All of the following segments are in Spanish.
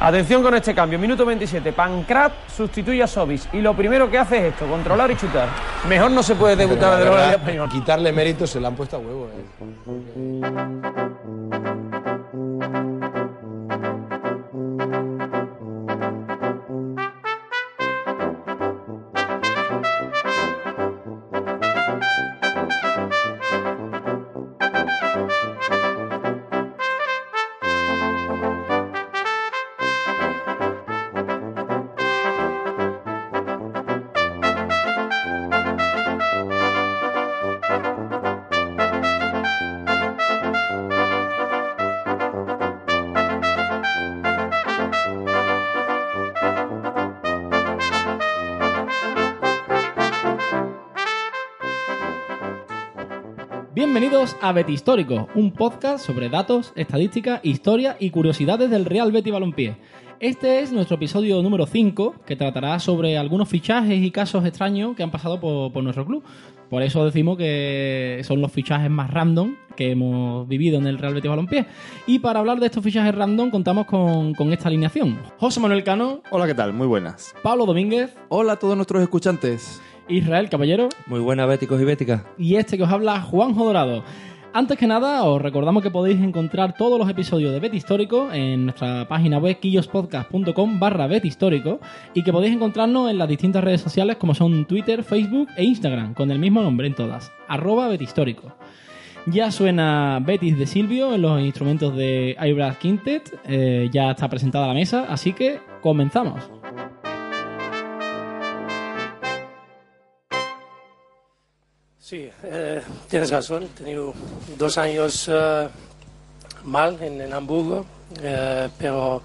Atención con este cambio, minuto 27. Pancrat sustituye a Sobis y lo primero que hace es esto, controlar y chutar. Mejor no se puede debutar de la Liga Española. Quitarle méritos se le han puesto a huevo. eh. A Beti Histórico, un podcast sobre datos, estadística, historia y curiosidades del Real Betty Balompié. Este es nuestro episodio número 5, que tratará sobre algunos fichajes y casos extraños que han pasado por, por nuestro club. Por eso decimos que son los fichajes más random que hemos vivido en el Real Betis Balompié. Y para hablar de estos fichajes random contamos con, con esta alineación. José Manuel Cano, Hola, ¿qué tal? Muy buenas. Pablo Domínguez, Hola a todos nuestros escuchantes. Israel Caballero Muy buenas, béticos y béticas. y este que os habla Juanjo Dorado. Antes que nada, os recordamos que podéis encontrar todos los episodios de Bet Histórico en nuestra página web quillospodcast.com barra Histórico y que podéis encontrarnos en las distintas redes sociales como son Twitter, Facebook e Instagram, con el mismo nombre en todas, arroba Bet Histórico. Ya suena Betis de Silvio en los instrumentos de iBrass Quintet, eh, ya está presentada la mesa, así que comenzamos. Sí, eh, tienes razón. He tenido dos años eh, mal en, en Hamburgo, eh, pero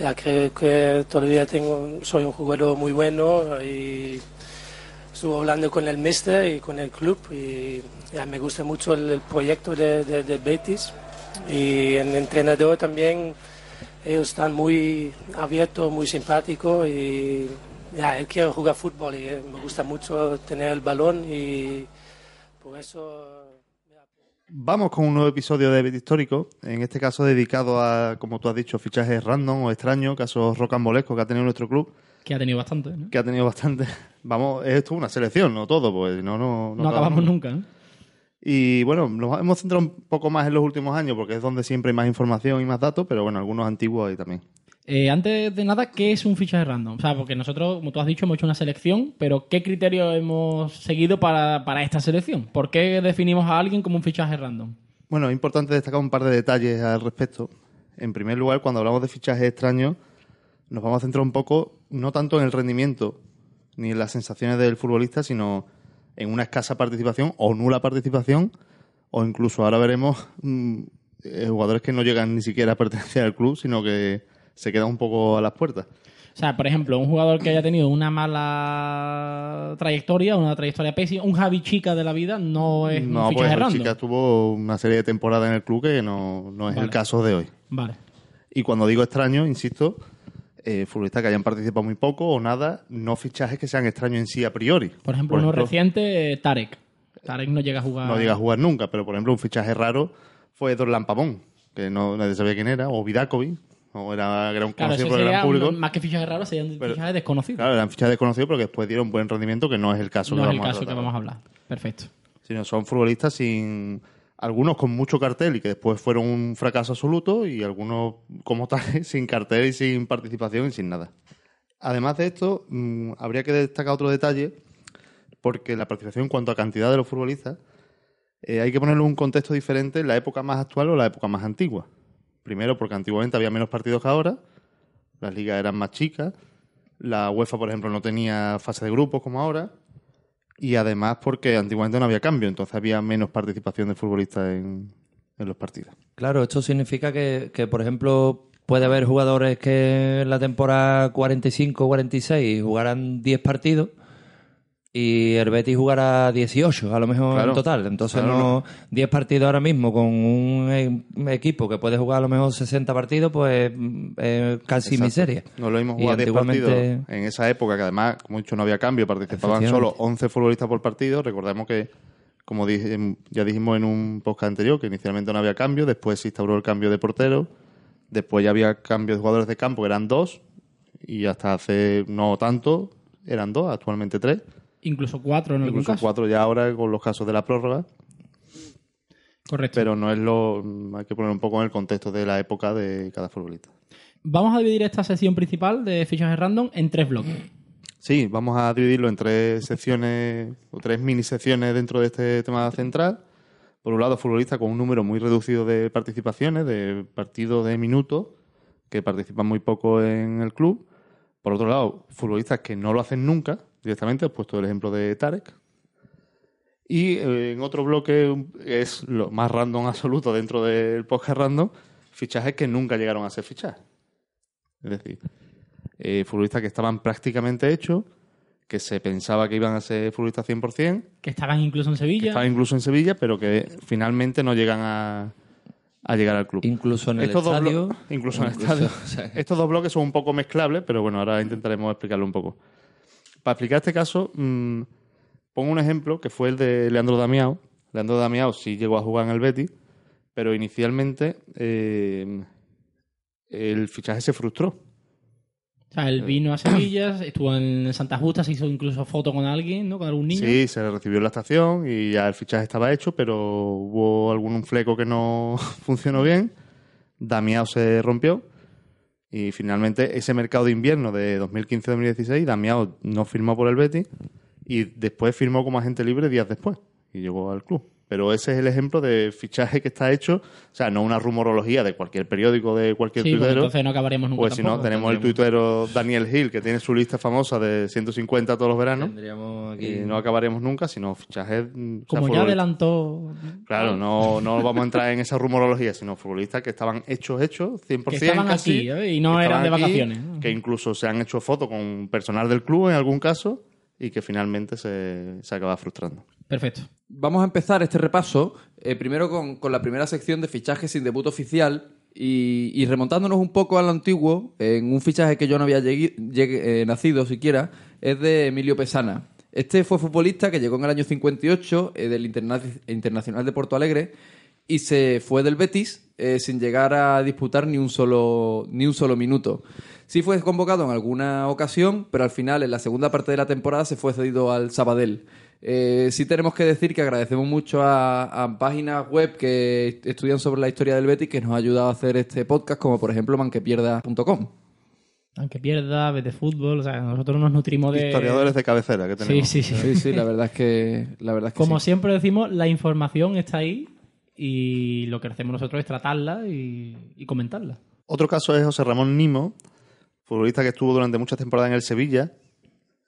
ya creo que todavía tengo, soy un jugador muy bueno y estuve hablando con el mister y con el club y me gusta mucho el, proyecto de Betis y el entrenador también. Ellos están muy abiertos, muy simpáticos y ya, él quiere jugar fútbol y eh, me gusta mucho tener el balón y eso... Vamos con un nuevo episodio de Bet Histórico, en este caso dedicado a, como tú has dicho, fichajes random o extraños, casos rocambolescos que ha tenido nuestro club, Que ha tenido bastante, ¿no? que ha tenido bastante. Vamos, es esto una selección, no todo, pues no, no, No acabamos nunca, ¿no? Y bueno, nos hemos centrado un poco más en los últimos años porque es donde siempre hay más información y más datos, pero bueno, algunos antiguos ahí también. Eh, antes de nada, ¿qué es un fichaje random? O sea, porque nosotros, como tú has dicho, hemos hecho una selección, pero ¿qué criterio hemos seguido para, para esta selección? ¿Por qué definimos a alguien como un fichaje random? Bueno, es importante destacar un par de detalles al respecto. En primer lugar, cuando hablamos de fichajes extraños, nos vamos a centrar un poco no tanto en el rendimiento ni en las sensaciones del futbolista, sino en una escasa participación o nula participación, o incluso ahora veremos mm, eh, jugadores que no llegan ni siquiera a pertenecer al club, sino que se quedan un poco a las puertas. O sea, por ejemplo, un jugador que haya tenido una mala trayectoria, una trayectoria pésima, un Javi Chica de la vida, no es No, un pues fichaje el random. chica tuvo una serie de temporadas en el club que no, no es Vale. el caso de hoy. Vale. Y cuando digo extraño, insisto, eh, futbolistas que hayan participado muy poco o nada, no fichajes que sean extraños en sí a priori. Por ejemplo, uno reciente, eh, Tarek. Tarek no llega a jugar. No llega a jugar nunca, pero por ejemplo, un fichaje raro fue Dorlan Pavón, que no nadie sabía quién era, o Vidakovic, o era, era un Claro, conocido eso por el gran sería un- público. más que fichaje raro, sería un Pero- fichaje desconocido. Claro, eran fichajes desconocidos, pero que después dieron buen rendimiento, que no es el caso no que es el a caso que vamos a hablar. Perfecto. Sino son futbolistas sin. Algunos con mucho cartel y que después fueron un fracaso absoluto, y algunos como tales sin cartel y sin participación y sin nada. Además de esto, mm, habría que destacar otro detalle, porque la participación en cuanto a cantidad de los futbolistas, eh, hay que ponerlo en un contexto diferente en la época más actual o la época más antigua. Primero, porque antiguamente había menos partidos que ahora, las ligas eran más chicas, la UEFA, por ejemplo, no tenía fase de grupos como ahora, y además porque antiguamente no había cambio, entonces había menos participación de futbolistas en, en los partidos. Claro, esto significa que, que, por ejemplo, puede haber jugadores que en la temporada 45-46 jugaran 10 partidos y el Betis jugará 18, a lo mejor Claro. en total. Entonces, Claro, no 10 partidos ahora mismo con un e- equipo que puede jugar a lo mejor 60 partidos, pues eh, casi Exacto. miseria. No lo Y jugar 10 antiguamente- partidos en esa época, que además, como he dicho, no había cambio, participaban solo Efectivamente. 11 futbolistas por partido. Recordemos que, como dije- ya dijimos en un podcast anterior, que inicialmente no había cambio, después se instauró el cambio de portero, Después ya había cambios de jugadores de campo, que eran dos, y hasta hace no tanto eran dos, actualmente tres. Incluso cuatro en algún Incluso caso. cuatro ya ahora con los casos de la prórroga. Correcto. Pero no es lo. Hay que poner un poco en el contexto de la época de cada futbolista. Vamos a dividir esta sesión principal de fichajes random en tres bloques. Sí, vamos a dividirlo en tres secciones o tres mini secciones dentro de este tema central. Por un lado, futbolistas con un número muy reducido de participaciones, de partidos de minutos, que participan muy poco en el club. Por otro lado, futbolistas que no lo hacen nunca directamente. He puesto el ejemplo de Tarek. Y eh, en otro bloque es lo más random absoluto dentro del podcast random, fichajes que nunca llegaron a ser fichajes. Es decir, eh, futbolistas que estaban prácticamente hechos, que se pensaba que iban a ser futbolistas 100%, Que estaban incluso en que Sevilla. estaban incluso en Sevilla, pero que finalmente no llegan a, a llegar al club. Incluso en el Estos estadio. incluso en el estadio. o sea, Estos dos bloques son un poco mezclables, pero bueno, ahora intentaremos explicarlo un poco. Para explicar este caso, mm, pongo un ejemplo que fue el de Leandro Damiao. Leandro Damiao sí llegó a jugar en el Betis, pero inicialmente eh, el fichaje se frustró. O sea, él vino a Sevilla, estuvo en Santa Justa, se hizo incluso foto con alguien, ¿no? Con algún niño. Sí, se le recibió en la estación y ya el fichaje estaba hecho, pero hubo algún fleco que no funcionó bien. Damiao se rompió y finalmente ese mercado de invierno de 2015-2016, Damiao no firmó por el Betis y después firmó como agente libre días después y llegó al club. Pero ese es el ejemplo de fichaje que está hecho, o sea, no una rumorología de cualquier periódico, de cualquier Sí, tuitero. entonces no acabaremos nunca Pues si no, tenemos el tuitero Daniel Hill, que tiene su lista famosa de 150 todos los veranos. Tendríamos aquí. Y no acabaremos nunca, sino fichajes. mm, o sea, Como ya futbolistas- adelantó... Claro, no, no vamos a entrar en esa rumorología, sino futbolistas que estaban hechos, hechos, 100%. Que estaban casi, aquí, ¿eh? y no eran de aquí, vacaciones. Que incluso se han hecho fotos con personal del club en algún caso y que finalmente se, se acaba frustrando. Perfecto. Vamos a empezar este repaso eh, primero con, con la primera sección de fichajes sin debut oficial y, remontándonos un poco al antiguo, en un fichaje que yo no había eh, nacido siquiera, es de Emilio Pesana. Este fue futbolista que llegó en el año 58 eh, del Interna- Internacional de Porto Alegre y se fue del Betis sin llegar a disputar ni un solo ni un solo minuto. Sí fue convocado en alguna ocasión, pero al final, en la segunda parte de la temporada, se fue cedido al Sabadell. Eh, sí tenemos que decir que agradecemos mucho a, a páginas web que estudian sobre la historia del Betis que nos ha ayudado a hacer este podcast, como por ejemplo manquepierda.com. Aunque pierda, vete fútbol, o sea, nosotros nos nutrimos de... Historiadores de cabecera que Sí, tenemos. sí, sí. Sí, sí, la verdad es que, la verdad es que Como sí. siempre decimos, la información está ahí y lo que hacemos nosotros es tratarla y, y comentarla. Otro caso es José Ramón Nimo, futbolista que estuvo durante muchas temporadas en el Sevilla,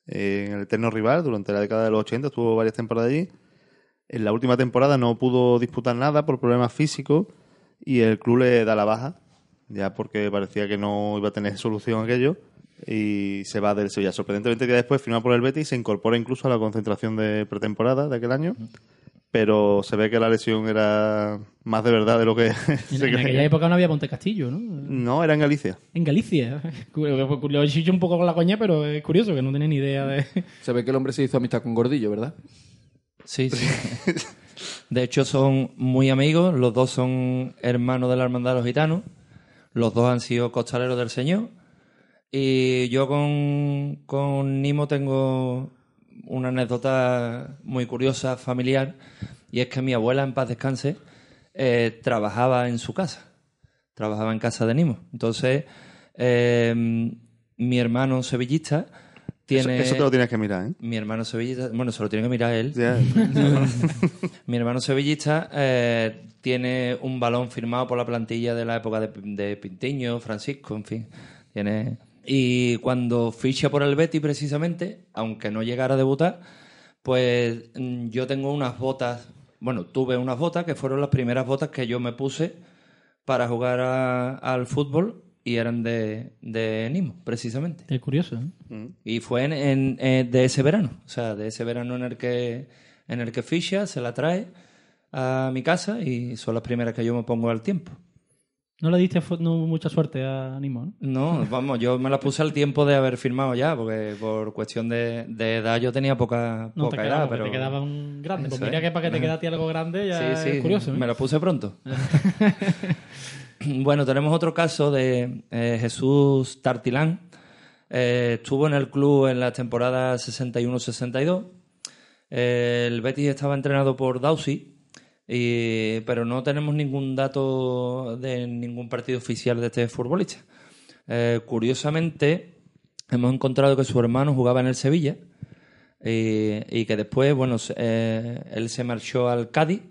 en el eterno rival, durante la década de los 80, estuvo varias temporadas allí. En la última temporada no pudo disputar nada por problemas físicos y el club le da la baja, ya porque parecía que no iba a tener solución aquello, y se va del Sevilla. Sorprendentemente, que después firma por el Betis y se incorpora incluso a la concentración de pretemporada de aquel año. Pero se ve que la lesión era más de verdad de lo que En, se en creía. aquella época no había Ponte Castillo, ¿no? No, era en Galicia. En Galicia. Lo he dicho un poco con la coña, pero es curioso que no tenía ni idea de... Se ve que el hombre se hizo amistad con Gordillo, ¿verdad? Sí, sí. De hecho, son muy amigos. Los dos son hermanos de la Hermandad de los Gitanos. Los dos han sido costaleros del Señor. Y yo con, con Nimo tengo una anécdota muy curiosa, familiar. Y es que mi abuela, en paz descanse, eh, trabajaba en su casa. Trabajaba en casa de Nimo. Entonces, eh, mi hermano sevillista Eso, tiene... eso te lo tienes que mirar, ¿eh? Mi hermano sevillista... Bueno, se lo tiene que mirar él. Mi hermano sevillista eh, tiene un balón firmado por la plantilla de la época de, de Pintiño, Francisco, en fin. Tiene... Y cuando ficha por el Betty, precisamente, aunque no llegara a debutar, pues mm, yo tengo unas botas, bueno, tuve unas botas que fueron las primeras botas que yo me puse para jugar a- al fútbol y eran de, de Nimo, precisamente. Es curioso, ¿eh? Y fue en, en- eh, de ese verano, o sea, de ese verano en el que en el que ficha, se la trae a mi casa y son las primeras que yo me pongo al tiempo. No le diste no, mucha suerte a Nimo, ¿no? No, vamos, yo me las puse al tiempo de haber firmado ya, porque por cuestión de, de edad yo tenía poca, No poca te quedaba, edad, pero te quedaba un grande. Pues mira que para que te ti algo grande ya sí, sí, es curioso, ¿eh? me las puse pronto. Bueno, tenemos otro caso de eh, Jesús Tartilán. Eh, estuvo en el club en la temporada 61-62. Eh, el Betis estaba entrenado por Dausi, y- pero no tenemos ningún dato de ningún partido oficial de este futbolista. Eh, curiosamente, hemos encontrado que su hermano jugaba en el Sevilla y, y que después, bueno, eh, él se marchó al Cádiz,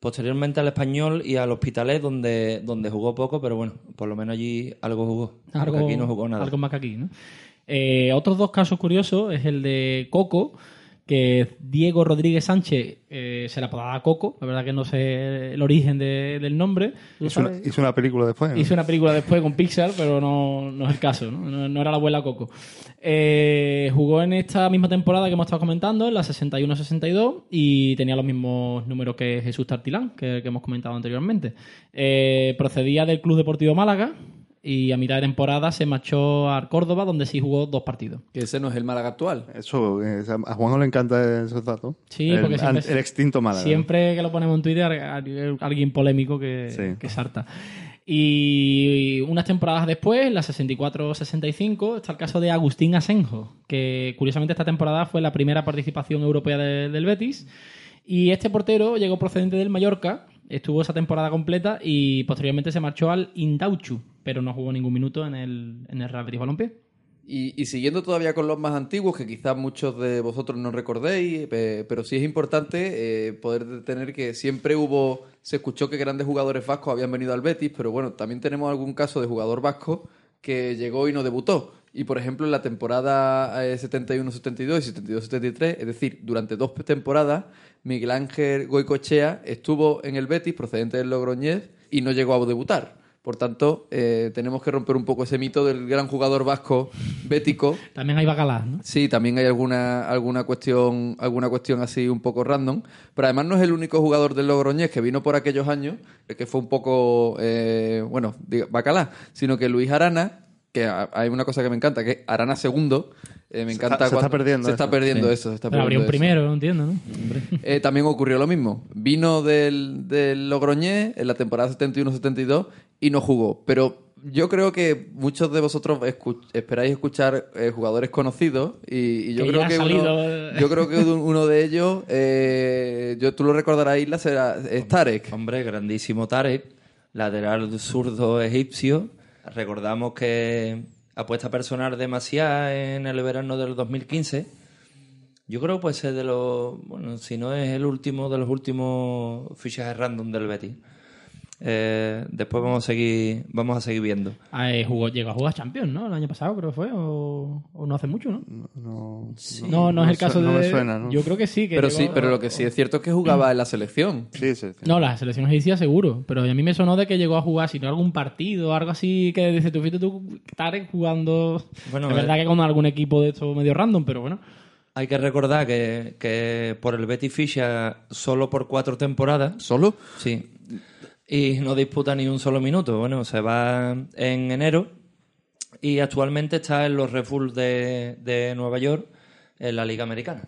posteriormente al Español y al Hospitalet, donde, donde jugó poco, pero bueno, por lo menos allí algo jugó. Porque aquí no jugó nada. Algo más que aquí, ¿no? Eh, otros dos casos curiosos es el de Coco, que Diego Rodríguez Sánchez eh, se la apodaba Coco, la verdad que no sé el origen de- del nombre. Hizo una, hizo una película después. ¿no? Hizo una película después con Pixar, pero no, no es el caso, ¿no? No, no era la abuela Coco. Eh, jugó en esta misma temporada que hemos estado comentando, en la 61-62, y tenía los mismos números que Jesús Tartilán, que, que hemos comentado anteriormente. Eh, procedía del Club Deportivo Málaga y a mitad de temporada se marchó a Córdoba, donde sí jugó dos partidos. Que ese no es el Málaga actual. Eso, a Juan le encanta esos datos. Sí, el, porque siempre- el extinto Málaga. Siempre que lo ponemos en Twitter, alguien polémico que, Sí. que salta. Y unas temporadas después, en la 64-65, está el caso de Agustín Asenjo, que curiosamente esta temporada fue la primera participación europea de- del Betis. Y este portero llegó procedente del Mallorca, estuvo esa temporada completa y posteriormente se marchó al Indauchu, pero no jugó ningún minuto en el, en el Real Betis Balompié. Y, siguiendo todavía con los más antiguos, que quizás muchos de vosotros no recordéis, eh, pero sí es importante eh, poder tener que siempre hubo, se escuchó que grandes jugadores vascos habían venido al Betis, pero bueno, también tenemos algún caso de jugador vasco que llegó y no debutó. Y por ejemplo, en la temporada eh, 71-72 y 72-73, es decir, durante dos temporadas, Miguel Ángel Goicochea estuvo en el Betis, procedente del Logroñez, y no llegó a debutar. Por tanto, eh, tenemos que romper un poco ese mito del gran jugador vasco bético. También hay bacalás, ¿no? Sí, también hay alguna, alguna cuestión, alguna cuestión así un poco random. Pero además no es el único jugador del Logroñés que vino por aquellos años, que fue un poco, eh, bueno, diga- bacalá, sino que Luis Arana, que hay una cosa que me encanta, que es Arana segundo. eh, me Se encanta está- se está cuando- perdiendo Se está eso. perdiendo Sí. eso. se está Pero habría un perdiendo eso. primero, no entiendo, ¿no? Eh, también ocurrió lo mismo. Vino del, del Logroñés en la temporada 71-72 y no jugó. Pero yo creo que muchos de vosotros escu- esperáis escuchar eh, jugadores conocidos y, y yo Que creo que uno, yo creo que uno uno de ellos, eh, yo tú lo recordarás, Isla, será es Tarek. Hombre, grandísimo Tarek, lateral zurdo egipcio. Recordamos que apuesta personal de Maciá en el verano del 2015. Yo creo que puede ser de los, bueno, si no es el último de los últimos fichajes random del Betis. Eh, después vamos a seguir, vamos a seguir viendo. Ah, eh, jugó, llegó a jugar Champions, ¿no? El año pasado creo que fue, o, o no hace mucho, ¿no? No, no, no es el caso de... no me suena, ¿no? Yo creo que sí. Que Pero llegó- sí, pero lo que sí es cierto es que jugaba en la selección. Sí, sí. sí. No, la selección egipcia seguro, pero a mí me sonó de que llegó a jugar, si no algún partido, algo así que dice, tú fuiste tú, Tarek, jugando... Bueno, es verdad eh. que con algún equipo de esto medio random, pero bueno. Hay que recordar que, que por el Betis ficha solo por cuatro temporadas. ¿Solo? Sí. Y no disputa ni un solo minuto. Bueno, se va en enero y actualmente está en los Red Bull de, de Nueva York en la Liga Americana.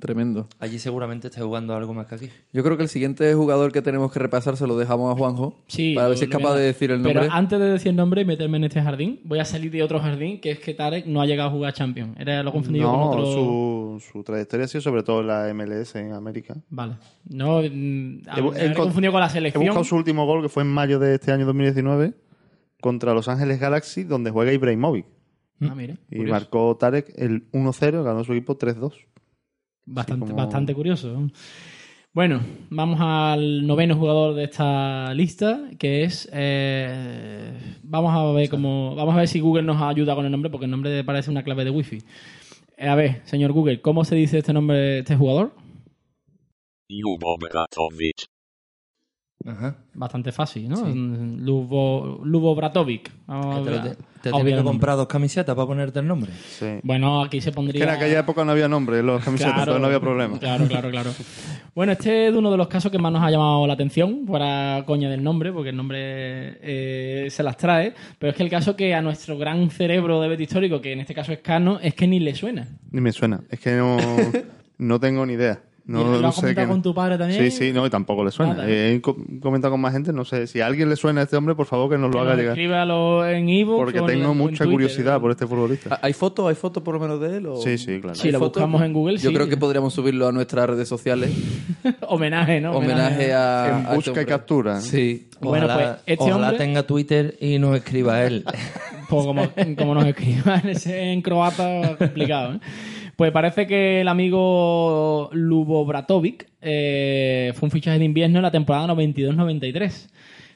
Tremendo. Allí seguramente está jugando algo más que aquí. Yo creo que el siguiente jugador que tenemos que repasar se lo dejamos a Juanjo. Sí, para ver si es capaz de decir el nombre. Pero antes de decir el nombre y meterme en este jardín, voy a salir de otro jardín, que es que Tarek no ha llegado a jugar Champions. Era lo confundido No, con otro... su, su trayectoria ha sido sobre todo en la MLS en América. Vale. No, mm, He he he confundido con la He selección. buscado su último gol, que fue en mayo de este año 2019, contra Los Ángeles Galaxy, donde juega Ibrahimovic. Ah, mira. Y curioso. marcó Tarek el 1-0, ganó su equipo 3-2. Bastante, como- bastante curioso. Bueno, vamos al noveno jugador de esta lista, que es. eh, vamos a ver cómo. Vamos a ver si Google nos ayuda con el nombre, porque el nombre parece una clave de wifi. Eh, a ver, señor Google, ¿cómo se dice este nombre de este jugador? Ljubo Bratovic. Ajá. Bastante fácil, ¿no? Lubo, Lubo Bratovic. Vamos a- lo- te- que comprar dos camisetas para ponerte el nombre. Sí. Bueno, aquí se Que pondría. en aquella época no había nombre en los camisetas, entonces no había problema. Claro, claro, claro. Bueno, este es uno de los casos que más nos ha llamado la atención, fuera coña del nombre, porque el nombre eh, se las trae, pero es que el caso que a nuestro gran cerebro de Betis histórico, que en este caso es Cano, es que ni le suena. Ni me suena. Es que no, no tengo ni idea. No, ¿Y lo no has sé comentado quién- con tu padre también? Sí, sí, no, y tampoco le suena. Nada. He co- comentado con más gente, no sé. Si a alguien le suena a este hombre, por favor que nos lo Que haga nos llegar. Escríbalo en ebook Porque o en- tengo en mucha Twitter. curiosidad por este futbolista. ¿Hay fotos? ¿Hay fotos por lo menos de él? o- Sí, sí, claro. Sí, ¿Hay lo fotos? buscamos en Google, Yo sí. creo que podríamos subirlo a nuestras redes sociales. Homenaje, ¿no? Homenaje a. En a este busca y hombre. captura. Sí. Bueno, Ojalá, pues, este ojalá hombre- tenga Twitter y nos escriba él. Pues como, como nos escriban ese en croata, complicado. ¿eh? Pues parece que el amigo Lubo Bratovic eh, fue un fichaje de invierno en la temporada 92-93.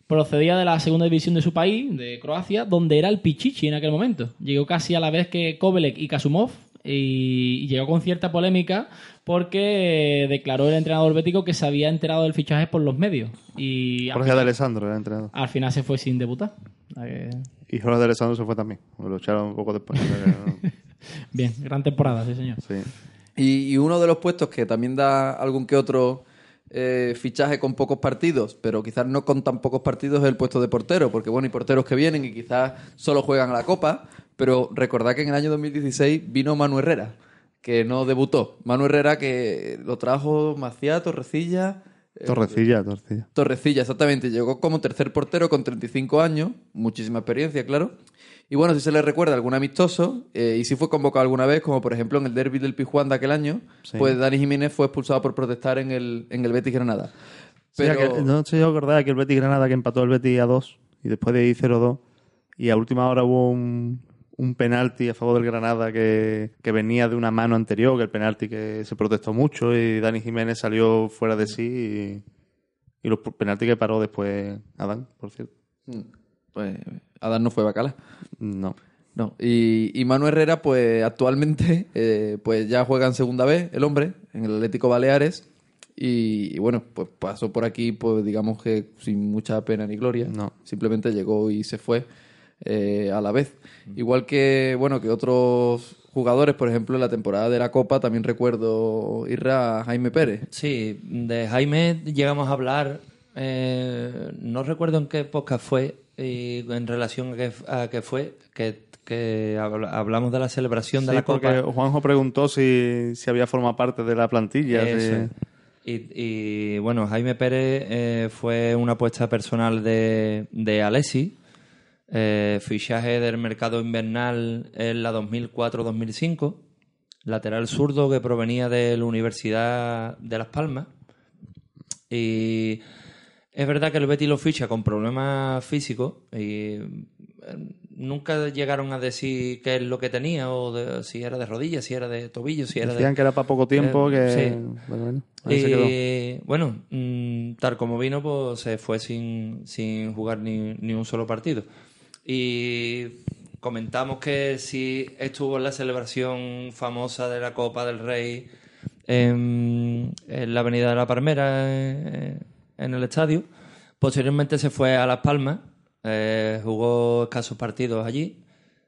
Procedía de la segunda división de su país, de Croacia, donde era el Pichichi en aquel momento. Llegó casi a la vez que Kovelek y Kasumov y, llegó con cierta polémica porque eh, declaró el entrenador bético que se había enterado del fichaje por los medios. Y Jorge de final, Alessandro era entrenador. al final se fue sin debutar. Y Jorge de Alessandro se fue también. Lo echaron un poco después. Bien, gran temporada, sí señor. sí. Y, y uno de los puestos que también da algún que otro eh, fichaje con pocos partidos, pero quizás no con tan pocos partidos, es el puesto de portero. Porque bueno, hay porteros que vienen y quizás solo juegan a la Copa, pero recordad que en el año 2016 vino Manu Herrera, que no debutó. Manu Herrera que lo trajo Maciá, Torrecilla. eh, Torrecilla, Torrecilla. Torrecilla, exactamente. Llegó como tercer portero con 35 años, muchísima experiencia, claro. Y bueno, si se le recuerda algún amistoso, eh, y si fue convocado alguna vez, como por ejemplo en el derby del Pijuán de aquel año, Sí. pues Dani Jiménez fue expulsado por protestar en el, en el Betis Granada. Sí, Pero aquel- no sé si os acordáis que el Betis Granada que empató el Betis a 2 y después de ahí 0-2 y a última hora hubo un, un penalti a favor del Granada que, que venía de una mano anterior, que el penalti que se protestó mucho y Dani Jiménez salió fuera de sí y, y los penaltis que paró después Adán, por cierto. pues Adán no fue bacala. No. No. Y, y Manu Herrera, pues actualmente eh, pues ya juega en segunda vez, el hombre, en el Atlético Baleares. Y, y bueno, pues pasó por aquí, pues digamos que sin mucha pena ni gloria. No. Simplemente llegó y se fue eh, a la vez. Igual que, bueno, que otros jugadores, por ejemplo, en la temporada de la Copa, también recuerdo ir a Jaime Pérez. Sí, de Jaime llegamos a hablar, eh, no recuerdo en qué podcast fue, y en relación a qué, a qué fue, que, que habla- hablamos de la celebración de la porque Copa. Juanjo preguntó si, si había formado parte de la plantilla. Y, y, bueno, Jaime Pérez eh, fue una apuesta personal de, de Alessi, eh, fichaje del mercado invernal en la 2004-2005, lateral zurdo que provenía de la Universidad de Las Palmas. Y es verdad que el Betis lo ficha con problemas físicos y eh, nunca llegaron a decir qué es lo que tenía o de- si era de rodillas, si era de tobillo, si era de... Decían que era para poco tiempo, Eh, que... sí. Bueno, bueno, ahí se quedó. Y bueno, mm, tal como vino, pues se fue sin, sin jugar ni, ni un solo partido. Y comentamos que si estuvo en la celebración famosa de la Copa del Rey en, en la Avenida de la Palmera, eh, en el estadio. Posteriormente se fue a Las Palmas, eh, jugó escasos partidos allí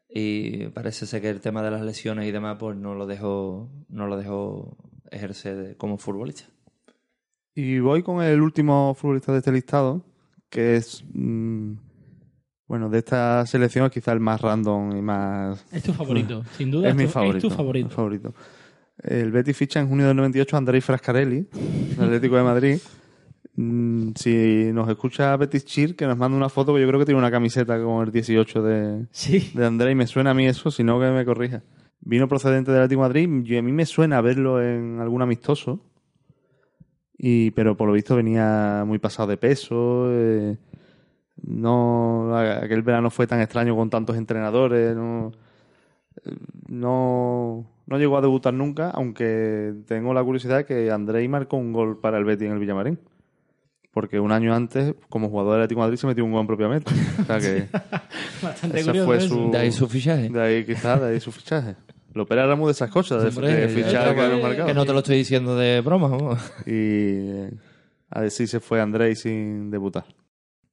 y parece ser que el tema de las lesiones y demás pues no lo dejó, no lo dejó ejercer como futbolista. Y voy con el último futbolista de este listado, que es, mm, bueno, de esta selección es quizá el más random y más... Es tu favorito, sin duda. es mi tu- favorito. Es tu favorito. mi favorito. El Betis ficha en junio del 98 a Andrei Frascarelli, del Atlético de Madrid. Mm, Si nos escucha Betis Chir, que nos manda una foto, que yo creo que tiene una camiseta con el 18 de, Sí. de Andrei. Me suena a mí eso, si no que me corrija. Vino procedente del Atlético de Madrid y a mí me suena verlo en algún amistoso. Y, pero por lo visto venía muy pasado de peso. eh, no, aquel verano fue tan extraño con tantos entrenadores. No, no, no llegó a debutar nunca, aunque tengo la curiosidad de que Andrei marcó un gol para el Betis en el Villamarín. Porque un año antes, como jugador del Atlético de Madrid, se metió un gol en propia meta. O sea que Bastante ese curioso fue eso. su, De ahí su fichaje. de ahí quizás, de ahí su fichaje. Lo era muy de esas cosas, de, Hombre, de que marcado. que no te lo estoy diciendo de broma. vamos. Y eh, a decir se fue Andrei sin debutar.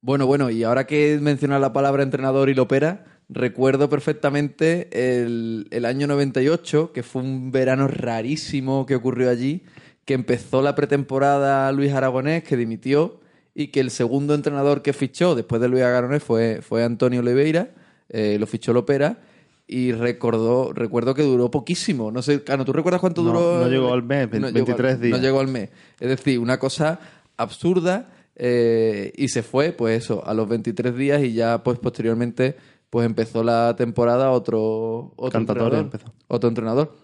Bueno, bueno, y ahora que mencionas la palabra entrenador y lo opera, recuerdo perfectamente el, el año 98, que fue un verano rarísimo que ocurrió allí, que empezó la pretemporada Luis Aragonés, que dimitió, y que el segundo entrenador que fichó después de Luis Aragonés fue, fue Antonio Oliveira, eh, lo fichó Lopera, y recordó, recuerdo que duró poquísimo. No sé, Cano, ¿tú recuerdas cuánto No, duró? no llegó al mes, No 23 llegó al- días. No llegó al mes. Es decir, una cosa absurda eh, y se fue, pues eso, a los 23 días y ya pues posteriormente pues empezó la temporada otro, otro entrenador. empezó. Otro entrenador.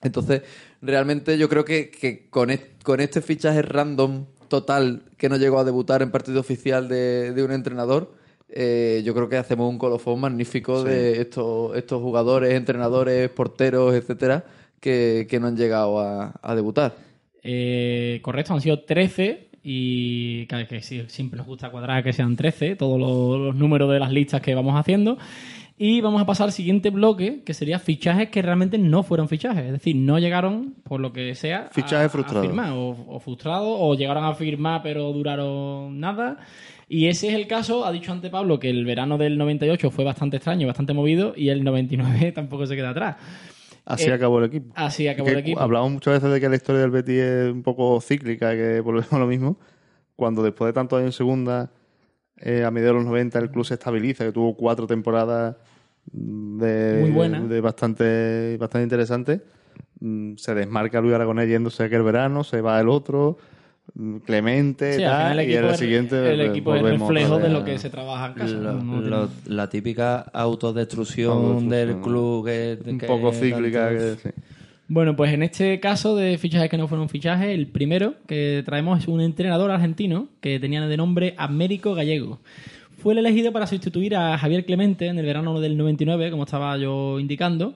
Entonces, realmente yo creo que, que con, est- con este fichaje random total que no llegó a debutar en partido oficial de, de un entrenador, eh, yo creo que hacemos un colofón magnífico de estos, estos jugadores, entrenadores, porteros, etcétera, que, que no han llegado a, a debutar. Eh, correcto, han sido 13 y cada que sí, siempre nos gusta cuadrar que sean 13, todos los, los números de las listas que vamos haciendo. Y vamos a pasar al siguiente bloque, que sería fichajes que realmente no fueron fichajes. Es decir, no llegaron, por lo que sea, a- Fichaje a frustrado. firmar. O, o frustrado, o llegaron a firmar pero duraron nada. Y ese es el caso, ha dicho ante Pablo que el verano del 98 fue bastante extraño, bastante movido, y el 99 tampoco se queda atrás. Así Eh, acabó el equipo. Así acabó Que el equipo. Hablamos muchas veces de que la historia del Betis es un poco cíclica, que volvemos a lo mismo. Cuando después de tantos años en segunda, eh, a mediados de los 90, el club se estabiliza, que tuvo cuatro temporadas de, Muy buenas. de bastante, bastante interesantes. Mm, Se desmarca Luis Aragonés yéndose aquel verano, se va el otro, mm, Clemente, Sí, tal, el y equipo, el es, siguiente el eh, equipo es reflejo de lo que se trabaja en casa. Lo- No lo- tiene- la típica autodestrucción, Autodestrucción. del club que, un que poco cíclica. tanto- que- sí. Bueno, pues en este caso de fichajes que no fueron fichajes, el primero que traemos es un entrenador argentino que tenía de nombre Américo Gallego. Fue el elegido para sustituir a Javier Clemente en el verano del 99, como estaba yo indicando.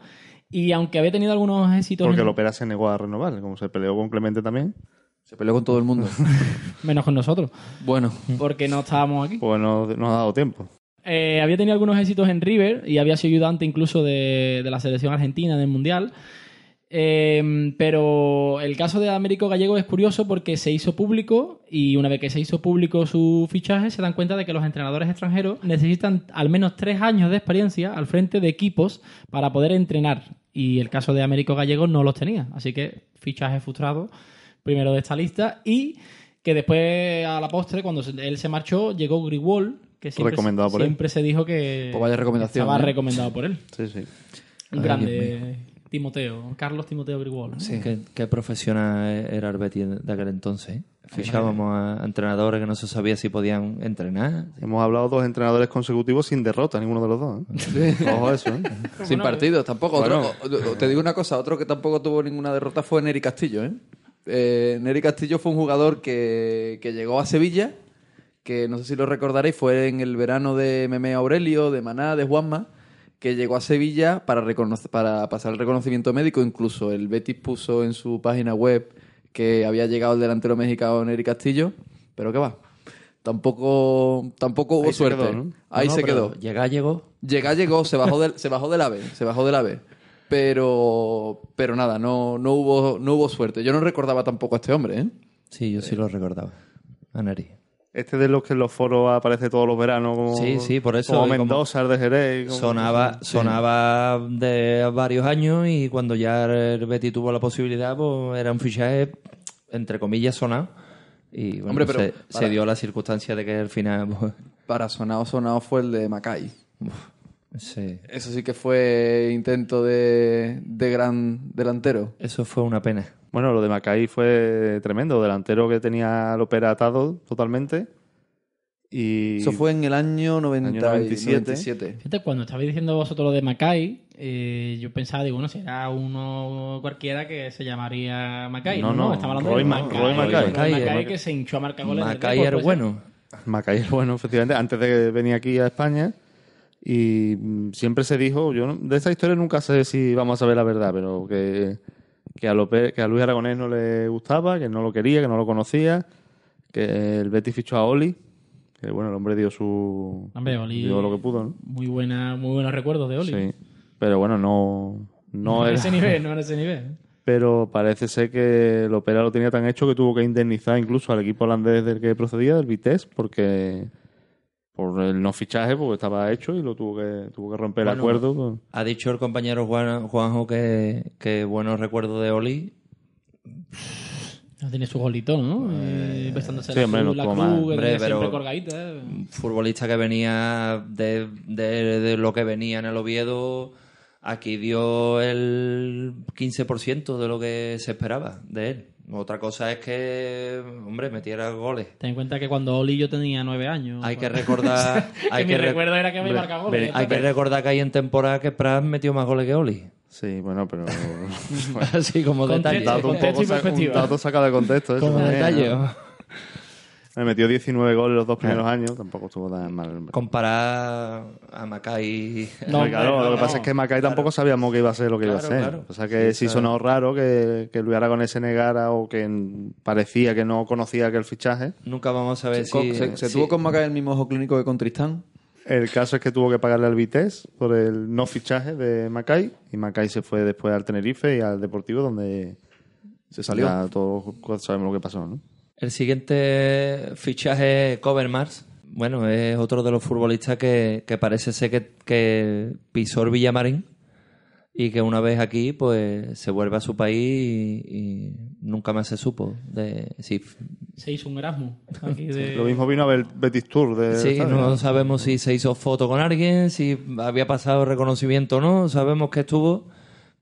Y aunque había tenido algunos éxitos, Porque en- el Opera se negó a renovar, como se peleó con Clemente también. Se peleó con todo el mundo. menos con nosotros, bueno, porque no estábamos aquí. Pues no, no ha dado tiempo. Eh, había tenido algunos éxitos en River y había sido ayudante incluso de, de la selección argentina del Mundial. Eh, pero el caso de Américo Gallego es curioso porque se hizo público y una vez que se hizo público su fichaje se dan cuenta de que los entrenadores extranjeros necesitan al menos tres años de experiencia al frente de equipos para poder entrenar. Y el caso de Américo Gallego no los tenía. Así que fichaje frustrado primero de esta lista y que después a la postre cuando él se marchó llegó Grigol que siempre, Recomendado por él. siempre se dijo que Pues vaya recomendación, estaba ¿eh? recomendado por él. Sí, sí. Un grande Timoteo, Carlos Timoteo Grigol. ¿no? ¿Qué, qué profesional era el Betis de aquel entonces? ¿eh? Fichábamos a entrenadores que no se sabía si podían entrenar. Hemos hablado dos entrenadores consecutivos sin derrota, ninguno de los dos. ¿eh? Ojo eso, ¿eh? sin partidos tampoco. Bueno. Otro- te digo una cosa, otro que tampoco tuvo ninguna derrota fue Neri Castillo. ¿eh? Eh, Neri Castillo fue un jugador que, que llegó a Sevilla, que no sé si lo recordaréis, fue en el verano de Meme Aurelio, de Maná, de Juanma, que llegó a Sevilla para, para pasar el reconocimiento médico. Incluso el Betis puso en su página web que había llegado el delantero mexicano Neri Castillo, pero ¿qué va? Tampoco, tampoco hubo Ahí se suerte. quedó, ¿no? Ahí No, se quedó. Llega, llegó. Llega, llegó, se bajó del, se bajó del ave, se bajó del ave. Pero, pero nada, no, no hubo, no hubo suerte. Yo no recordaba tampoco a este hombre, ¿eh? Sí, yo sí lo recordaba. A Neri. Este de los que en los foros aparece todos los veranos como, Sí, sí, por eso, como como- Mendoza, el de Jerez. como- Sonaba, sonaba de varios años y cuando ya el Betis tuvo la posibilidad, pues era un fichaje, entre comillas, sonado. Y bueno, Hombre, pero se, para- se dio la circunstancia de que al final... pues, Para sonado, sonado fue el de Macay. Sí, Eso sí que fue intento de, de gran delantero. eso fue una pena. Bueno, lo de Macay fue tremendo. Delantero que tenía al Opera atado totalmente. Y Eso fue en el año 90 y 97. 97. Fíjate, cuando estabais diciendo vosotros lo de Mackay, eh, yo pensaba, digo, bueno, será uno cualquiera que se llamaría Mackay. No, No, no, estamos hablando Roy de Ma- Mackay. Roy Mackay eh. que se hinchó a marcar goles. el Macay era pues, bueno. Macay es bueno, efectivamente, antes de venir aquí a España. Y mm, siempre se dijo, yo no- de esta historia nunca sé si vamos a saber la verdad, pero que, que, a, Lope- que a Luis Aragonés no le gustaba, que no lo quería, que no lo conocía, que el Betis fichó a Oli, que bueno, el hombre dio su... Hombre, Oli- dio lo que pudo, ¿no? Muy, buena, muy buenos recuerdos de Oli. Sí, pero bueno, no... No en era- ese nivel, no en ese nivel. pero parece ser que el Opera lo tenía tan hecho que tuvo que indemnizar incluso al equipo holandés del que procedía, del Vitesse, porque por el no fichaje, porque estaba hecho y lo tuvo que tuvo que romper el acuerdo. pues. Ha dicho el compañero Juan, Juanjo que, que buenos recuerdos de Oli. No tiene su golito, ¿no? Eh, besándose sí, la, no la tuvo cruz, Hombre, pero- colgadita. eh. Futbolista que venía de, de- de lo que venía en el Oviedo aquí dio el 15% de lo que se esperaba de él. Otra cosa es que, hombre, metiera goles. Ten en cuenta que cuando Oli yo tenía nueve años. Hay que recordar. hay que mi re- recuerdo era que me marcaba goles. Hay que recordar que hay en temporada que Prat metió más goles que Oli. Sí, bueno, pero. Así como Contexto, detalle. dato un contexto poco un perspectiva. dato sacado de contexto. Eso Como detalle. Me metió 19 goles los dos primeros años, tampoco estuvo tan mal. Comparar a Macay. No, claro, lo que no, pasa es que Macay tampoco sabíamos que iba a ser lo que iba a ser. claro. O sea que sí, Sí, sonó raro que, que Luis Aragonés se negara o que parecía que no conocía aquel fichaje. Nunca vamos a ver si. se tuvo con Macay el mismo ojo clínico que con Tristán. El caso es que tuvo que pagarle al Vitesse por el no fichaje de Macay y Macay se fue después al Tenerife y al Deportivo donde Se salió. ya todos sabemos lo que pasó, ¿no? El siguiente fichaje, Covermars. Bueno, es otro de los futbolistas que, que parece ser que, que pisó el Villamarín y que una vez aquí pues se vuelve a su país y, y nunca más se supo de si Se hizo un Erasmus. aquí de- Lo mismo vino a ver Betis Tour de Sí, ¿sabes? no sabemos si se hizo foto con alguien, si había pasado reconocimiento o no, sabemos que estuvo,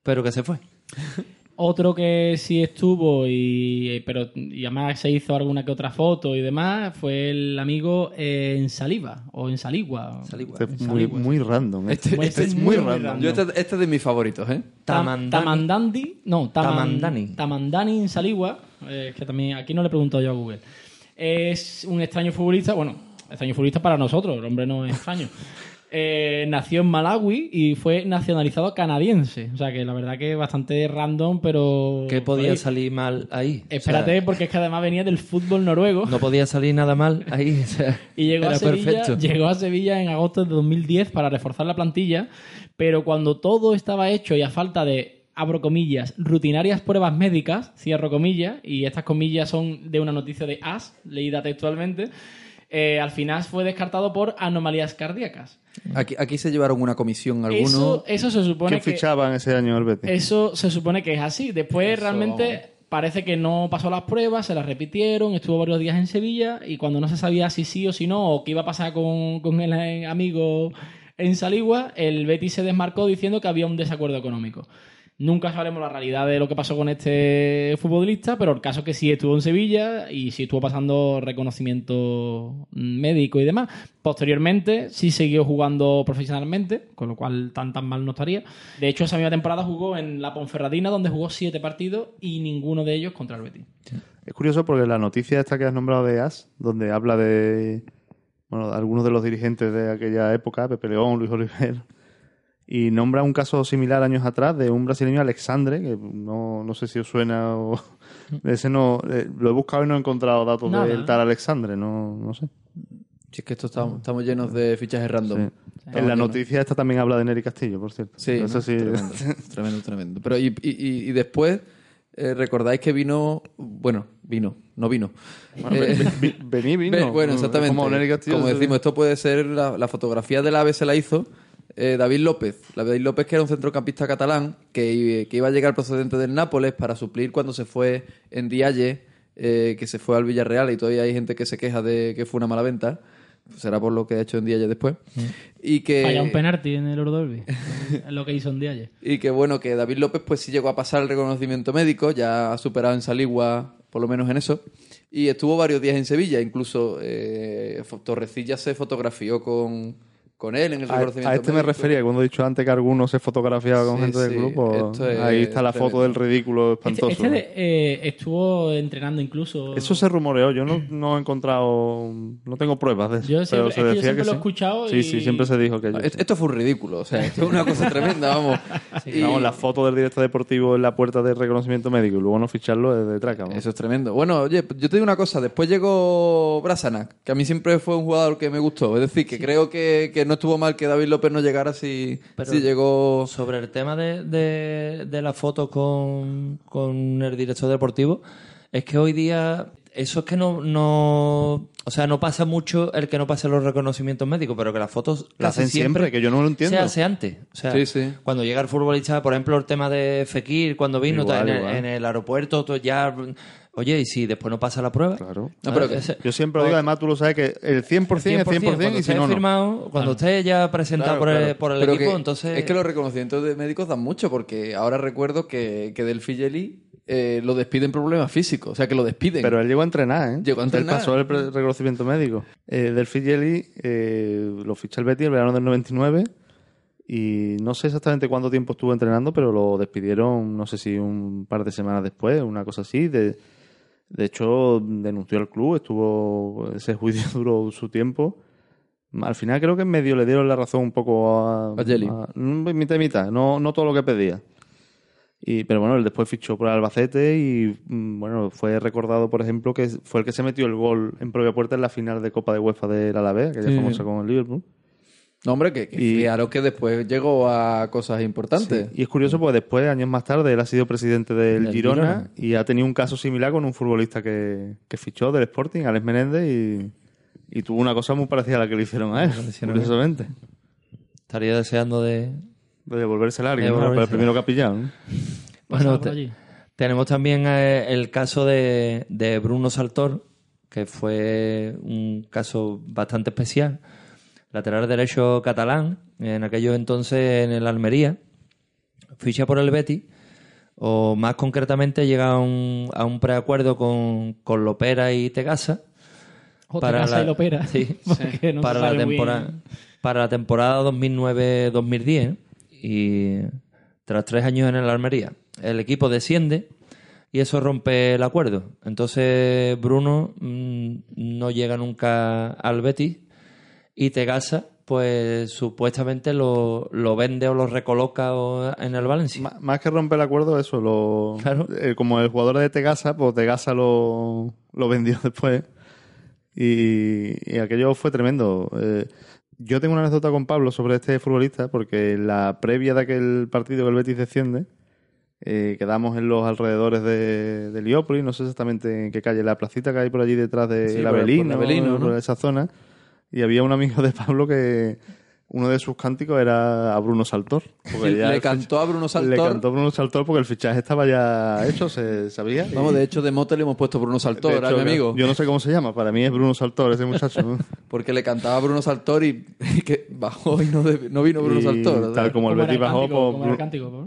pero que se fue. Otro que sí estuvo y pero y además se hizo alguna que otra foto y demás fue el amigo eh, en Saliva o en Saligua. Saligua. Este es muy, muy random. ¿eh? Este, es es muy muy random. random. Yo este, este es de mis favoritos, ¿eh? Tam- Tamandani. Tamandandi, no, Taman- Tamandani. Tamandani en Saligua, eh, que también aquí no le he preguntado yo a Google. Es un extraño futbolista, bueno, extraño futbolista para nosotros, el hombre no es extraño. Eh, nació en Malawi y fue nacionalizado canadiense. O sea que la verdad que es bastante random, pero. ¿Qué podía salir mal ahí? O Espérate, sea, porque es que además venía del fútbol noruego. no podía salir nada mal ahí. o sea, Y llegó a, Sevilla, llegó a Sevilla en agosto de 2010 para reforzar la plantilla, pero cuando todo estaba hecho y a falta de, abro comillas, rutinarias pruebas médicas, cierro comillas, y estas comillas son de una noticia de AS, leída textualmente, eh, al final fue descartado por anomalías cardíacas. Aquí, aquí se llevaron una comisión alguno. Eso, eso se supone ¿Quién que... fichaba en ese año el Betis? Eso se supone que es así. Después Eso, realmente parece que no pasó las pruebas, se las repitieron, estuvo varios días en Sevilla y cuando no se sabía si sí o si no o qué iba a pasar con, con el eh, amigo en Saligua, el Betis se desmarcó diciendo que había un desacuerdo económico. Nunca sabremos la realidad de lo que pasó con este futbolista, pero el caso es que sí estuvo en Sevilla y sí estuvo pasando reconocimiento médico y demás. Posteriormente sí siguió jugando profesionalmente, con lo cual tan tan mal no estaría. De hecho, esa misma temporada jugó en la Ponferradina, donde jugó siete partidos y ninguno de ellos contra el Betis. Es curioso porque la noticia esta que has nombrado de AS, donde habla de bueno, algunos de los dirigentes de aquella época, Pepe León, Luis Oliver, y nombra un caso similar años atrás de un brasileño Alexandre, que no, no sé si os suena o... Ese no, eh, lo he buscado y no he encontrado datos Nada. del tal Alexandre, no, no sé. Si es que esto estamos, estamos llenos de fichajes random. Sí. En la llenos. noticia esta también habla de Neri Castillo, por cierto. Sí, Eso sí. Tremendo, tremendo, tremendo. Pero y, y- y- y después, eh, recordáis que vino, bueno, vino, no vino. Bueno, Eh, ve- ve- vení, vino. Bueno, exactamente. Como Neri Castillo. Como decimos, esto puede ser la, la fotografía del AVE se la hizo eh, David López. La David López que era un centrocampista catalán que, que iba a llegar procedente del Nápoles para suplir cuando se fue en Dialle, eh, que se fue al Villarreal y todavía hay gente que se queja de que fue una mala venta. Será por lo que ha hecho en Dialle después. Y que... Falla un penalti en el es lo que hizo en Dialle. Y que bueno, que David López pues sí llegó a pasar el reconocimiento médico, ya ha superado en Saligua, por lo menos en eso, y estuvo varios días en Sevilla, incluso eh, Torrecilla se fotografió con, con él en el A, reconocimiento a este me refería, cuando he dicho antes que alguno se fotografiaba con Sí, gente del grupo. esto es Ahí está la tremendo. foto del ridículo Este, espantoso. este de- eh, estuvo entrenando incluso. Eso se rumoreó, yo no, no he encontrado, no tengo pruebas de eso. Yo siempre- pero se es que yo decía siempre que lo he sí. escuchado Sí, y- sí, siempre se dijo que yo. Esto, esto fue un ridículo, o sea, esto es una cosa tremenda, vamos. Y- Vamos, la foto del director deportivo en la puerta de reconocimiento médico y luego no ficharlo es de traca. vamos. Eso es tremendo. Bueno, oye, yo te digo una cosa. Después llegó Brasanac, que a mí siempre fue un jugador que me gustó. Es decir, que creo que, que no estuvo mal que David López no llegara si, Pero- si llegó... Sobre el tema de, de, de la foto con, con el director deportivo, es que hoy día eso es que no, no. O sea, no pasa mucho el que no pase los reconocimientos médicos, pero que las fotos La hacen siempre, que yo no lo entiendo. Se hace antes. O sea, Sí, sí. cuando llega el futbolista, por ejemplo, el tema de Fekir, cuando vino Igual, en, el, igual. en el aeropuerto, ya. Oye, y si después no pasa la prueba. Claro. No, pero que- Yo siempre lo digo, además tú lo sabes que el 100%, es 100%, cuando y si no, no. firmado, cuando esté ya presentado Claro, por el, claro. por el Pero equipo, entonces. Es que los reconocimientos de médicos dan mucho, porque ahora recuerdo que, que del Figeli eh, lo despiden por problemas físicos. O sea, que lo despiden. Pero él llegó a entrenar, ¿eh? Llegó a entrenar. Él pasó el reconocimiento médico. Eh, del Figeli eh, lo ficha el Betis el verano del 99 y no sé exactamente cuánto tiempo estuvo entrenando, pero lo despidieron, no sé si un par de semanas después, una cosa así. De, de hecho, denunció al club, estuvo ese juicio duró su tiempo. Al final creo que en medio le dieron la razón un poco a... A Jelly. mm, mitad y mitad, no, no todo lo que pedía. Y, pero bueno, él después fichó por el Albacete y mm, bueno, fue recordado, por ejemplo, que fue el que se metió el gol en propia puerta en la final de Copa de UEFA del Alavés, aquella Sí. famosa con el Liverpool. No, hombre, que, que Y- fijaros que después llegó a cosas importantes. Sí, Y es curioso porque después, años más tarde, él ha sido presidente del Girona, Girona. y ha tenido un caso similar con un futbolista que, que fichó del Sporting, Alex Menéndez, y, y tuvo una cosa muy parecida a la que le hicieron a él, hicieron a él. curiosamente. Estaría deseando de. De devolverse a alguien, De ¿no? Para el devolvérsela. primero que ha pillado. ¿no? Bueno, te- tenemos también eh, el caso de, de Bruno Saltor, que fue un caso bastante especial. Lateral derecho catalán, en aquellos entonces en el Almería. Ficha por el Betis, o más concretamente llega a un, a un preacuerdo con, con Lopera y Tegasa. O para Tegasa la- y Lopera. sí, Porque no se para, la temporada, para la temporada 2009-2010 y tras tres años en el Almería el equipo desciende y eso rompe el acuerdo entonces Bruno mm, no llega nunca al Betis y Tegasa pues supuestamente lo, lo vende o lo recoloca o- en el Valencia Más que romper el acuerdo, eso, lo, Claro. eh, como el jugador de Tegasa, pues Tegasa lo, lo vendió después. Y, y aquello fue tremendo. Eh, yo tengo una anécdota con Pablo sobre este futbolista, porque en la previa de aquel partido que el Betis desciende, eh, quedamos en los alrededores de, de Liópolis, no sé exactamente en qué calle, la placita que hay por allí detrás de Sí, el por esa zona, y había un amigo de Pablo que uno de sus cánticos era a Bruno Saltor. porque ya Le cantó a Bruno le Saltor. cantó Bruno Saltor porque el fichaje estaba ya hecho, se sabía. y- Vamos, de hecho, de mote le hemos puesto Bruno Saltor a hecho, mi amigo. Yo no sé cómo se llama, para mí es Bruno Saltor ese muchacho. ¿no? Porque le cantaba a Bruno Saltor y, y que bajó y no, de- no vino Bruno Y Saltor. Tal como el ¿Cómo era Betis bajó, cántico? pues, ¿Cómo era el Bru- cántico, Pablo?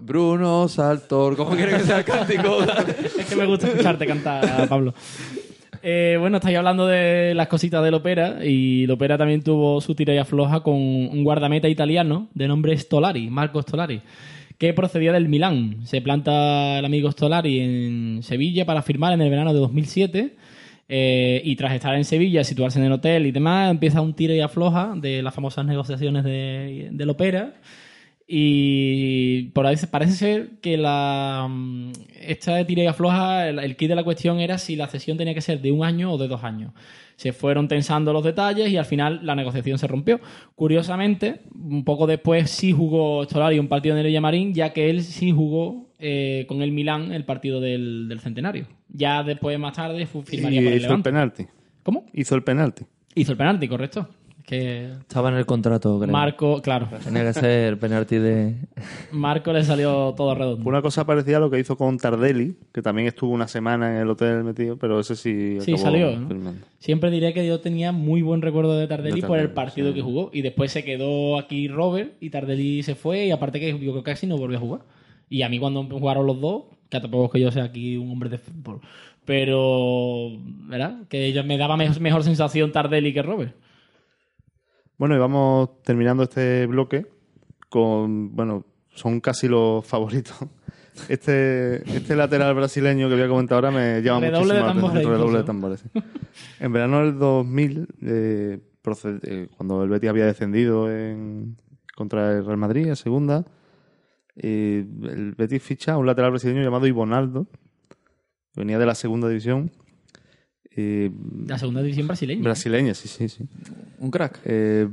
Bruno Saltor. ¿Cómo quiere que sea el cántico? Es que me gusta escucharte cantar, Pablo. Eh, bueno, estáis hablando de las cositas del Opera y el Opera también tuvo su tira y afloja con un guardameta italiano de nombre Stolari, Marco Stolari, que procedía del Milán. Se planta el amigo Stolari en Sevilla para firmar en el verano de 2007 eh, y tras estar en Sevilla, situarse en el hotel y demás, empieza un tira y afloja de las famosas negociaciones de, del Opera. Y por ahí parece ser que la mm, esta de tira y afloja, el, el kit de la cuestión era si la cesión tenía que ser de un año o de dos años. Se fueron tensando los detalles y al final la negociación se rompió. Curiosamente, un poco después sí jugó Stolari un partido en el Villamarín, ya que él sí jugó eh, con el Milán el partido del, del centenario. Ya después, más tarde, firmaría y por el hizo el penalti. ¿Cómo? Hizo el penalti. Hizo el penalti, correcto. Que estaba en el contrato creo. Marco, claro, tenía que ser penalti de Marco le salió todo redondo. Una cosa parecida a lo que hizo con Tardelli, que también estuvo una semana en el hotel metido, pero ese sí Sí, acabó salió, ¿no? Siempre diré que yo tenía muy buen recuerdo de Tardelli De por el Tardelli, partido sí. que jugó. Y después se quedó aquí Robert y Tardelli se fue. Y aparte que yo creo que casi no volvió a jugar. Y a mí cuando jugaron los dos, que tampoco es que yo sea aquí un hombre de fútbol, pero, ¿verdad? Que me daba mejor sensación Tardelli que Robert. Bueno, y vamos terminando este bloque con, bueno, son casi los favoritos. Este, este lateral brasileño que voy a comentar ahora me llama Redoble de muchísimo la tambores. Redoble de tambores. sí. En verano del 2000, eh, proced- eh, cuando el Betis había descendido en- contra el Real Madrid en segunda, eh, el Betis ficha a un lateral brasileño llamado Ivonaldo, que venía de la segunda división. Eh, La segunda división brasileña. brasileña, sí, sí, sí. Un crack. Eh,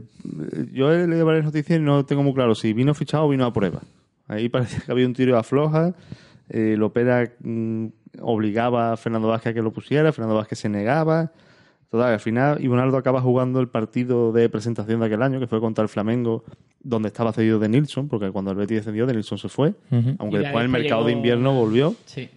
yo he leído varias noticias y no tengo muy claro si vino fichado o vino a prueba. Ahí parecía que había un tiro a floja. Eh, Lopera mm, obligaba a Fernando Vázquez a que lo pusiera, Fernando Vázquez se negaba. Total, al final Ibonaldo acaba jugando el partido de presentación de aquel año, que fue contra el Flamengo, donde estaba cedido de Nilsson, porque cuando el Betis descendió, de Nilsson se fue, aunque Y después ahí el mercado de invierno volvió. Sí.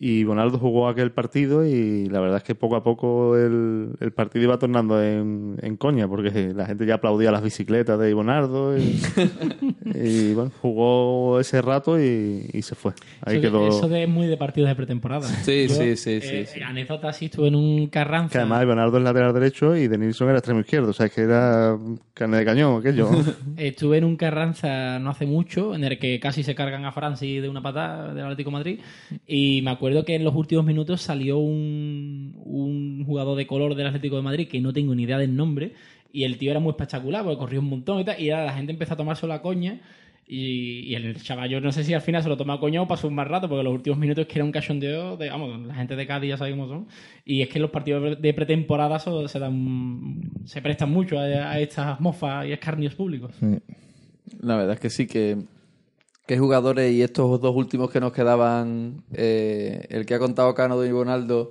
Y Bonaldo jugó aquel partido y la verdad es que poco a poco el, el partido iba tornando en, en coña, porque la gente ya aplaudía las bicicletas de Ibonardo y, y, bueno, jugó ese rato y, y se fue. Ahí eso, quedó. eso de muy de partidos de pretemporada. Sí, Yo, sí, sí, sí, eh, sí. Anécdota, sí, estuve en un Carranza. Que además Ibonardo es lateral derecho y de Nilsson era extremo izquierdo, o sea, es que era carne de cañón aquello. Estuve en un Carranza no hace mucho, en el que casi se cargan a Francis de una patada del Atlético de Madrid. Y me acuerdo que en los últimos minutos salió un, un jugador de color del Atlético de Madrid que no tengo ni idea del nombre. Y el tío era muy espectacular porque corrió un montón y tal. Y la gente empezó a tomarse la coña. Y, y el chaval, yo no sé si al final se lo tomó a coña o pasó un más rato, porque los últimos minutos que era un cachondeo de, vamos, la gente de Cádiz ya sabe cómo son. Y es que los partidos de pretemporada se dan, se prestan mucho a, a estas mofas y escarnios públicos. La verdad es que sí, que, que jugadores y estos dos últimos que nos quedaban, eh, el que ha contado Cano de Bonaldo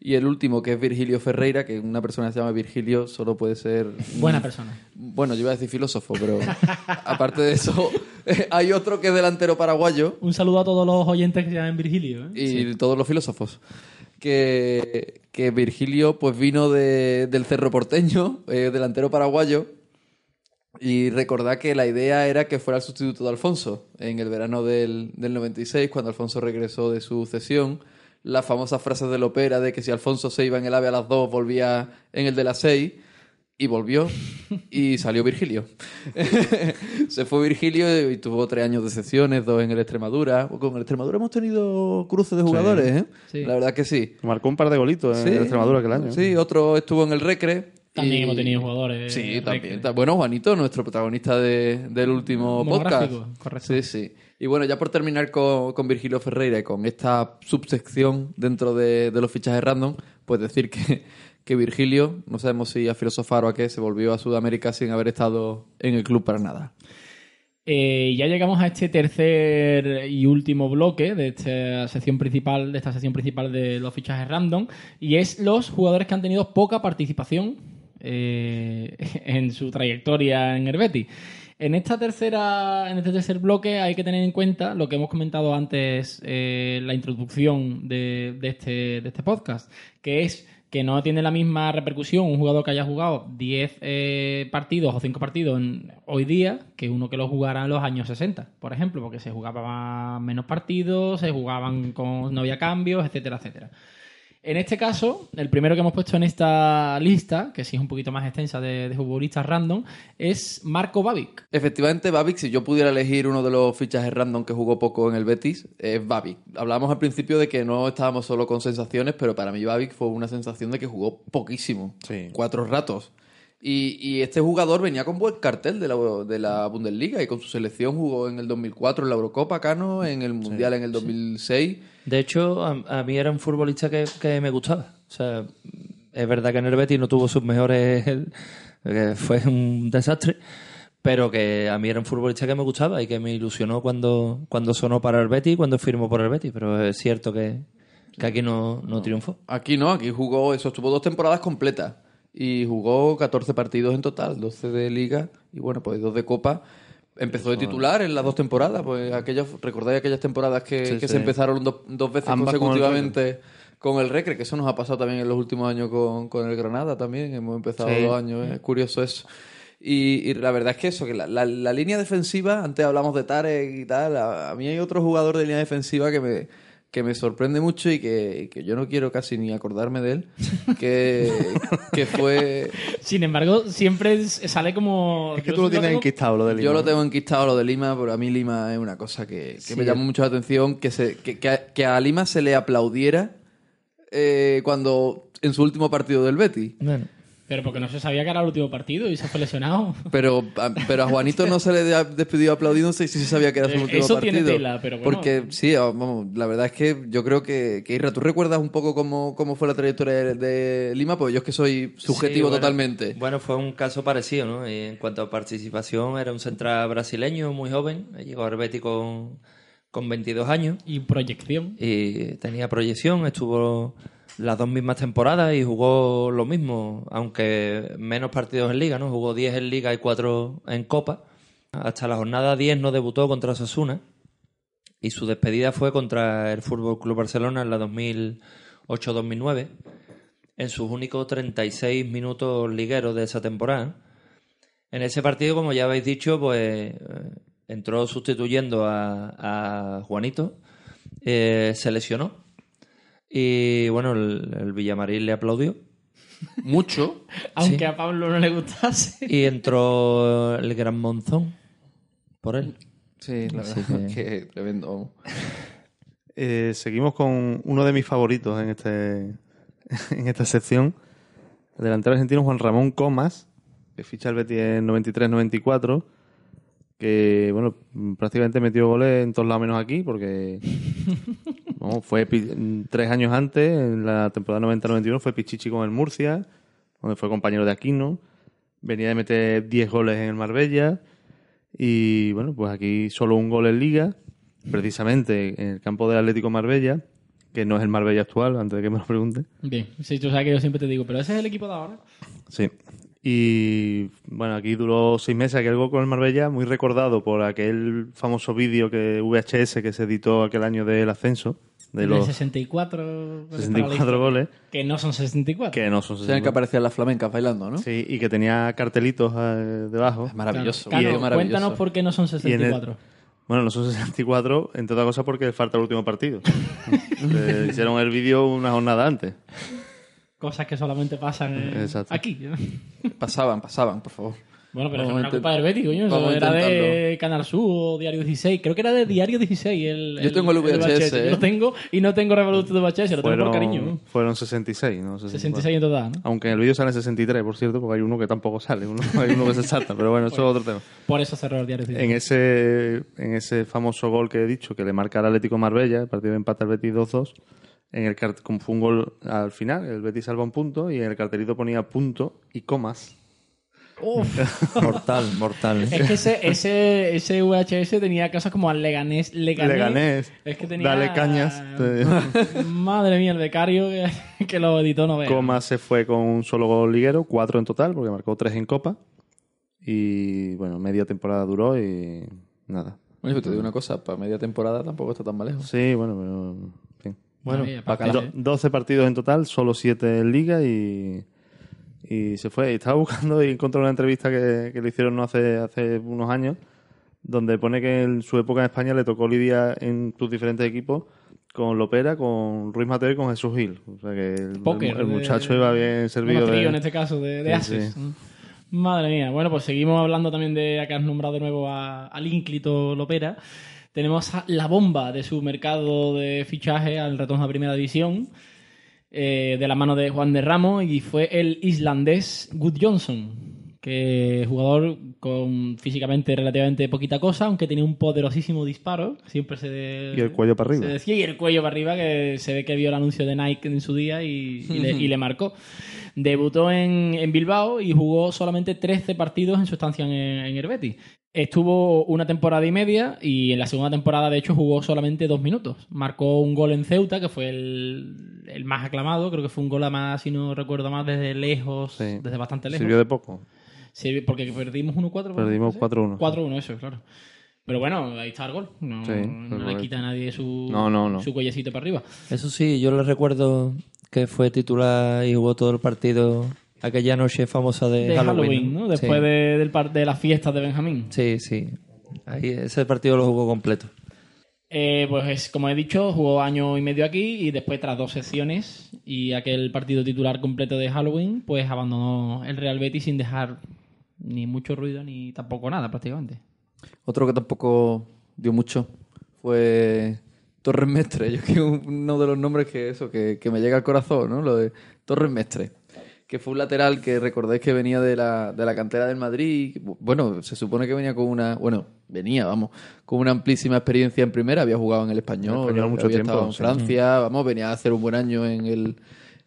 y el último que es Virgilio Ferreira, que una persona que se llama Virgilio solo puede ser... Buena persona. Bueno, yo iba a decir filósofo, pero aparte de eso, hay otro que es delantero paraguayo Un saludo a todos los oyentes que se llaman Virgilio. ¿eh? y todos los filósofos. Que, que Virgilio pues vino de- del Cerro Porteño, eh, delantero paraguayo, y recordad que la idea era que fuera el sustituto de Alfonso en el verano del, del 96, cuando Alfonso regresó de su cesión. Las famosas frases del ópera de que si Alfonso se iba en el AVE a las 2, volvía en el de las 6. Y volvió y salió Virgilio. se fue Virgilio y tuvo tres años de sesiones, dos en el Extremadura. Con el Extremadura hemos tenido cruces de jugadores, ¿eh? Sí. La verdad que sí. Marcó un par de golitos en Sí. el Extremadura aquel año. Sí, otro estuvo en el Recre. También y- hemos tenido jugadores. Sí, también. Bueno, Juanito, nuestro protagonista de- del último podcast. Correcto. Sí, sí. Y bueno, ya por terminar con, con Virgilio Ferreira y con esta subsección dentro de, de los fichajes random, pues decir que, que Virgilio, no sabemos si a filosofar o a qué, se volvió a Sudamérica sin haber estado en el club para nada. Eh, ya llegamos a este tercer y último bloque de esta sección principal, de esta sección principal de los fichajes random, y es los jugadores que han tenido poca participación eh, en su trayectoria en el Betis. En esta tercera, en este tercer bloque hay que tener en cuenta lo que hemos comentado antes, eh, la introducción de, este, este podcast, que es que no tiene la misma repercusión un jugador que haya jugado 10 eh, partidos o 5 partidos hoy día que uno que lo jugara en los años 60, por ejemplo, porque se jugaban menos partidos, se jugaban con no había cambios, etcétera, etcétera. En este caso, el primero que hemos puesto en esta lista, que sí es un poquito más extensa de, de futbolistas random, es Marco Babic. Efectivamente, Babic, si yo pudiera elegir uno de los fichajes random que jugó poco en el Betis, es Babic. Hablábamos al principio de que no estábamos solo con sensaciones, pero para mí Babic fue una sensación de que jugó poquísimo. Sí. Cuatro ratos. Y, y este jugador venía con buen cartel de la, de la Bundesliga y con su selección jugó en el 2004 en la Eurocopa, Cano, en el Mundial en el 2006. De hecho, a, a mí era un futbolista que, que me gustaba. O sea, es verdad que en el Betis no tuvo sus mejores... que fue un desastre. Pero que a mí era un futbolista que me gustaba y que me ilusionó cuando, cuando sonó para el Betis y cuando firmó por el Betis. Pero es cierto que, que aquí no, no triunfó. Aquí no, aquí jugó, eso, estuvo dos temporadas completas. Y jugó 14 partidos en total, 12 de liga y bueno, pues dos de copa. Empezó de titular en las dos temporadas, pues aquellas, recordáis aquellas temporadas que, Sí, que sí. se empezaron dos, dos veces Ambas consecutivamente con el Recre, que eso nos ha pasado también en los últimos años con, con el Granada también, hemos empezado Sí. dos años, ¿eh? es curioso eso. Y, y la verdad es que eso, que la, la- la línea defensiva, antes hablamos de Tarek y tal, a, a mí hay otro jugador de línea defensiva que me, que me sorprende mucho y que, que yo no quiero casi ni acordarme de él, que, que fue... Sin embargo, siempre sale como... Es que tú lo tienes tengo- enquistado, lo de Lima. Yo lo tengo enquistado lo de Lima, pero a mí Lima es una cosa que, que Sí. me llama mucho la atención, que, se, que, que a, que a Lima se le aplaudiera eh, cuando en su último partido del Betis. Bueno, Pero porque no se sabía que era el último partido y se fue lesionado. Pero a, pero a Juanito no se le ha no sé si se sabía que era su Eh, último eso partido. tiene tela, pero bueno. Porque sí, ah, vamos, la verdad es que yo creo que, que Irra, ¿tú recuerdas un poco cómo, cómo fue la trayectoria de, de Lima? Pues yo es que soy subjetivo Sí, bueno, totalmente. Bueno, fue un caso parecido, ¿no? Y en cuanto a participación, era un central brasileño muy joven. Llegó al Betis con, con 22 años. Y proyección. Y tenía proyección, estuvo las dos mismas temporadas y jugó lo mismo, aunque menos partidos en liga, ¿no? Jugó 10 en liga y 4 en copa. Hasta la jornada 10 no debutó contra Osasuna y su despedida fue contra el Fútbol Club Barcelona en la 2008-2009 en sus únicos 36 minutos ligueros de esa temporada. En ese partido, como ya habéis dicho, pues eh, entró sustituyendo a, a Juanito, eh, se lesionó y bueno, el, el Villamarín le aplaudió Mucho. Aunque Sí. a Pablo no le gustase. y entró el Gran Monzón por él. Sí, la Así verdad que- que tremendo. Eh, seguimos con uno de mis favoritos en este en esta sección. El delantero argentino Juan Ramón Comas, que ficha el Betis en 93-94, que bueno, prácticamente metió goles en todos lados menos aquí, porque fue tres años antes, en la temporada 90-91, fue Pichichi con el Murcia, donde fue compañero de Aquino. Venía de meter 10 goles en el Marbella. Y bueno, pues aquí solo un gol en Liga, precisamente en el campo del Atlético Marbella, que no es el Marbella actual, antes de que me lo pregunte. Bien, sí, tú sabes que yo siempre te digo, pero ese es el equipo de ahora. Sí. Y bueno, aquí duró seis meses aquel gol con el Marbella, muy recordado por aquel famoso vídeo que VHS que se editó aquel año del ascenso, de los 64, goles para la 64 historia, goles, Que no son 64. que no son O sea, en el que 64. aparecían las flamencas bailando, ¿no? Sí, y que tenía cartelitos eh, debajo. Es maravilloso. Claro, cuéntanos por qué no son Y en el- 64. Bueno, no son 64, entre otras cosas porque falta el último partido. Eh, hicieron el vídeo una jornada antes. Cosas que solamente pasan eh, aquí. Pasaban, pasaban, por favor. Bueno, pero eso no era culpa del Betis, coño. Vamos era de intentarlo. Canal Sur o Diario 16. Creo que era de Diario 16. El, Yo tengo el VHS, Yo ¿eh? lo tengo y no tengo Revolution de VHS. Lo tengo por cariño. Fueron, fueron 66, ¿no? 64. 66 en total, ¿no? Aunque en el vídeo sale 63, por cierto, porque hay uno que tampoco sale, uno, hay uno que se salta, pero bueno, eso es otro tema. Por eso cerró el Diario 16. En ese, en ese famoso gol que he dicho, que le marca al Atlético Marbella, el partido de empate al Betis 2-2, en el cart- como fue un gol al final, el Betis salva un punto y en el cartelito ponía punto y comas. Mortal, mortal. Es que ese, ese, ese VHS tenía cosas como al Leganés. Leganés. Leganés. Es que tenía... Dale cañas. Madre mía, el becario que, que lo editó no vea. Comas se fue con un solo gol liguero, cuatro en total, porque marcó tres en Copa. Y bueno, media temporada duró y nada. Bueno, yo te digo una cosa, para media temporada tampoco está tan mal lejos. Sí, bueno, pero. en fin. Bueno, Do- 12 partidos en total, solo 7 en liga y, y se fue. Y estaba buscando y encontré una entrevista que, que le hicieron no hace, hace unos años, donde pone que en su época en España le tocó lidiar en sus diferentes equipos con Lopera, con Ruiz Mateo y con Jesús Gil. O sea que el, Póker, el- el de- muchacho iba bien servido trío de... en este caso, de, de Sí, ases. sí. Madre mía. Bueno, pues seguimos hablando también de, ya que has nombrado de nuevo a, al ínclito Lopera. Tenemos a la bomba de su mercado de fichaje al retorno a Primera División, eh, de la mano de Juan de Ramos, y fue el islandés Good Johnson, que jugador con físicamente relativamente poquita cosa, aunque tenía un poderosísimo disparo, siempre se... Y el cuello para arriba. Se decía, y el cuello para arriba, que se ve que vio el anuncio de Nike en su día y, y le, y le marcó. Debutó en, en Bilbao y jugó solamente 13 partidos en su estancia en, en el Betis. Estuvo una temporada y media y en la segunda temporada, de hecho, jugó solamente dos minutos. Marcó un gol en Ceuta, que fue el, el más aclamado. Creo que fue un gol, además, si no recuerdo más, desde lejos, Sí. desde bastante lejos. Sirvió de poco. Sirvió- porque perdimos 1-4. Perdimos ¿sí? 4-1. 4-1, eso, claro. Pero bueno, ahí está el gol. No, Sí, le quita a nadie su, No, no, no. su cuellecito para arriba. Eso sí, yo le recuerdo que fue titular y jugó todo el partido aquella noche famosa de, de Halloween, Halloween, ¿no? Sí. Después de, del par- de las fiestas de Benjamín. Sí, sí. Ahí, ese partido lo jugó completo. Eh, pues es, como he dicho, jugó año y medio aquí y después tras dos sesiones y aquel partido titular completo de Halloween, pues abandonó el Real Betis sin dejar ni mucho ruido ni tampoco nada prácticamente. Otro que tampoco dio mucho fue Torres Mestre. Yo que uno de los nombres que eso, que, que me llega al corazón, ¿no? Lo de Torres Mestre. Que fue un lateral que recordáis que venía de la, de la cantera del Madrid. Bueno, se supone que venía con una. Bueno, venía, vamos, con una amplísima experiencia en primera. Había jugado en el español, el Español mucho había tiempo, estado en sí. Francia, vamos, venía a hacer un buen año en el,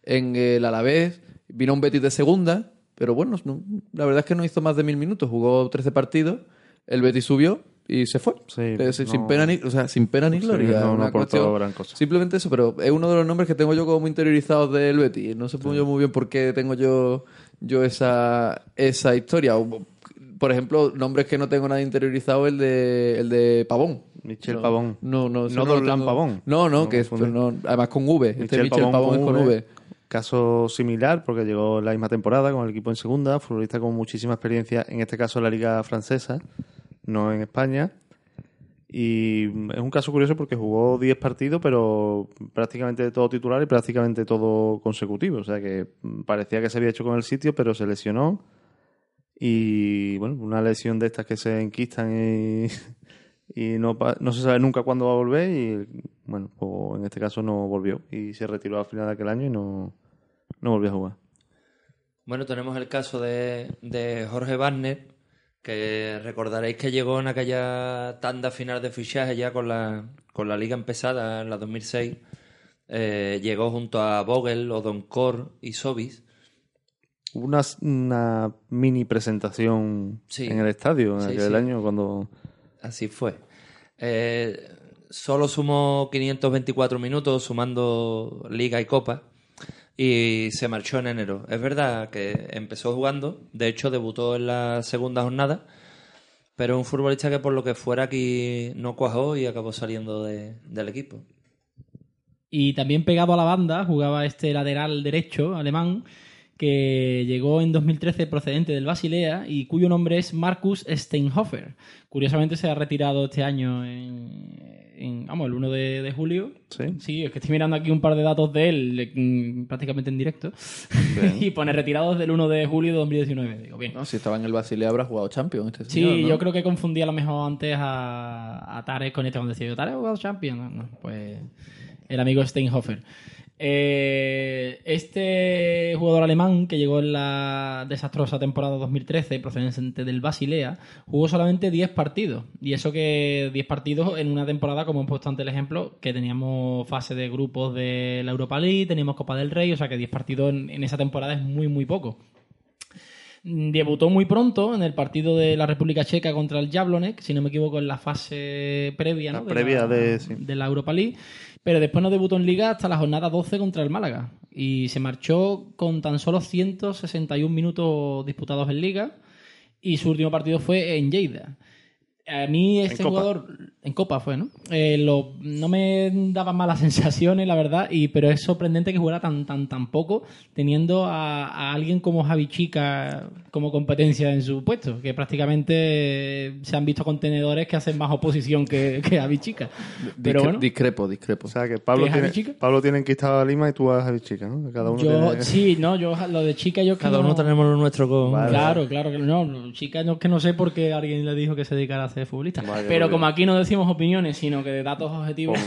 en el Alavés. Vino un Betis de segunda, pero bueno, no- la verdad es que no hizo más de mil minutos. Jugó 13 partidos, el Betis subió y se fue. Sí, Eh, sin, no- pena ni, o sea, sin pena ni Sí, gloria. no, no cuestión- gran cosa. Simplemente eso, pero es uno de los nombres que tengo yo como interiorizados del Betis. No sé yo muy bien por qué tengo yo, yo esa, esa historia. O, Por ejemplo, nombres que no tengo nada interiorizado, el de, el de Pavón. Michel No, Pavón. No, no, No Dorlan. Pavón. No, no, No que es, no, además con V. Este Michel Michel Pavón, es con V. Caso similar, porque llegó la misma temporada con el equipo en segunda, futbolista con muchísima experiencia, en este caso en la liga francesa, no en España. Y es un caso curioso porque jugó 10 partidos, pero prácticamente todo titular y prácticamente todo consecutivo. O sea que mm, parecía que se había hecho con el sitio, pero se lesionó. Y bueno, una lesión de estas que se enquistan y, no, no se sabe nunca cuándo va a volver. Y bueno, pues en este caso no volvió y se retiró al final de aquel año y no, no volvió a jugar. Bueno, tenemos el caso de, de Jorge Wagner, que recordaréis que llegó en aquella tanda final de fichaje ya con la, con la liga empezada en la 2006. Eh, llegó junto a Vogel, Odonkor y Sobis. Hubo una, una mini presentación Sí. en el estadio en Sí, aquel sí. año cuando Así fue. Eh, solo sumó 524 minutos sumando Liga y Copa y se marchó en enero. Es verdad que empezó jugando, de hecho debutó en la segunda jornada, pero un futbolista que por lo que fuera aquí no cuajó y acabó saliendo de- del equipo. Y también pegado a la banda jugaba este lateral derecho alemán que llegó en 2013 procedente del Basilea y cuyo nombre es Markus Steinhofer. Curiosamente se ha retirado este año en, en- vamos, el 1 de, de julio. Sí. es que estoy mirando aquí un par de datos de él mm, prácticamente en directo. Y pone retirado desde el 1 de julio de 2019. Digo, bien. No, si estaba en el Basilea habrá jugado Champions este Sí, señor, ¿no? yo creo que confundía a lo mejor antes a, a Tarek con este cuando decía yo, Tarek ha jugado Champions. No, no, pues el amigo Steinhofer. Eh, este jugador alemán que llegó en la desastrosa temporada 2013, procedente del Basilea, jugó solamente 10 partidos. Y eso que 10 partidos en una temporada, como hemos puesto antes el ejemplo, que teníamos fase de grupos de la Europa League, teníamos Copa del Rey, o sea que 10 partidos en, en esa temporada es muy, muy poco. Debutó muy pronto en el partido de la República Checa contra el Jablonec, si no me equivoco, en la fase previa, ¿no? La previa la, de- sí. de la Europa League. Pero después no debutó en Liga hasta la jornada 12 contra el Málaga. Y se marchó con tan solo 161 minutos disputados en Liga. Y su último partido fue en Lleida. A mí este jugador, en Copa fue, ¿no? Eh, lo- no me daba malas sensaciones, la verdad, y, pero es sorprendente que jugara tan, tan, tan poco, teniendo a, a alguien como Javi Chica como competencia en su puesto, que prácticamente se han visto contenedores que hacen más oposición que, que Javi Chica. Pero Discre- bueno, Discrepo, discrepo. O sea que Pablo ¿Que Javi tiene, Chica? Pablo tiene enquistado a Lima y tú a Javi Chica, ¿no? Cada uno yo, tiene... sí, no, yo lo de Chica yo es que Cada uno no- tenemos lo nuestro con... Vale. Claro, claro que no. Chica no, que no sé por qué alguien le dijo que se dedicara a ser futbolista. Vaya, Pero como aquí no decimos opiniones, sino que de datos objetivos.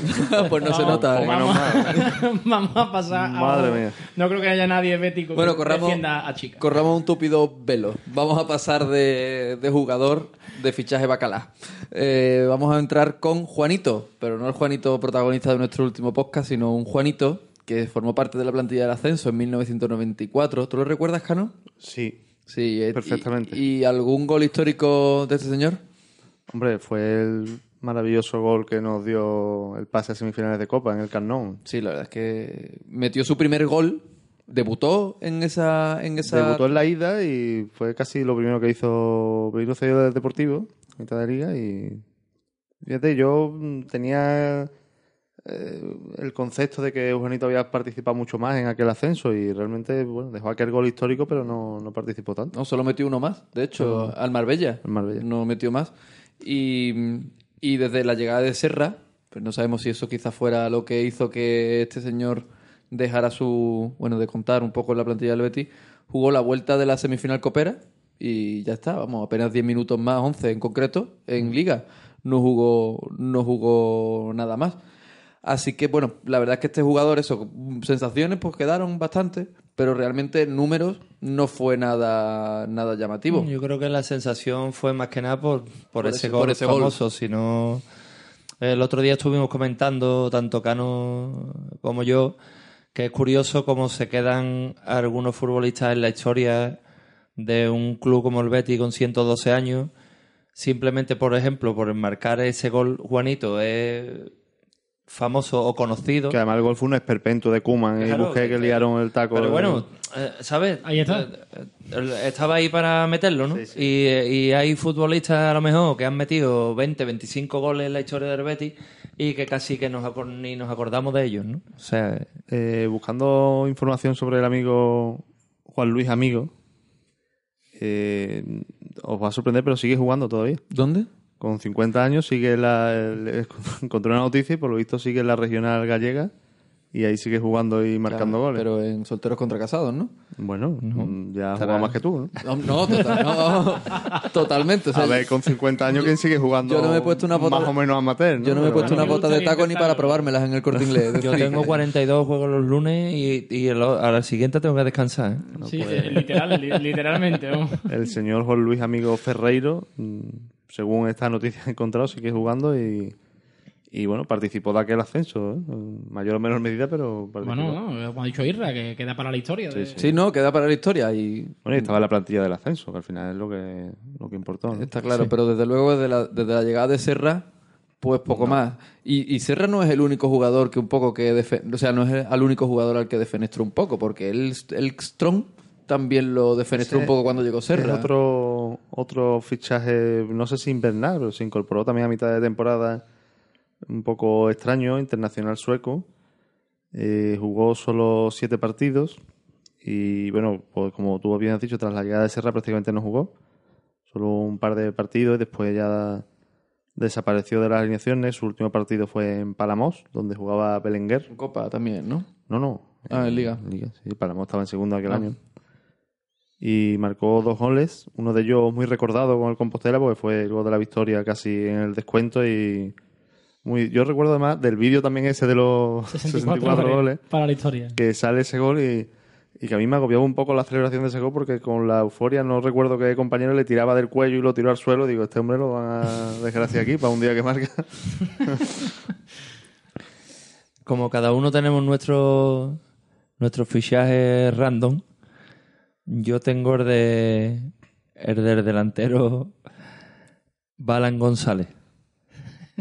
Pues no se vamos- nota, ¿eh? Vamos, a pasar a. Madre mía. No creo que haya nadie bético Bueno, que corramos, defienda a Chica. corramos un tupido velo. Vamos a pasar de, de jugador de fichaje bacalá. Eh, vamos a entrar con Juanito, pero no el Juanito protagonista de nuestro último podcast, sino un Juanito que formó parte de la plantilla del ascenso en 1994. ¿Tú lo recuerdas, Cano? Sí. Sí, eh, Perfectamente. ¿Y, y algún gol histórico de este señor? Hombre, fue el maravilloso gol que nos dio el pase a semifinales de Copa en el Carnón. Sí, la verdad es que metió su primer gol, debutó en esa... En esa... Debutó en la ida y fue casi lo primero que hizo Pereiro cedido del Deportivo, mitad de liga, y fíjate, yo tenía eh, el concepto de que Eugenito había participado mucho más en aquel ascenso y realmente, bueno, dejó aquel gol histórico, pero no, no participó tanto. No, solo metió uno más, de hecho, al Marbella. Al Marbella. No metió más. Y, y desde la llegada de Serra, pues no sabemos si eso quizás fuera lo que hizo que este señor dejara su. Bueno, de contar un poco la plantilla del Betis, jugó la vuelta de la semifinal copera y ya está, vamos, apenas 10 minutos más, 11 en concreto, en Liga. No jugó, no jugó nada más. Así que, bueno, la verdad es que este jugador, eso, sensaciones pues quedaron bastante, pero realmente números no fue nada, nada llamativo. Yo creo que la sensación fue más que nada por, por, ese, ese- gol por ese famoso. Si no, el otro día estuvimos comentando, tanto Cano como yo, que es curioso cómo se quedan algunos futbolistas en la historia de un club como el Betis con 112 años, simplemente, por ejemplo, por marcar ese gol, Juanito es famoso o conocido. Que además el gol fue un esperpento de Kuman y Claro, busqué que que- liaron el taco. Pero bueno, eh, ¿sabes? Ahí está. Eh, eh, Estaba ahí para meterlo, ¿no? Y, eh, y hay futbolistas a lo mejor que han metido 20, 25 goles en la historia del Betis y que casi que nos ni nos acordamos de ellos, ¿no? O sea, Eh, buscando información sobre el amigo Juan Luis Amigo, eh, os va a sorprender, pero sigue jugando todavía. ¿Dónde? Con 50 años sigue la... el- encontré una noticia y por lo visto sigue en la regional gallega y ahí sigue jugando y marcando goles. Pero en solteros contra casados, ¿no? Bueno, ya Estará- juega más que tú, ¿no? No, no, total- no, totalmente. o sea, A ver, con 50 años, ¿quién sigue jugando Yo no me he puesto una bota- más o menos amateur? ¿no? yo no me he puesto bueno. una bota de taco ni para probármelas en el corte inglés. yo tengo 42 juegos los lunes y, y el- a la siguiente tengo que descansar. ¿eh? Sí, eh, literal, li- literalmente. El señor Juan Luis Amigo Ferreiro, mm, según esta noticia que he encontrado, sigue jugando y, y bueno, participó de aquel ascenso, ¿eh? en mayor o menor medida, pero participó. Bueno, no, como ha dicho Irra, que queda para la historia. de- Sí, no, queda para la historia y Bueno, y estaba en la plantilla del ascenso, que al final es lo que, lo que importó. ¿no? está claro. Pero desde luego, desde la, desde la llegada de Serra, pues poco más. Y, y Serra no es el único jugador que un poco que... defe- O sea, no es el único jugador al que defenestró un poco, porque el, el Strong también lo defenestró un poco cuando llegó Es Serra. otro, otro fichaje, no sé si invernal, pero se incorporó también a mitad de temporada, un poco extraño, internacional sueco. Eh, jugó solo siete partidos y, bueno, pues como tú bien has dicho, tras la llegada de Serra prácticamente no jugó. Solo un par de partidos y después ya desapareció de las alineaciones. Su último partido fue en Palamos, donde jugaba Belenguer. En Copa también, ¿no? No, no. Ah, en Liga. Sí, Palamos estaba en segundo aquel Ah. año. Y marcó dos goles, uno de ellos muy recordado con el Compostela, porque fue el gol de la victoria casi en el descuento y muy yo recuerdo además del vídeo también ese de los 64, goles, para la historia. que sale ese gol y, y que a mí me agobiaba un poco la celebración de ese gol porque con la euforia no recuerdo qué compañero le tiraba del cuello y lo tiró al suelo. Digo, este hombre lo van a desgraciar aquí para un día que marca. Como cada uno tenemos nuestro, nuestro fichaje random, yo tengo el de el del delantero Balan González.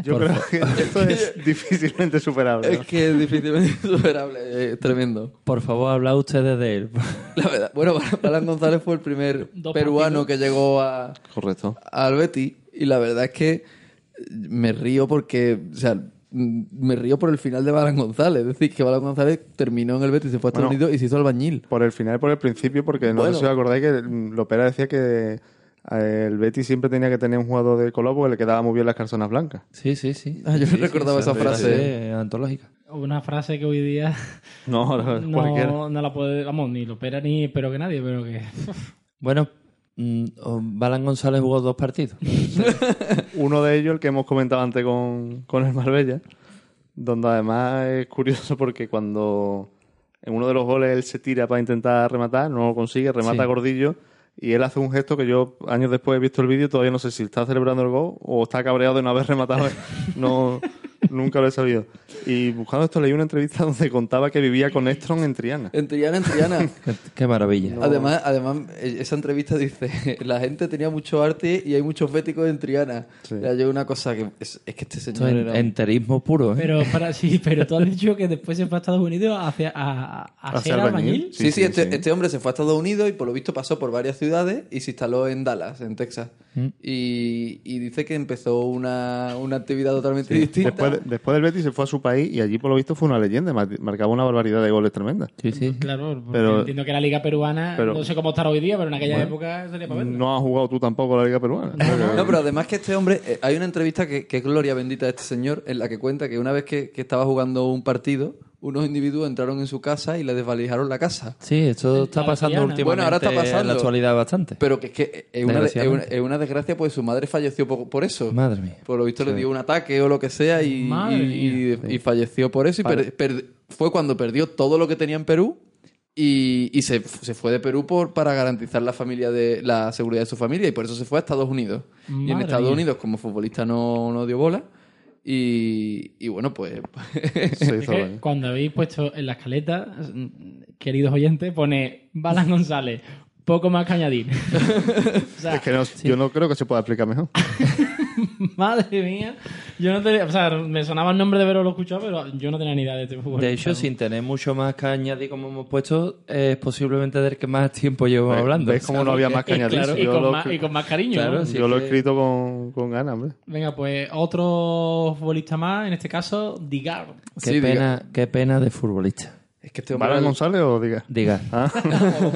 Yo creo que esto es difícilmente superable. ¿no? Es que es difícilmente superable, es tremendo. Por favor, habla ustedes de él. La verdad, bueno, Balán González fue el primer Dos peruano partidos. que llegó a, Correcto. al Betis y la verdad es que me río porque, o sea, me río por el final de Balán González. Es decir, que Balán González terminó en el Betis, se fue a Estados Bueno. Unidos y se hizo albañil. Por el final y por el principio, porque no Bueno. sé si os acordáis que mm, Lopera decía que eh, el Betis siempre tenía que tener un jugador de color porque le quedaban muy bien las calzonas blancas. Sí, sí, sí. Ah, yo Sí, recordaba esa frase. antológica. Una frase que hoy día No, no, cualquiera. no, no la puede, vamos, ni lo opera ni espero que nadie, pero que... Bueno, mm, o- Balan González jugó dos partidos. Uno de ellos, el que hemos comentado antes con, con el Marbella, donde además es curioso porque cuando en uno de los goles él se tira para intentar rematar, no lo consigue, remata Sí. Gordillo y él hace un gesto que yo años después he visto el vídeo, todavía no sé si está celebrando el gol o está cabreado de no haber rematado. No, nunca lo he sabido. Y buscando esto leí una entrevista donde contaba que vivía con Estron en Triana. En Triana, en Triana. qué, qué maravilla. Además, además, eh, esa entrevista dice, la gente tenía mucho arte y hay muchos féticos en Triana. Sí. Ya yo una cosa que es, es que este señor era enterismo puro, ¿eh? Pero para sí, pero tú has dicho que después se fue a Estados Unidos a, hacer- a, a Hacia albañil. albañil. Sí, sí, Sí, sí, este, sí. este hombre se fue a Estados Unidos y por lo visto pasó por varias ciudades y se instaló en Dallas, en Texas. Mm. Y, y dice que empezó una, una actividad totalmente distinta. Después, de- después del Betis se fue a su país y allí por lo visto fue una leyenda, mar- marcaba una barbaridad de goles tremenda. Sí, sí. Claro, Pero- entiendo que la liga peruana, pero- no sé cómo estará hoy día, pero en aquella época sería para verla. No has jugado tú tampoco la Liga Peruana. No, pero además que este hombre, eh, hay una entrevista que, que es gloria bendita de este señor, en la que cuenta que una vez que, que estaba jugando un partido, unos individuos entraron en su casa y le desvalijaron la casa. Sí, esto está pasando últimamente Bueno, ahora está en pasando. la actualidad bastante. Pero que es que es una, de- es una, Desgraciadamente. es una desgracia, pues su madre falleció por, por eso. Madre mía. Por lo visto le dio un ataque o lo que sea y, y- y- y falleció por eso. Y per- per- fue cuando perdió todo lo que tenía en Perú y, y se, se fue de Perú por, para garantizar la familia de la seguridad de su familia y por eso se fue a Estados Unidos. y en Estados mía. Unidos como futbolista no, no dio bola. Y, y bueno, pues... Se Es hizo cuando habéis puesto en la escaleta, mm, queridos oyentes, pone Balan González, Poco más que añadir. O sea, Es que no- yo no creo que se pueda explicar mejor. madre mía. Yo no tenía, o sea, me sonaba el nombre de verlo escuchado, pero yo no tenía ni idea de este fútbol. De hecho, sin tener mucho más que añadir, como hemos puesto, es posiblemente del que más tiempo llevo hablando. ¿Ves cómo no había más que añadir? Claro, y, con lo más, escri- y con más cariño. Claro, ¿no? Yo lo he que- escrito con, con ganas, hombre. Venga, pues otro futbolista más, en este caso, Digard. Qué, Sí, pena, qué pena de futbolista. Que este hombre... ¿Vale González o diga? Diga,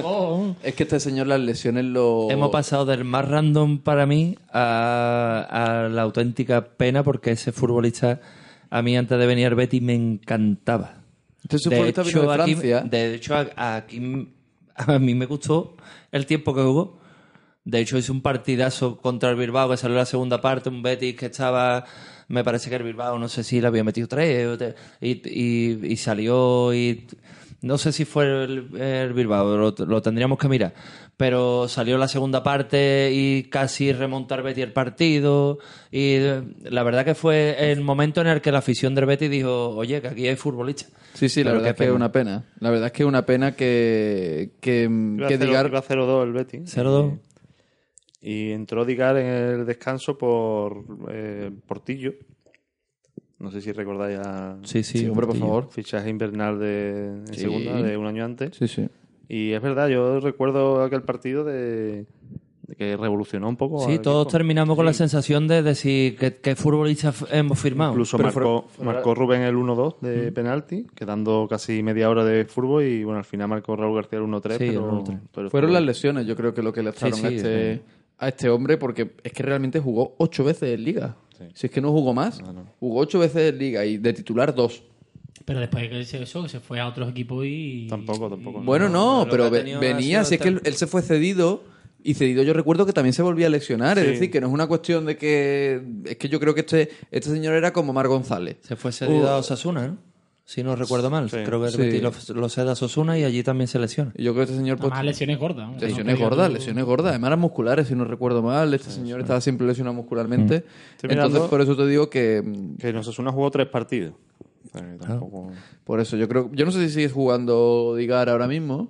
Oh, Es que este señor las lesiones lo... hemos pasado del más random para mí a, a la auténtica pena porque ese futbolista a mí antes de venir al Betis me encantaba. Este futbolista vino de aquí- de hecho, a- aquí a mí me gustó el tiempo que jugó. De hecho, hizo un partidazo contra el Bilbao que salió la segunda parte, un Betis que estaba, me parece que el Bilbao, no sé si le había metido tres, y salió y no sé si fue el, el Bilbao, lo, lo tendríamos que mirar. Pero salió la segunda parte y casi remontar Betis el partido. Y eh, la verdad que fue el momento en el que la afición del Betis dijo, oye, que aquí hay futbolistas. Sí, sí, la Pero verdad es que es una pena. La verdad es que es una pena que, que, Iba que Digar... iba a 0-2 el Betis. 0-2. Y entró Digar en el descanso por eh, Portillo. No sé si recordáis a Sí, sí. Sí, hombre, por favor. fichaje invernal de en Sí. segunda de un año antes. Sí, sí. Y es verdad, yo recuerdo aquel partido de, de que revolucionó un poco. Sí, todos equipo. terminamos con la sensación de decir que, que futbolistas f- hemos firmado. Incluso Pero marcó, fuera- fuera- marcó Rubén el 1-2 de penalti, quedando casi media hora de fútbol y bueno, al final marcó Raúl García el 1-3. Sí, el pero, 1-3. pero Fueron fue- las lesiones, yo creo que lo que le trajeron Sí, a, este, a este hombre, porque es que realmente jugó ocho veces en Liga. Si es que no jugó más, jugó ocho veces en Liga y de titular dos. Pero después que se, eso, que se fue a otros equipos y... Tampoco, tampoco. Bueno, no, pero venía, si es que él, se fue cedido y cedido yo recuerdo que también se volvía a lesionar, es Sí. decir, que no es una cuestión de que... Es que yo creo que este, este señor era como Mar González. Se fue cedido Uh. a Osasuna, ¿no? Si no recuerdo mal. Sí. Creo que Sí. Lo, lo cede a Osasuna y allí también se lesiona. Y yo creo que este señor... pues, Además, lesiones gordas. ¿no? Lesiones No, gordas, tú- lesiones gordas, además eran musculares, si no recuerdo mal. Este señor estaba siempre lesionado muscularmente. Estoy Entonces, por eso te digo que. mm, Que en Osasuna jugó tres partidos. Que tampoco- Por eso yo creo. Yo no sé si sigues jugando Digar ahora mismo,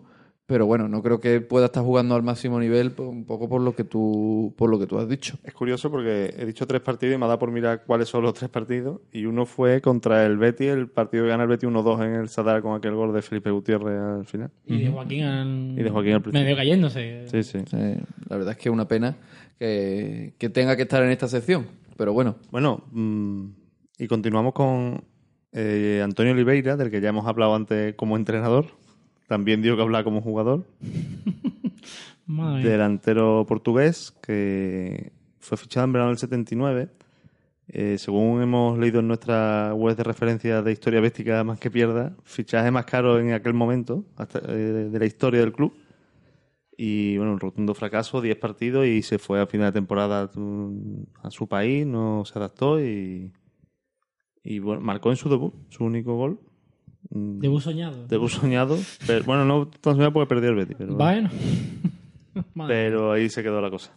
pero bueno, no creo que pueda estar jugando al máximo nivel, pues, un poco por lo que tú, por lo que tú has dicho. Es curioso porque he dicho tres partidos y me ha dado por mirar cuáles son los tres partidos. Y uno fue contra el Betis, el partido que gana el Betis 1-2 en el Sadar con aquel gol de Felipe Gutiérrez al final. Y de Joaquín al... Y de Joaquín al principio. Medio cayéndose. Sí, sí. Sí, la verdad es que es una pena que, que tenga que estar en esta sección, pero bueno. Bueno, mm, y continuamos con eh, Antonio Oliveira, del que ya hemos hablado antes como entrenador. También dio que hablar como jugador. Delantero portugués que fue fichado en verano del 79. Eh, según hemos leído en nuestra web de referencia de historia bética más que pierda, fichaje más caro en aquel momento hasta, eh, de la historia del club. Y bueno, un rotundo fracaso, 10 partidos y se fue a final de temporada mm, a su país, no se adaptó y, y bueno, marcó en su debut, su único gol. Mm, Debut soñado. Debut soñado, pero bueno, no tan soñado porque perdió el Betis, pero, Bueno. Pero ahí se quedó la cosa.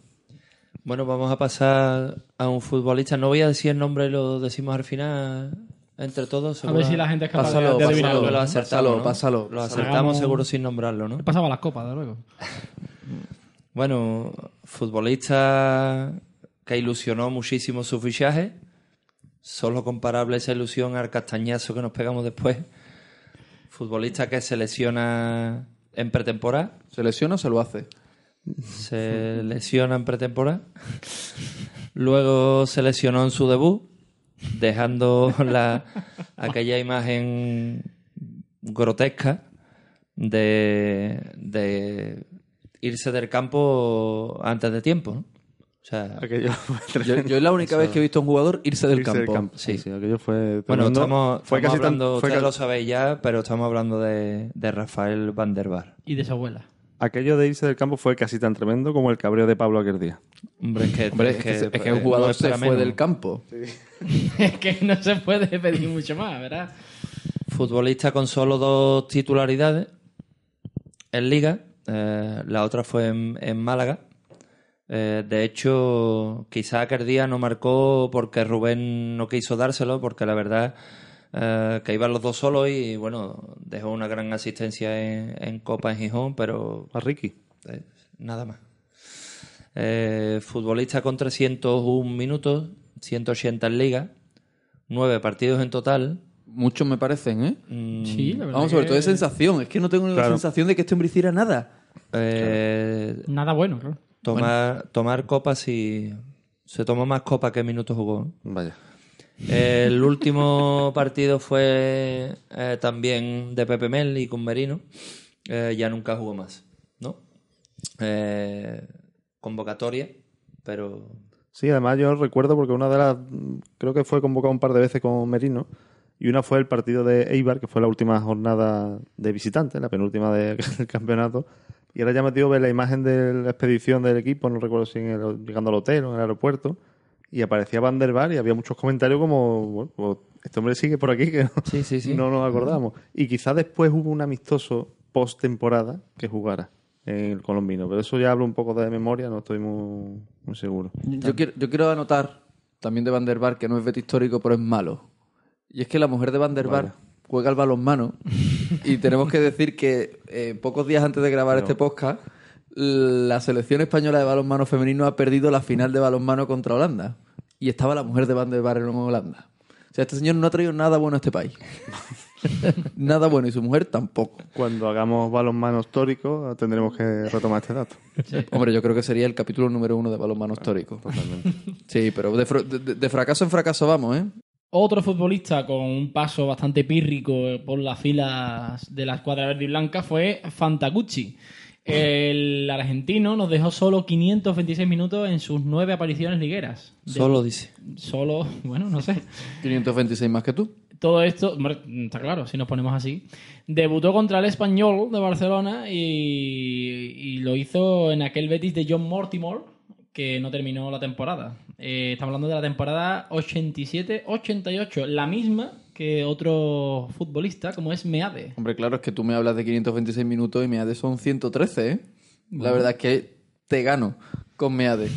Bueno, vamos a pasar a un futbolista. No voy a decir el nombre, lo decimos al final entre todos. A ver si la gente es capaz Pásalo, de pásalo, adivinarlo. Lo ¿no? acertamos, Pásalo, ¿no? pásalo. Lo acertamos Hagamos- seguro sin nombrarlo, ¿no? He pasado a las copas, de luego. Bueno, futbolista que ilusionó muchísimo su fichaje. Solo comparable esa ilusión al castañazo que nos pegamos después. Futbolista que se lesiona en pretemporada. ¿Se lesiona o se lo hace? Se lesiona en pretemporada. Luego se lesionó en su debut, dejando la, aquella imagen grotesca de, de irse del campo antes de tiempo. ¿no? O sea, Aquello fue Yo, es la única vez que he visto a un jugador irse del Irse campo. Sí. Sí, aquello fue bueno, estamos, fue estamos casi tan- hablando, fue ustedes ca- lo sabéis ya, pero estamos hablando de, de Rafael Van der Bar. Y de su abuela. Aquello de irse del campo fue casi tan tremendo como el cabreo de Pablo aquel día. Hombre, es que, Hombre, es que, es que un jugador no es se fue menos. del campo. es que no se puede pedir mucho más, ¿verdad? Futbolista con solo dos titularidades en Liga. eh, la otra fue en, en Málaga. Eh, de hecho, quizá aquel día no marcó porque Rubén no quiso dárselo, porque la verdad eh, que iban los dos solos y bueno, dejó una gran asistencia en, en Copa en Gijón, pero A Ricky. eh, nada más. Eh, futbolista con 301 minutos, 180 en liga, 9 partidos en total. Muchos me parecen, ¿eh? Mm, Sí, la verdad. Vamos, sobre que- todo de sensación. Es que no tengo la sensación de que este hombre hiciera nada. eh, Nada bueno, claro. Tomar, tomar copas y se tomó más copas que minutos jugó. Vaya. El último partido fue eh, también de Pepe Mel y con Merino. Eh, ya nunca jugó más, ¿no? Eh, convocatoria, pero Sí, además yo recuerdo porque una de las. Creo que fue convocado un par de veces con Merino. Y una fue el partido de Eibar, que fue la última jornada de visitante, la penúltima de- del campeonato. Y ahora ya me dio ver la imagen de la expedición del equipo, no recuerdo si en el- llegando al hotel o en el aeropuerto. Y aparecía Van der Bar y había muchos comentarios como, bueno, pues, este hombre sigue por aquí que no, Sí, sí, sí. no nos acordamos. Y quizás después hubo un amistoso post temporada que jugara en el colombino. Pero eso ya hablo un poco de memoria, no estoy muy, muy seguro. Yo quiero, yo quiero anotar también de Van der Bar que no es Betis histórico, pero es malo. Y es que la mujer de Van der Bar juega al balonmano y tenemos que decir que eh, pocos días antes de grabar este podcast la selección española de balonmano femenino ha perdido la final de balonmano contra Holanda y estaba la mujer de Van der Bar en Holanda. O sea, este señor no ha traído nada bueno a este país. nada bueno y su mujer tampoco. Cuando hagamos balonmano histórico tendremos que retomar este dato. Hombre, yo creo que sería el capítulo número uno de balonmano histórico. Sí, pero de, de- de fracaso en fracaso vamos, ¿eh? Otro futbolista con un paso bastante pírrico por las filas de la escuadra verde y blanca fue Fantagucci. El argentino nos dejó solo 526 minutos en sus nueve apariciones ligueras. De- solo dice. Solo, bueno, no sé. 526 más que tú. Todo esto, hombre, está claro, si nos ponemos así. Debutó contra el Español de Barcelona y, y lo hizo en aquel Betis de John Mortimer, que no terminó la temporada. Eh, estamos hablando de la temporada 87-88, la misma que otro futbolista como es Meade. Hombre, claro, es que tú me hablas de 526 minutos y Meade son 113, ¿eh? La verdad es que te gano con Meade.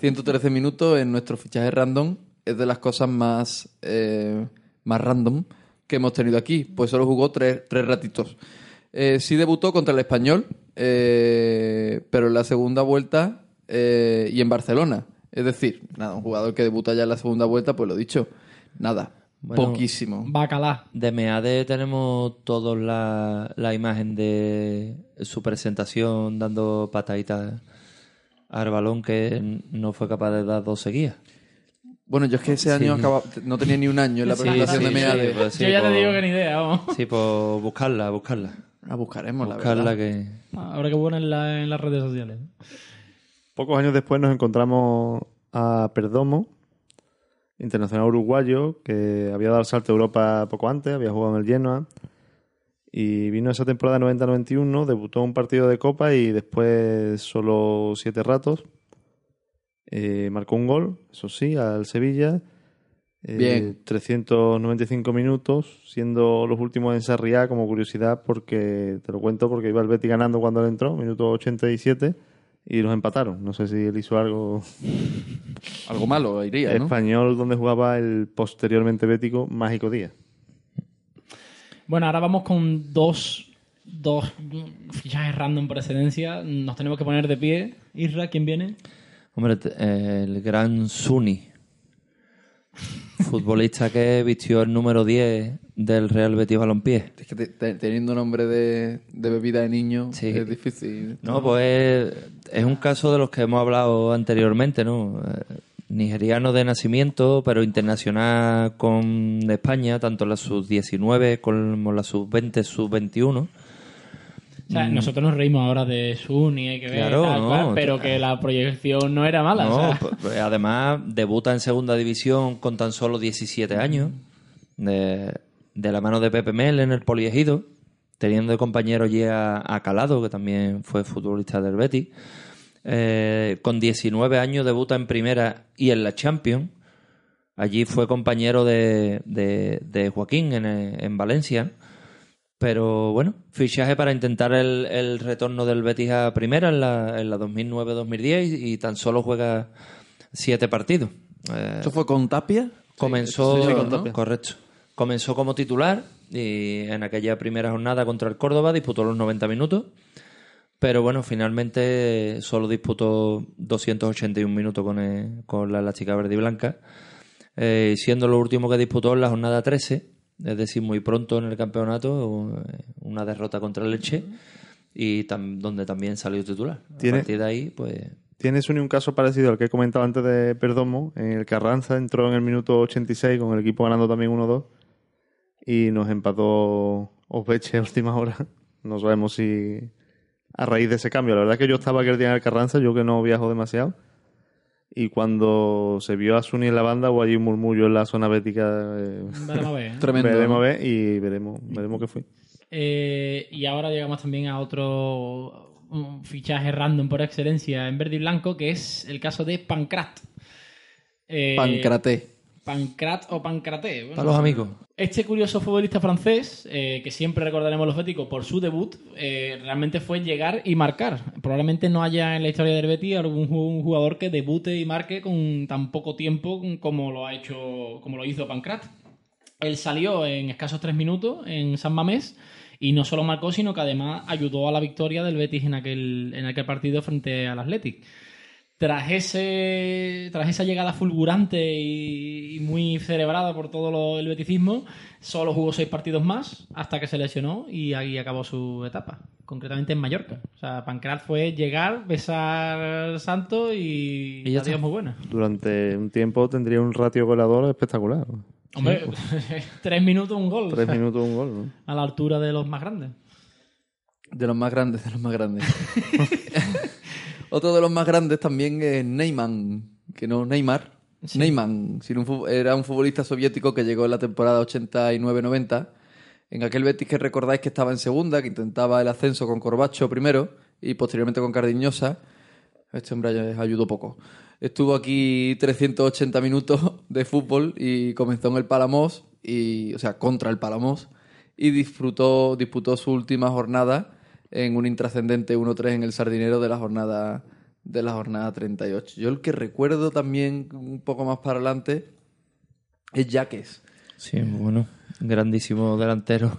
113 minutos en nuestro fichaje random es de las cosas más, eh, más random que hemos tenido aquí. Pues solo jugó tres, tres ratitos. Eh, sí debutó contra el Español, eh, pero en la segunda vuelta eh, y en Barcelona. Es decir, nada, un jugador que debuta ya en la segunda vuelta, pues lo dicho, nada, Bueno, poquísimo. Bacalá. De Meade tenemos todos la, la imagen de su presentación dando pataditas al balón que no fue capaz de dar dos seguidas. Bueno, yo es que ese año acaba- no tenía ni un año en la Sí, presentación sí, de Meade. sí, pues sí, Yo ya te pues- digo que ni idea, vamos. Sí, pues buscarla, buscarla. La buscaremos, la Buscarla verdad. que... Habrá que ponerla en las redes sociales. Pocos años después nos encontramos a Perdomo, internacional uruguayo, que había dado el salto a Europa poco antes, había jugado en el Genoa. Y vino esa temporada 90-91, debutó un partido de Copa y después solo siete ratos. Eh, marcó un gol, eso sí, al Sevilla. Eh, Bien. 395 minutos, siendo los últimos en Sarriá como curiosidad, porque te lo cuento porque iba el Betty ganando cuando él entró, minuto 87, y los empataron. No sé si él hizo algo Algo malo iría, ¿no? español donde jugaba el posteriormente bético Mágico Díaz. Bueno, ahora vamos con dos, dos fichajes random por excelencia. Nos tenemos que poner de pie. Isra, ¿quién viene? Hombre, eh, el gran Suni. Futbolista que vistió el número 10 del Real Betis Balompié. Es que te- te- teniendo nombre de, de bebida de niño Sí. es difícil. No, pues es un caso de los que hemos hablado anteriormente, ¿no? Eh, Nigeriano de nacimiento, pero internacional con España, tanto la sub-19 como la sub-20, sub-21. O sea, nosotros nos reímos ahora de Suni, hay que ver, Claro, tal no, cual, pero que la proyección no era mala. No, o sea. pues, pues, además debuta en segunda división con tan solo 17 años, de, de la mano de Pepe Mel en el Poliegido, teniendo de compañero allí a, a Calado, que también fue futbolista del Betis. Eh, con 19 años debuta en primera y en la Champions. Allí fue compañero de, de- de Joaquín en, en Valencia. Pero bueno, fichaje para intentar el, el retorno del Betis a primera en la, en la 2009-2010 y, y tan solo juega siete partidos. Eh, ¿Esto fue con Tapia? comenzó, Sí, con Tapia. correcto, comenzó como titular y en aquella primera jornada contra el Córdoba disputó los 90 minutos. Pero bueno, finalmente solo disputó 281 minutos con, el- con la Elástica Verde y Blanca, eh, siendo lo último que disputó en la jornada 13, es decir, muy pronto en el campeonato, una derrota contra el Leche, y tam- donde también salió titular. A partir de ahí, pues Tienes un, un caso parecido al que he comentado antes de Perdomo, en el que Arranza entró en el minuto 86 con el equipo ganando también 1-2 y nos empató Osbeche a última hora. No sabemos si a raíz de ese cambio. La verdad es que yo estaba aquel día en el Carranza, yo que no viajo demasiado. Y cuando se vio a Suni en la banda, hubo allí un murmullo en la zona bética. eh, Veremos a ver, ¿eh? Tremendo. veremos ¿no? a ver y veremos, veremos qué fue. Eh, y ahora llegamos también a otro fichaje random por excelencia en verde y blanco, que es el caso de Pancrat. Eh, Pancraté. Pancrat o Pancraté. bueno, para los amigos. Este curioso futbolista francés, eh, que siempre recordaremos los béticos por su debut, eh, realmente fue llegar y marcar. Probablemente no haya en la historia del Betis algún jugador que debute y marque con tan poco tiempo como lo ha hecho, como lo hizo Pancrat. Él salió en escasos tres minutos en San Mamés y no solo marcó, sino que además ayudó a la victoria del Betis en aquel, en aquel partido frente al Athletic. Tras, ese, tras esa llegada fulgurante y, y muy celebrada por todo lo- el beticismo, solo jugó seis partidos más hasta que se lesionó y ahí acabó su etapa, concretamente en Mallorca. O sea, Pancrat fue llegar, besar al santo y, Y ya está. muy buena. Durante un tiempo tendría un ratio goleador espectacular. Hombre, tres minutos, un gol. Tres minutos un gol, ¿no? A la altura de los más grandes. De los más grandes, de los más grandes. Otro de los más grandes también es Neyman, que no Neymar. Neyman, sino era un futbolista soviético que llegó en la temporada 89-90. En aquel Betis que recordáis que estaba en segunda, que intentaba el ascenso con Corbacho primero y posteriormente con Cardiñosa. Este hombre les ayudó poco. Estuvo aquí 380 minutos de fútbol y comenzó en el Palamos, y, o sea, contra el Palamos, y disfrutó, disputó su última jornada en un intrascendente 1-3 en el Sardinero de la jornada de la jornada 38. Yo el que recuerdo también un poco más para adelante es Jaques. Sí, bueno, grandísimo delantero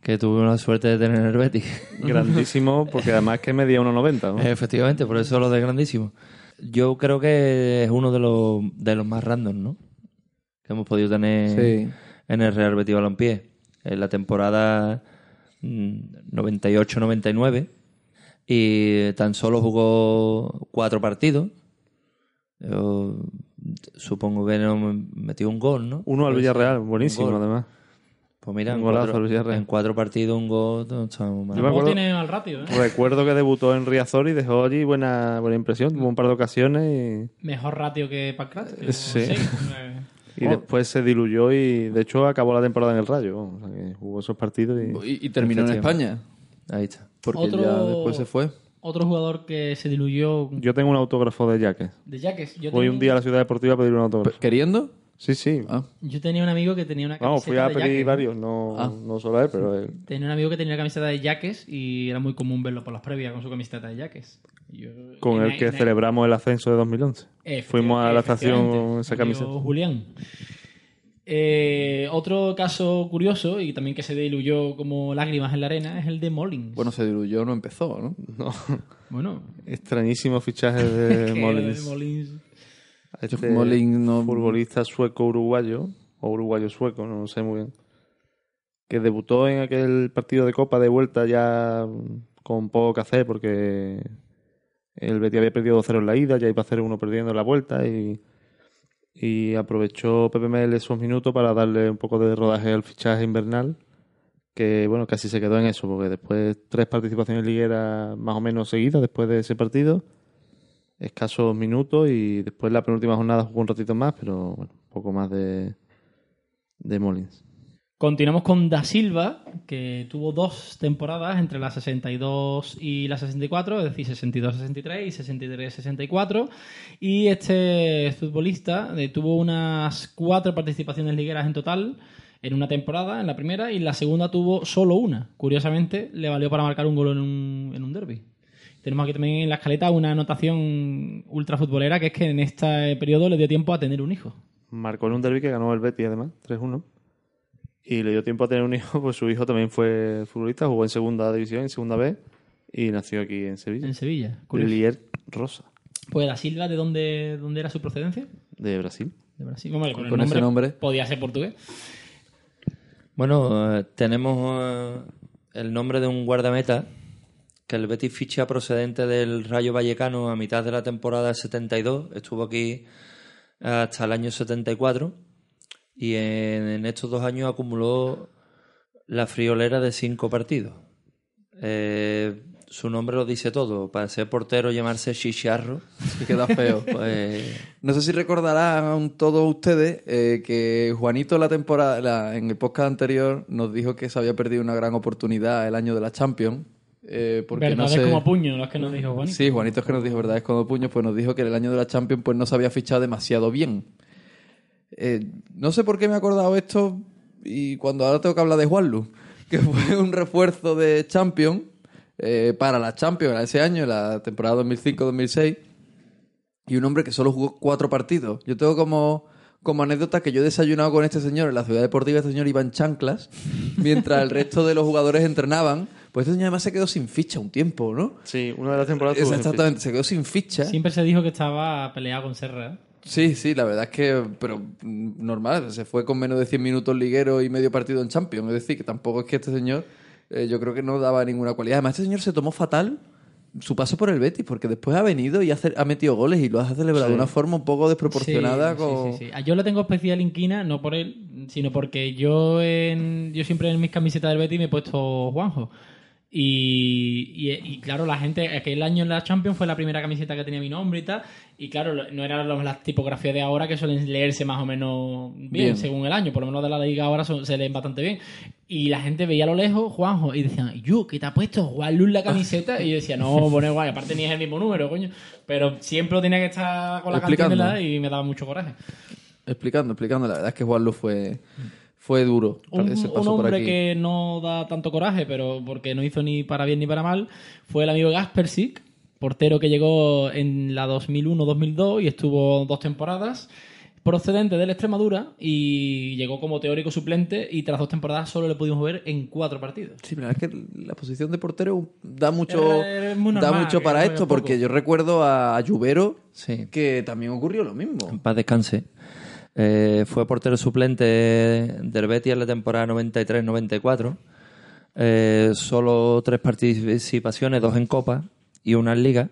que tuve la suerte de tener en el Betis. Grandísimo, porque además que medía 1,90. ¿no? Efectivamente, por eso lo de grandísimo. Yo creo que es uno de los, de los más random, ¿no? Que hemos podido tener Sí. en el Real Betis Balompié. En la temporada 98-99 y tan solo jugó cuatro partidos. Yo supongo que no metió un gol, ¿no? Uno al Villarreal, buenísimo además. Pues mira, Un en golazo cuatro, al Villarreal. en cuatro partidos un gol. no mal. Yo me Tampoco acuerdo- tiene mal ratio, ¿eh? Recuerdo que debutó en Riazor y dejó allí buena, buena impresión. Tuvo un par de ocasiones Mejor ratio que Pancrat. que Sí. y, y después se diluyó y de hecho acabó la temporada en el Rayo. O sea, que jugó esos partidos y... Y, y terminó en España, Ahí está. porque Otro- ya después se fue. Otro jugador que se diluyó Yo tengo un autógrafo de Jaques. de Jaques. Yo Voy tenía- un día a la ciudad deportiva a pedir un autógrafo. ¿Queriendo? Sí, sí. Ah. Yo tenía un amigo que tenía una camiseta Vamos, fui a de pedir Jaques. varios, no, Ah. no solo a él, pero él. Tenía un amigo que tenía una camiseta de Jaques y era muy común verlo por las previas con su camiseta de Jaques. Yo- Con el que celebramos el ascenso de 2011. Efecti- Fuimos a la estación con esa camiseta. Julián. Eh, otro caso curioso y también que se diluyó como lágrimas en la arena es el de Mullins. Bueno, se diluyó, no empezó, ¿no? No, bueno extrañísimo fichaje de que Molins. Mullins- Este no- futbolista sueco-uruguayo, o uruguayo-sueco, no sé muy bien, que debutó en aquel partido de Copa de vuelta ya con poco que hacer porque el Betis había perdido 2-0 en la ida, ya iba a hacer uno perdiendo en la vuelta y, y aprovechó PPML esos minutos para darle un poco de rodaje al fichaje invernal que bueno, casi se quedó en eso, porque después tres participaciones ligueras más o menos seguidas después de ese partido escasos minutos y después la penúltima jornada jugó un ratito más, pero bueno, poco más de, de Molins. Continuamos con Da Silva, que tuvo dos temporadas entre la 62 y la 64, es decir, 62-63 y 63-64. Y este futbolista eh, tuvo unas cuatro participaciones ligueras en total en una temporada, en la primera, y en la segunda tuvo solo una. Curiosamente, le valió para marcar un gol en un, en un derby. Tenemos aquí también en la escaleta una anotación ultra futbolera, que es que en este periodo le dio tiempo a tener un hijo. Marcó en un derby que ganó el Betis además, 3-1. Y le dio tiempo a tener un hijo, pues su hijo también fue futbolista, jugó en segunda división, en segunda B. Y nació aquí en Sevilla. En Sevilla. curioso. Lier Rosa, Pues da Silva, ¿de dónde, dónde era su procedencia? de Brasil. De Brasil. Hombre, con, el ese nombre. Podía ser portugués. Bueno, eh, tenemos eh, el nombre de un guardameta que el Betis ficha procedente del Rayo Vallecano a mitad de la temporada 72. Estuvo aquí hasta el año 74 y en, en estos dos años acumuló la friolera de cinco partidos. Eh, su nombre lo dice todo. Para ser portero llamarse Chicharro, Y queda feo. pues No sé si recordarán todos ustedes eh, que Juanito la temporada, la- en el podcast anterior nos dijo que se había perdido una gran oportunidad el año de la Champions. eh, porque no Verdades sé... como puño, los que nos dijo Juanito. Sí, Juanito es que nos dijo verdades como puños, pues nos dijo que el año de la Champions pues no se había fichado demasiado bien. Eh, no sé por qué me he acordado esto y cuando ahora tengo que hablar de Juanlu, que fue un refuerzo de Champions eh, para la Champions ese año, la temporada 2005-2006, y un hombre que solo jugó cuatro partidos. Yo tengo como, como anécdota que yo he desayunado con este señor en la ciudad deportiva, este señor iba en chanclas, mientras el resto de los jugadores entrenaban. Pues este señor además se quedó sin ficha un tiempo, ¿no? Sí, una de las temporadas. Exactamente, se quedó sin ficha. Siempre se dijo que estaba peleado con Serra. Sí, sí, la verdad es que, pero mm, normal, se fue con menos de 100 minutos liguero y medio partido en Champions. Es decir, que tampoco es que este señor, eh, yo creo que no daba ninguna cualidad. Además, este señor se tomó fatal su paso por el Betis, porque después ha venido y ha, ha metido goles y lo ha celebrado de una forma un poco desproporcionada. Sí, con... sí. Ah, Yo le tengo especial inquina, no por él, sino porque yo en, yo siempre en mis camisetas del Betis me he puesto Juanjo. Y, y- y, claro, la gente, aquel año en la Champions fue la primera camiseta que tenía mi nombre y tal. Y claro, no eran las tipografías de ahora que suelen leerse más o menos bien, Bien. según el año. Por lo menos de la liga ahora son- se leen bastante bien. Y la gente veía a lo lejos Juanjo y decían, yo, ¿qué te ha puesto Juan Luz la camiseta? Y yo decía, no, pone guay, aparte ni es el mismo número, coño. Pero siempre tenía que estar con la cantinela y me daba mucho coraje. Explicando, explicando. La verdad es que Juanlu fue, fue duro. Un, ese un paso por hombre aquí. que no da tanto coraje, pero porque no hizo ni para bien ni para mal, fue el amigo Gaspersic, portero que llegó en la 2001-2002 y estuvo dos temporadas, procedente de la Extremadura y llegó como teórico suplente y tras dos temporadas solo le pudimos ver en cuatro partidos. Sí, pero es que la posición de portero da mucho, da mucho para esto, porque yo recuerdo a Lluvero sí. que también ocurrió lo mismo. En paz descanse. Eh, fue portero suplente del Betis en la temporada 93-94. Eh, solo tres participaciones, dos en Copa y una en Liga.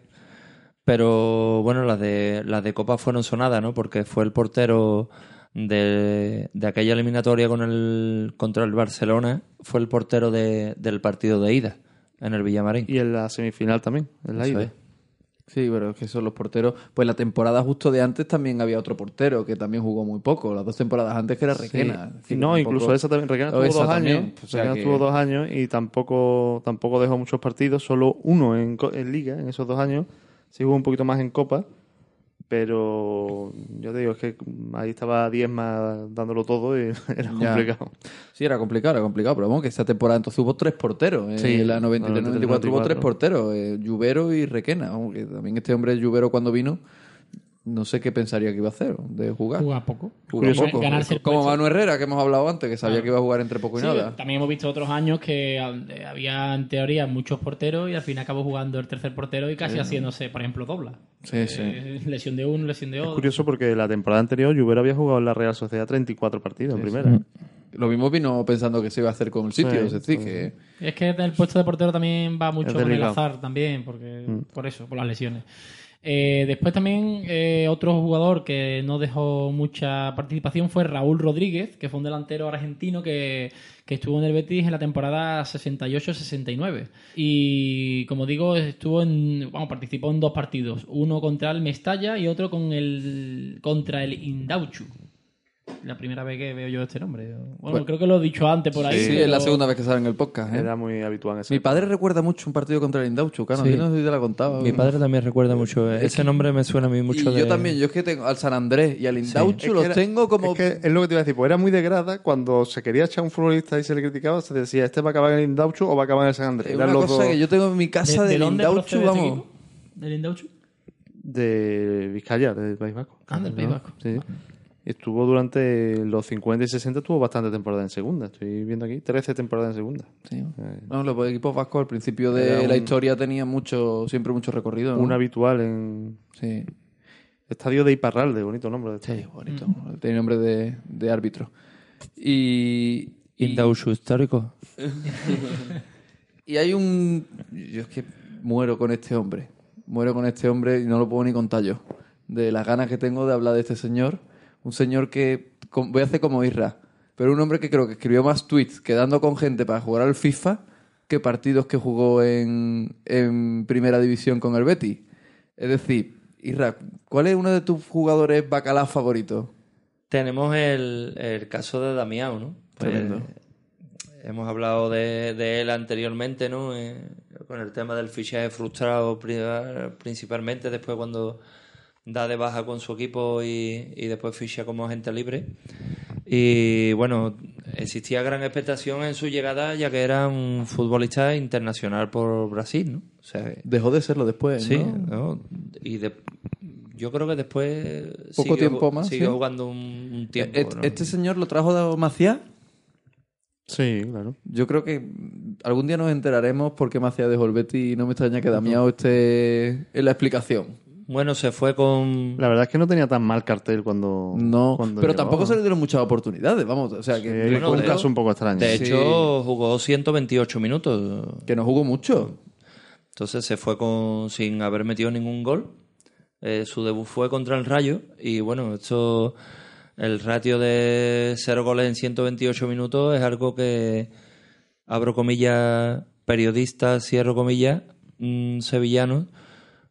Pero bueno, las de, las de Copa fueron sonadas, ¿no? Porque fue el portero de, de aquella eliminatoria con el, contra el Barcelona, fue el portero de- del partido de ida en el Villamarín. Y en la semifinal también, en la Eso ida. es. Sí, pero es que son los porteros. Pues la temporada justo de antes también había otro portero que también jugó muy poco. Las dos temporadas antes que era Requena. Sí. decir, No, incluso esa también. Requena O tuvo esa dos también, años. o sea Requena que- tuvo dos años y tampoco, tampoco dejó muchos partidos, solo uno en, en Liga en esos dos años. Sí jugó un poquito más en Copa, pero yo te digo, es que ahí estaba Diezma dándolo todo y era Ya. complicado. Sí, era complicado, era complicado. Pero vamos, que esa temporada entonces hubo tres porteros. En Sí, la 93-94 hubo tres 93-94. porteros. Eh, Lluvero y Requena. Vamos, que también este hombre Lluvero cuando vino, no sé qué pensaría que iba a hacer de jugar. Juega poco. Jugar Curioso. poco. Ganarse el Como. Manu Herrera, que hemos hablado antes, que sabía Claro. que iba a jugar entre poco y Sí, nada. también hemos visto otros años que eh, había en teoría muchos porteros y al fin acabó jugando el tercer portero y casi haciéndose, por ejemplo, dobla. Sí, sí. Eh, lesión de uno, lesión de Es otro. curioso porque la temporada anterior Lluvero había jugado en la Real Sociedad 34 partidos en primera. Lo mismo vino pensando que se iba a hacer con el sitio. Sí, es decir, sí. que Es que el puesto de portero también va mucho con el azar también, porque por eso, por las lesiones. Eh, después también eh, otro jugador que no dejó mucha participación fue Raúl Rodríguez, que fue un delantero argentino que, estuvo en el Betis en la temporada 68-69. Y como digo, estuvo en, bueno, participó en dos partidos, uno contra el Mestalla y otro con el contra el Indauchu. La primera vez que veo yo este nombre. Bueno, Bueno. creo que lo he dicho antes por ahí. sí, pero- es la segunda vez que sale en el podcast. ¿eh? Era muy habitual en ese Mi padre recuerda mucho un partido contra el Indauchu, Cano. Sí. Yo no sé si te lo he contado. Mi padre también recuerda mucho. eh, Ese nombre me suena a mí mucho y de... yo también, yo es que tengo al San Andrés y al Indauchu Es que los era- tengo como... Es que es lo que te iba a decir, pues era muy de grada cuando se quería echar un futbolista y se le criticaba, se decía, ¿este va a acabar en el Indauchu o va a acabar en el San Andrés? Es una los cosa dos que yo tengo en mi ¿De, casa de del dónde Indauchu, vamos. ¿Del Indauchu? de Vizcaya, del País Vasco. Ah, del País Vasco. Sí. Estuvo durante los 50 y 60, estuvo bastante temporada en segunda. Estoy viendo aquí, 13 temporadas en segunda. Sí. Eh, No, los equipos vascos al principio de la un- historia tenían mucho, siempre mucho recorrido. ¿no? Un habitual en Sí. Estadio de Iparralde, bonito nombre. de Sí, estadio. bonito. Tiene nombre de, de árbitro. Y, Indaushu histórico. y hay un... Yo es que muero con este hombre. Muero con este hombre y no lo puedo ni contar yo. De las ganas que tengo de hablar de este señor. Un señor que... Voy a hacer como Isra. Pero un hombre que creo que escribió más tweets quedando con gente para jugar al FIFA que partidos que jugó en, en primera división con el Betis. Es decir, Isra, ¿cuál es uno de tus jugadores bacalao favoritos? Tenemos el, el caso de Damián, ¿no? Pues, Tremendo. hemos hablado de, de él anteriormente, ¿no? Eh, con el tema del fichaje frustrado pri- principalmente después cuando da de baja con su equipo y, y después ficha como agente libre. Y bueno, existía gran expectación en su llegada ya que era un futbolista internacional por Brasil, ¿no? O sea, Dejó de serlo después, Sí, ¿no? ¿no? y de- yo creo que después Poco siguió- tiempo más, siguió sí. jugando un, un tiempo. Este señor lo trajo de Macías. Sí, claro. Yo creo que algún día nos enteraremos por qué Macías dejó el Betis y no me extraña que Damián esté en la explicación. Bueno, se fue con La verdad es que no tenía tan mal cartel cuando. No, cuando pero llegó. tampoco se le dieron muchas oportunidades, vamos. O sea, que, Sí, Bueno, fue un caso un poco extraño. De Sí. hecho, jugó 128 minutos. que no jugó mucho. Entonces se fue con sin haber metido ningún gol. Eh, su debut fue contra el Rayo. Y bueno, esto. El ratio de 0 goles en 128 minutos es algo que. Abro comillas, periodistas, cierro comillas, mm, sevillanos.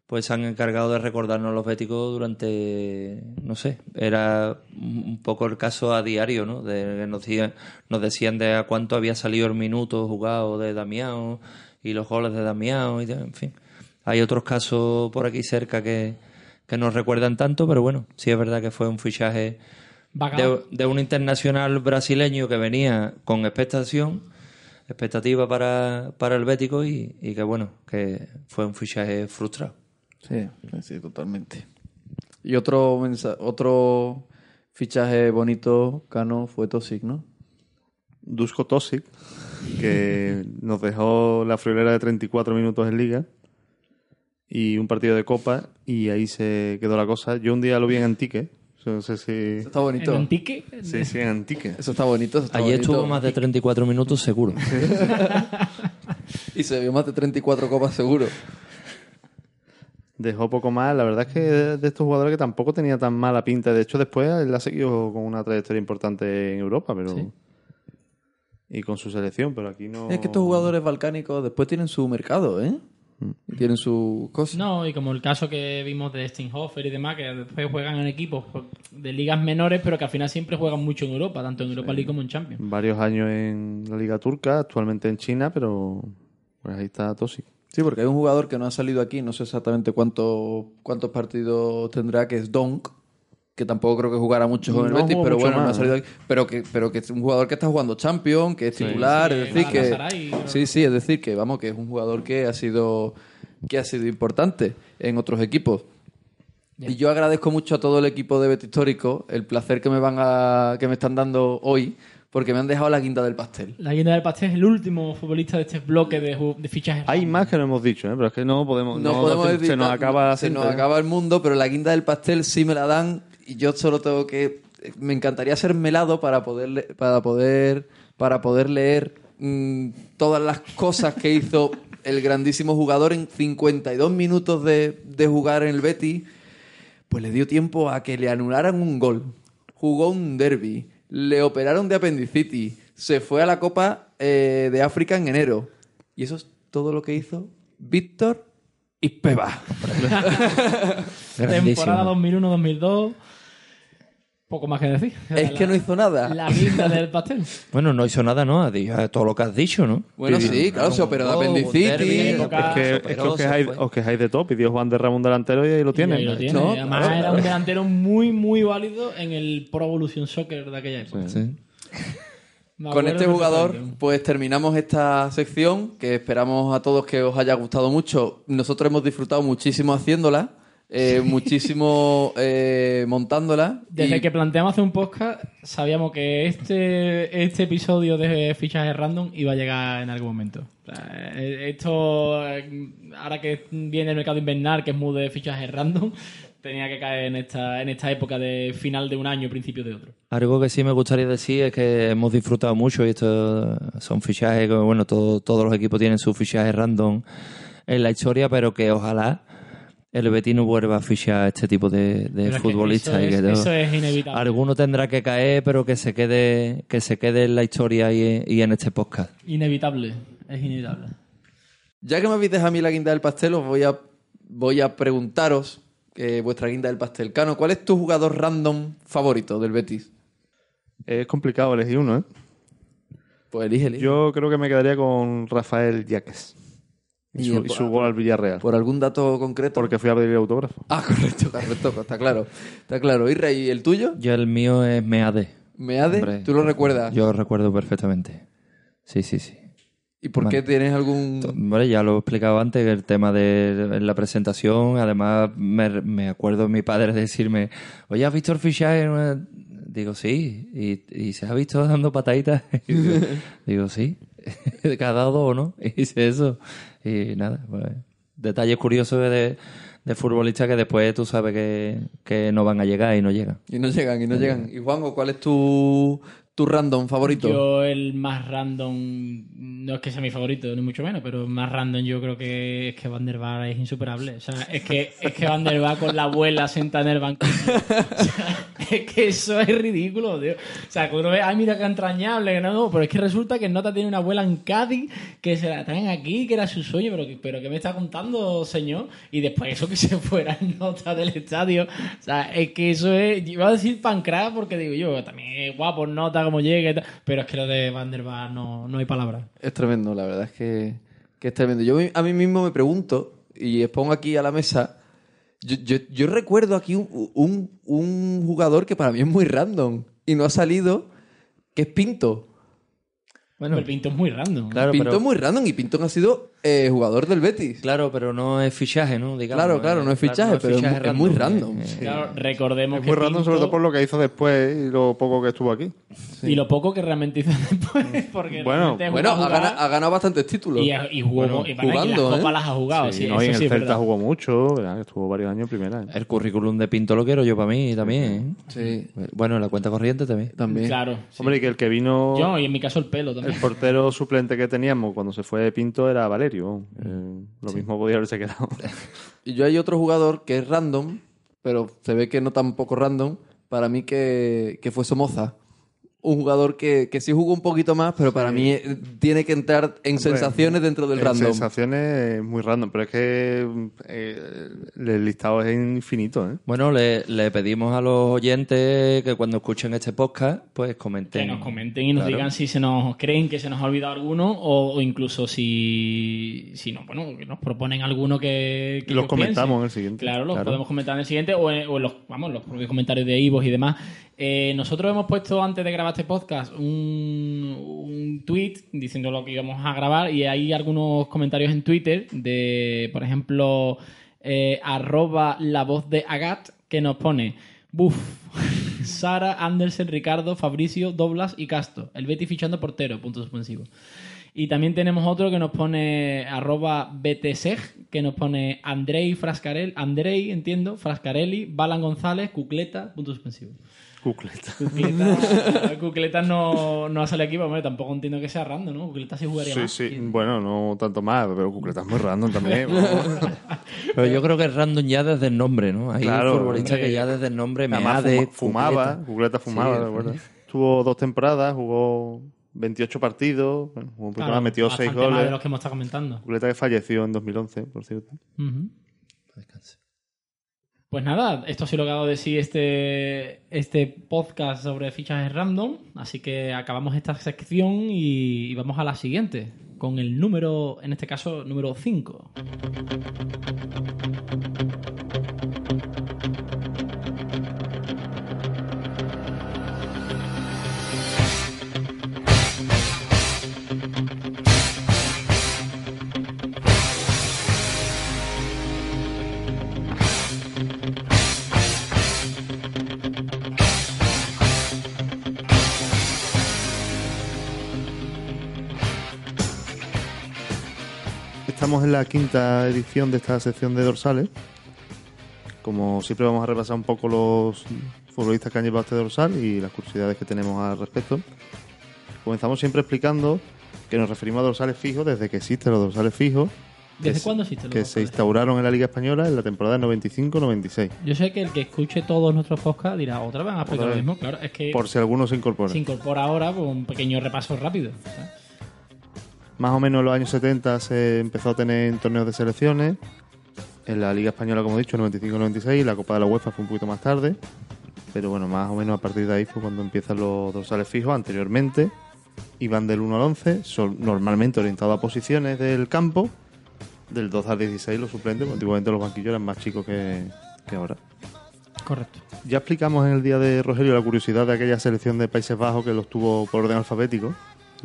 Pues se han encargado de recordarnos los béticos durante, no sé, era un poco el caso a diario, ¿no? De, que nos, decían, nos decían de a cuánto había salido el minuto jugado de Damián y los goles de Damián, y de- en fin. Hay otros casos por aquí cerca que, que nos recuerdan tanto, pero bueno, sí es verdad que fue un fichaje de, de un internacional brasileño que venía con expectación, expectativa para, para el Bético y, y que bueno, que fue un fichaje frustrado. Sí, sí, totalmente. Y otro otro fichaje bonito, Cano, fue Tosic, ¿no? Dusko Tosic, que nos dejó la friolera de 34 minutos en Liga y un partido de Copa, y ahí se quedó la cosa. Yo un día lo vi en Antique, no sé si. Eso está En bonito. Antique. Sí, sí, en Antique. Eso está bonito. Eso está Allí bonito. estuvo más de 34 minutos seguro. Y se vio más de 34 copas seguro. Dejó poco más. La verdad es que de estos jugadores que tampoco tenía tan mala pinta. De hecho, después él ha seguido con una trayectoria importante en Europa, pero. Y con su selección, pero aquí no. Es que estos jugadores balcánicos después tienen su mercado, ¿eh? Y tienen su cosa. No, y como el caso que vimos de Steinhofer y demás, que después juegan en equipos de ligas menores, pero que al final siempre juegan mucho en Europa, tanto en Europa League como en Champions. Varios años en la Liga Turca, actualmente en China, pero. Pues ahí está Tosic. Sí, porque hay un jugador que no ha salido aquí, no sé exactamente cuánto, cuántos partidos tendrá, que es Donk, que tampoco creo que jugara mucho con el No Betis, pero bueno, no ha salido aquí. Pero que, pero que es un jugador que está jugando Champions, que es titular, Sí, es decir que... Sí, sí, es decir que, vamos, que es un jugador que ha sido, que ha sido importante en otros equipos. Y yo agradezco mucho a todo el equipo de Betis Histórico el placer que me van a, que me están dando hoy, porque me han dejado la guinda del pastel. La guinda del pastel es el último futbolista de este bloque de, de fichajes. Hay más que no hemos dicho, ¿eh? pero es que no podemos. No, podemos se, decir nos ta- acaba se nos acaba el mundo, pero la guinda del pastel sí me la dan y yo solo tengo que me encantaría ser melado para poder para poder para poder leer mm, todas las cosas que hizo el grandísimo jugador en 52 minutos de, de jugar en el Betis, pues le dio tiempo a que le anularan un gol. Jugó un derby, le operaron de apendicitis, se fue a la Copa eh, de África en enero. Y eso es todo lo que hizo Víctor Ispeva. Temporada 2001-2002. Poco más que decir. Es que no hizo nada. La guinda del pastel. Bueno, no hizo nada, ¿no? Dicho todo lo que has dicho, ¿no? Bueno, sí, claro, se operó de apendicitis. Es que, es que os, quejáis, os quejáis de top. Pidió Juan de Ramón delantero y ahí lo Y tienen. ahí lo tiene. No, Además, claro. era un delantero muy, muy válido en el Pro Evolution Soccer de aquella época. Sí. Con este jugador, pues terminamos esta sección que esperamos a todos que os haya gustado mucho. Nosotros hemos disfrutado muchísimo haciéndola. Eh, muchísimo eh, montándola. Desde y- que planteamos hacer un podcast, sabíamos que este, este episodio de fichajes random iba a llegar en algún momento. Eh, esto, eh, ahora que viene el mercado invernal, que es muy de fichajes random, tenía que caer en esta, en esta época de final de un año, principio de otro. Algo que sí me gustaría decir es que hemos disfrutado mucho y esto son fichajes, que, bueno, todo- todos los equipos tienen sus fichajes random en la historia, pero que ojalá el Betis no vuelva a fichar este tipo de, de Pero es que futbolistas. eso y que es- eso es inevitable. Alguno tendrá que caer, pero que se quede, que se quede en la historia y, y en este podcast. Inevitable, es inevitable. Ya que me habéis dejado a mí la guinda del pastel, os voy a, voy a preguntaros eh, vuestra guinda del pastel. Cano, ¿cuál es tu jugador random favorito del Betis? Es complicado elegir uno, ¿eh? Pues elige, elige. Yo creo que me quedaría con Rafael Yaques. Y, Y su, y su gol al Villarreal. ¿Por algún dato concreto? Porque fui a pedir autógrafo. Ah, correcto, correcto, está claro. Está claro. Irra, ¿y el tuyo? Yo el mío es Meade. ¿Meade? Hombre. ¿Tú lo recuerdas? Yo lo recuerdo perfectamente. Sí, sí, sí. ¿Y por qué Vale. tienes algún...? Bueno, ya lo he explicado antes, el tema de la presentación. Además, me, me acuerdo de mi padre decirme, oye, ¿has visto el fichaje? en una-?" Digo, sí. ¿Y, y se ha visto dando pataditas? Digo, digo, sí. ¿Que ha dado dos o no? Y dice eso. Y nada, pues, detalles curiosos de, de futbolistas que después tú sabes que, que no van a llegar y no llegan. Y no llegan, y no llegan. Y Juanjo, ¿cuál es tu, tu random favorito? Yo el más random, no es que sea mi favorito, ni mucho menos, pero más random yo creo que es que Van der Vaart es insuperable. O sea, es que, es que Van der Vaart con la abuela sentada en el banco. O sea, es que eso es ridículo, tío. O sea, que uno ve, ay, mira qué entrañable, que no, no, pero es que resulta que Nota tiene una abuela en Cádiz que se la traen aquí, que era su sueño, pero, pero ¿qué me está contando, señor? Y después eso que se fuera en Nota del estadio. O sea, es que eso es, iba a decir pancras porque digo yo, también es guapo Nota como llegue, y tal, pero es que lo de Van der no, no hay palabras. Es tremendo, la verdad es que, que es tremendo. Yo a mí mismo me pregunto, y expongo aquí a la mesa, yo, yo, yo recuerdo aquí un, un jugador que para mí es muy random y no ha salido, que es Pinto. Bueno, el Pinto es muy random. Claro, Pinto pero- es muy random y Pinto ha sido eh, jugador del Betis. Claro, pero no es fichaje, ¿no? Digamos, Claro, claro, no es fichaje, pero es mu- es muy random. eh, eh, Claro, recordemos Es que muy random, sobre todo por lo que hizo después y lo poco que estuvo aquí. Y lo poco que realmente hizo después, porque Bueno, ha ganado, ha ganado bastantes títulos. y, y jugó, y, bueno, y jugando, las ¿eh? las ha jugado, sí, Sí, no, y en sí el Celta verdad. jugó mucho, ¿verdad? estuvo varios años en primera. ¿eh? El currículum de Pinto lo quiero yo para mí también. ¿eh? Sí, Bueno, la cuenta corriente también. también. Claro. sí. Hombre, y que el que vino, Yo, y en mi caso el pelo el portero suplente que teníamos cuando se fue Pinto era Valerio. Eh, lo mismo podía haberse quedado. Y yo hay otro jugador que es random, pero se ve que no tan poco random, para mí que, que fue Somoza. Un jugador que, que sí jugó un poquito más, pero para mí eh, tiene que entrar en sensaciones dentro del En random. Sensaciones muy random, pero es que eh, el listado es infinito. ¿eh? Bueno, le, le pedimos a los oyentes que cuando escuchen este podcast, pues comenten. Que nos comenten y nos Claro. digan si se nos creen que se nos ha olvidado alguno o, o incluso si, si no, bueno, que nos proponen alguno que, los comentamos piensen. en el siguiente. Claro, los Claro. podemos comentar en el siguiente o en, o en los, vamos, los propios comentarios de Ivos y demás. Eh, nosotros hemos puesto antes de grabar este podcast un, un tweet diciendo lo que íbamos a grabar y hay algunos comentarios en Twitter de, por ejemplo, eh, arroba la voz de Agat que nos pone Buf, Sara, Andersen, Ricardo, Fabricio, Doblas y Casto. El Betty fichando portero, punto suspensivo. Y también tenemos otro que nos pone arroba btseg, que nos pone Andrei Frascarelli, Andrei, entiendo, Frascarelli, Balan González, Cucleta, punto suspensivo. Cucleta. Cucleta, Cucleta no, no ha salido aquí, pero hombre, tampoco entiendo que sea random, ¿no? Cucleta sí jugaría Sí, más. sí. Bueno, no tanto más, pero Cucleta es muy random también. Pero yo creo que es random ya desde el nombre, ¿no? Hay Claro, futbolistas hombre. que ya desde el nombre me Además, de fuma- fumaba, Cucleta fumaba, Sí, ¿de acuerdo? Tuvo dos temporadas, jugó 28 partidos, bueno, jugó un poquito Claro, más, metió 6 bastante más de goles. los que hemos estado comentando. Cucleta que falleció en 2011, por cierto. Descanse. Pues nada, esto ha sido lo que ha dado de sí este, este podcast sobre fichajes random. Así que acabamos esta sección y, y vamos a la siguiente, con el número, en este caso, número 5. Estamos en la quinta edición de esta sección de dorsales. Como siempre vamos a repasar un poco los futbolistas que han llevado este dorsal y las curiosidades que tenemos al respecto. Comenzamos siempre explicando que nos referimos a dorsales fijos desde que existen los dorsales fijos. ¿Desde cuándo existen los Que se instauraron en la Liga Española en la temporada 95-96. Yo sé que el que escuche todos nuestros podcasts dirá, otra vez van a explicar Otra lo vez. mismo. Claro, es que Por si alguno se incorpora. se incorpora ahora pues, un pequeño repaso rápido. ¿sabes? Más o menos en los años 70 se empezó a tener en torneos de selecciones. En la Liga Española, como he dicho, 95-96. La Copa de la UEFA fue un poquito más tarde. Pero bueno, más o menos a partir de ahí fue cuando empiezan los dorsales fijos. Anteriormente iban del 1 al 11, son normalmente orientados a posiciones del campo. Del 2 al 16 los suplentes, porque antiguamente los banquillos eran más chicos que, que ahora. Correcto. Ya explicamos en el día de Rogelio la curiosidad de aquella selección de Países Bajos que los tuvo por orden alfabético.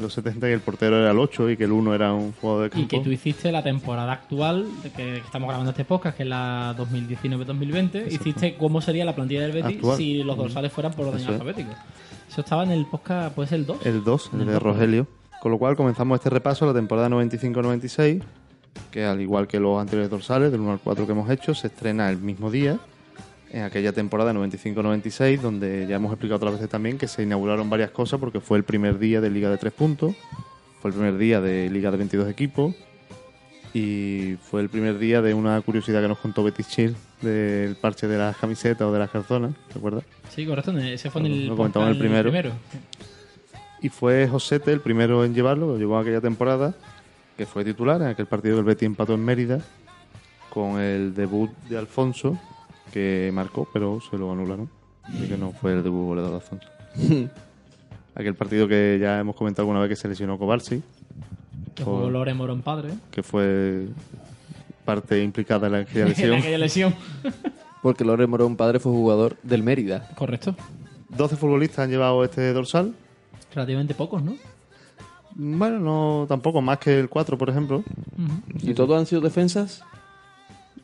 Los 70 que el portero era el 8 y que el 1 era un jugador de Y campo. que tú hiciste la temporada actual, que estamos grabando este podcast, que es la 2019-2020, hiciste cómo sería la plantilla del Betis Actual. si los dorsales fueran por orden Eso es. alfabético. Eso estaba en el podcast, pues el 2. El 2, el El de dos. Rogelio. Con lo cual comenzamos este repaso a la temporada 95-96, que al igual que los anteriores dorsales, del 1 al 4 que hemos hecho, se estrena el mismo día, en aquella temporada 95-96, donde ya hemos explicado otras veces también que se inauguraron varias cosas porque fue el primer día de Liga de 3 puntos, fue el primer día de Liga de 22 equipos y fue el primer día de una curiosidad que nos contó Betis Chill del parche de las camisetas o de las calzonas, ¿recuerdas? Sí, correcto. Ese fue en el, Lo comentamos en el podcast, primero. Y fue Josete el primero en llevarlo, lo llevó aquella temporada, que fue titular en aquel partido que el Betis empató en Mérida, con el debut de Alfonso, que marcó, pero se lo anularon. Así que no fue el debut goleador de Alfonso. aquel partido que ya hemos comentado alguna vez que se lesionó Cobarsi, Que Por- jugó Lore Morón padre. que fue parte implicada en la aquella En lesión. aquella lesión. Porque Lore Morón padre fue jugador del Mérida. Correcto. 12 futbolistas han llevado este dorsal. Relativamente pocos, ¿no? Bueno, no tampoco más que el 4, por ejemplo. ¿Y todos han sido defensas?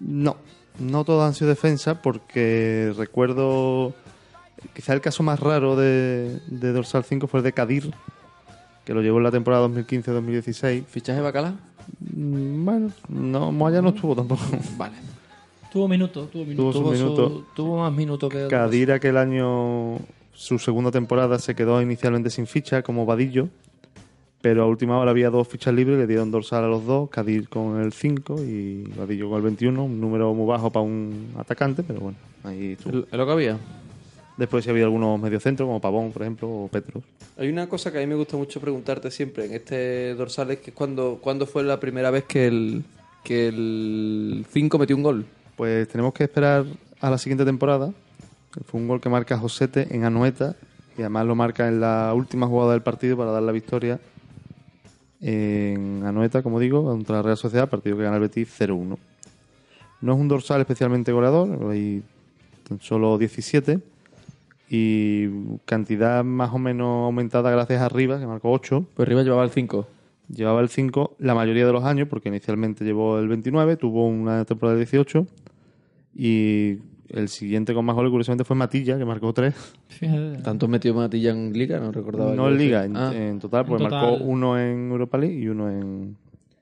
No, no todos han sido defensa porque recuerdo quizá el caso más raro de, de Dorsal 5 fue el de Kadir, que lo llevó en la temporada 2015-2016. ¿Fichaje Bacala? Mm, Bueno, no, Moya no estuvo tampoco. Vale. Tuvo minutos, tuvo minutos. Tuvo su- tuvo más minutos que. Kadir aquel año, su segunda temporada, se quedó inicialmente sin ficha como Vadillo, pero a última hora había dos fichas libres, le dieron dorsal a los dos, Kadir con el 5 y Vadillo con el 21, un número muy bajo para un atacante, pero bueno, ahí estuvo. ¿Es lo que había? Después sí ha habido algunos mediocentros, como Pavón, por ejemplo, o Petros. Hay una cosa que a mí me gusta mucho preguntarte siempre en este dorsal es que es cuando, cuándo fue la primera vez que el que el 5 metió un gol. Pues tenemos que esperar a la siguiente temporada. Fue un gol que marca Josete en Anoeta y además lo marca en la última jugada del partido para dar la victoria en Anoeta, como digo, contra la Real Sociedad, partido que gana el Betis 0-1. No es un dorsal especialmente goleador, hay tan solo 17 y cantidad más o menos aumentada gracias a Rivas, que marcó 8. Pues arriba llevaba el 5. Llevaba el 5 la mayoría de los años, porque inicialmente llevó el 29, tuvo una temporada de 18. Y el siguiente con más goles, curiosamente, fue Matilla, que marcó 3. Fíjate. ¿Tanto metió Matilla en Liga? No recordaba. No en. Liga, en, Ah, en total, En porque total. marcó uno en Europa League y uno en,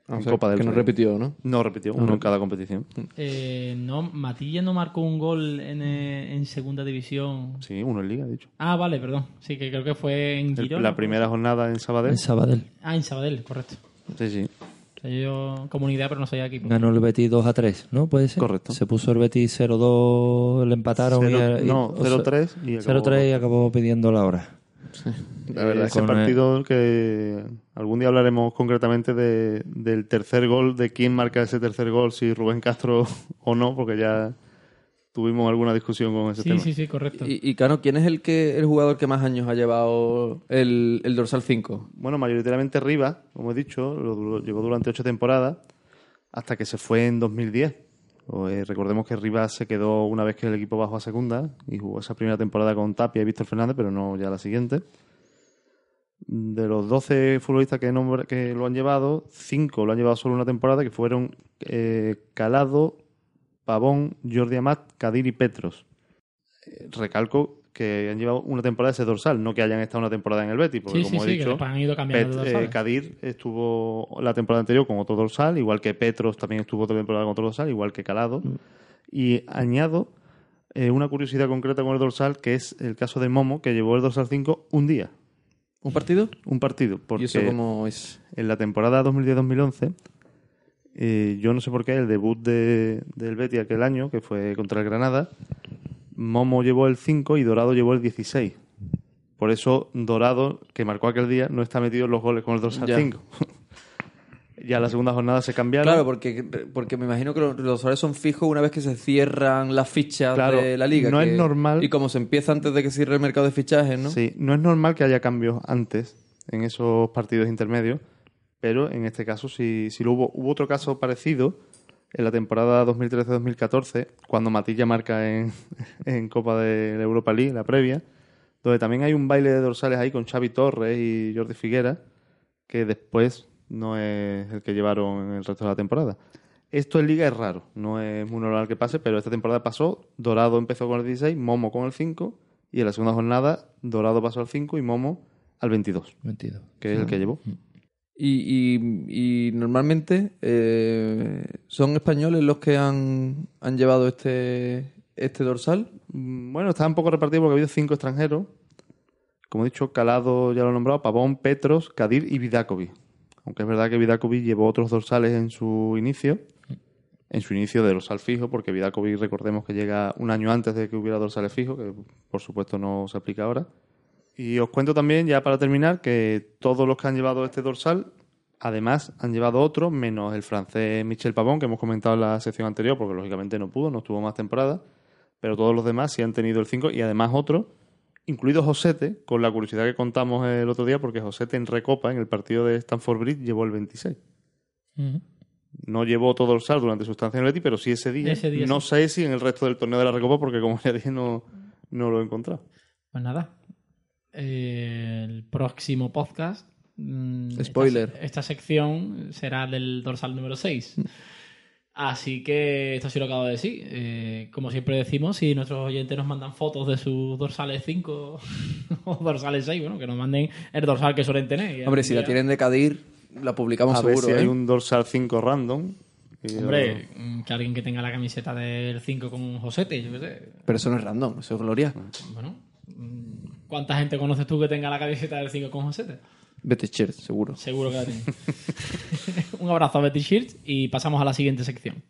o en sea, Copa del Que no repitió, ¿no? No repitió, uno en cada competición. Eh, no, Matilla no marcó un gol en, eh, en segunda división. Sí, uno en Liga, he dicho. Ah, vale, perdón. Sí, que creo que fue en El- Girona. la primera jornada en Sabadell. En Sabadell. Ah, en Sabadell, correcto. Sí, sí. Sea, yo comunidad, pero no soy equipo. Ganó el Betis 2 a 3, ¿no? ¿Puede ser? Correcto. Se puso el Betis 0-2, le empataron Cero- y, no, o sea, 0-3 y acabó- 0-3 y acabó pidiendo la hora. La verdad. ese eh, partido que algún día hablaremos concretamente de- del tercer gol, de quién marca ese tercer gol, si Rubén Castro o no, porque ya tuvimos alguna discusión con ese Sí, tema. sí, sí, correcto. Y, y Cano, ¿quién es el que el jugador que más años ha llevado el, el dorsal 5? Bueno, mayoritariamente Rivas, como he dicho, lo, llevó durante ocho temporadas hasta que se fue en 2010. O, eh, recordemos que Rivas se quedó una vez que el equipo bajó a segunda y jugó esa primera temporada con Tapia y Víctor Fernández, pero no ya la siguiente. De los 12 futbolistas que, nombra- que lo han llevado, 5 lo han llevado solo una temporada, que fueron eh, Calado, Pavón, Jordi Amat, Kadir y Petros. Eh, recalco que han llevado una temporada ese dorsal, no que hayan estado una temporada en el Betis, porque Sí, sí, como sí, he que dicho, han ido cambiando de Pet- eh, Kadir estuvo la temporada anterior con otro dorsal, igual que Petros también estuvo otra temporada con otro dorsal, igual que Calado. Mm. Y añado eh, una curiosidad concreta con el dorsal, que es el caso de Momo, que llevó el dorsal 5 un día, ¿Un partido? un partido. Porque ¿Y eso cómo es? en la temporada 2010-2011, eh, yo no sé por qué, el debut de, del Betis aquel año, que fue contra el Granada, Momo llevó el 5 y Dorado llevó el 16. Por eso Dorado, que marcó aquel día, no está metido en los goles con el dorsal Ya. 5. ya la segunda jornada se cambiaron. Claro, porque, porque me imagino que los, los dorsales son fijos una vez que se cierran las fichas Claro, de la liga. no que- es normal- Y como se empieza antes de que cierre el mercado de fichajes, ¿no? Sí, no es normal que haya cambios antes en esos partidos intermedios, pero en este caso sí, sí lo hubo. Hubo otro caso parecido en la temporada 2013-2014, cuando Matilla marca en, en Copa de la Europa League, la previa, donde también hay un baile de dorsales ahí con Xavi Torres y Jordi Figuera, que después no es el que llevaron en el resto de la temporada. Esto en Liga es raro, no es muy normal que pase, pero esta temporada pasó, Dorado empezó con el 16, Momo con el 5, y en la segunda jornada Dorado pasó al 5 y Momo al 22, 22. que es el que llevó. Y, y- y normalmente eh, son españoles los que han, han llevado este, este dorsal. Mm, Bueno, está un poco repartido porque ha habido cinco extranjeros. Como he dicho, Calado ya lo he nombrado, Pavón, Petros, Kadir y Vidakovic. Aunque es verdad que Vidakovic llevó otros dorsales en su inicio, en su inicio de dorsal fijo, porque Vidakovic recordemos que llega un año antes de que hubiera dorsales fijos, que por supuesto no se aplica ahora. Y os cuento también, ya para terminar, que todos los que han llevado este dorsal, además han llevado otro, menos el francés Michel Pavón, que hemos comentado en la sección anterior, porque lógicamente no pudo, no estuvo más temporada, pero todos los demás sí han tenido el 5 y además otro, incluido Josete, con la curiosidad que contamos el otro día, porque Josete en Recopa, en el partido de Stanford Bridge, llevó el 26. No llevó todo el dorsal durante su estancia en el Betis, pero sí ese día. Ese día no sí. sé si en el resto del torneo de la Recopa, porque como ya dije, no, no lo he encontrado. Pues nada. Eh, el próximo podcast. mm, esta Spoiler. Esta, sección será del dorsal número 6. Así que esto sí lo acabo de decir. Eh, como siempre decimos, si nuestros oyentes nos mandan fotos de sus dorsales 5 o dorsales 6, bueno, que nos manden el dorsal que suelen tener. Hombre, si la tienen de Cadir, la publicamos a ver seguro. si hay ¿eh? un dorsal 5 random. Hombre, mm, que alguien que tenga la camiseta del 5 con un Josete, yo qué sé. Pero eso no es random, eso es Gloria. Bueno, mm, ¿cuánta gente conoces tú que tenga la camiseta del 5 con Josete? Betty Shirt, seguro. Seguro que la tiene. Un abrazo a Betty Shirt y pasamos a la siguiente sección.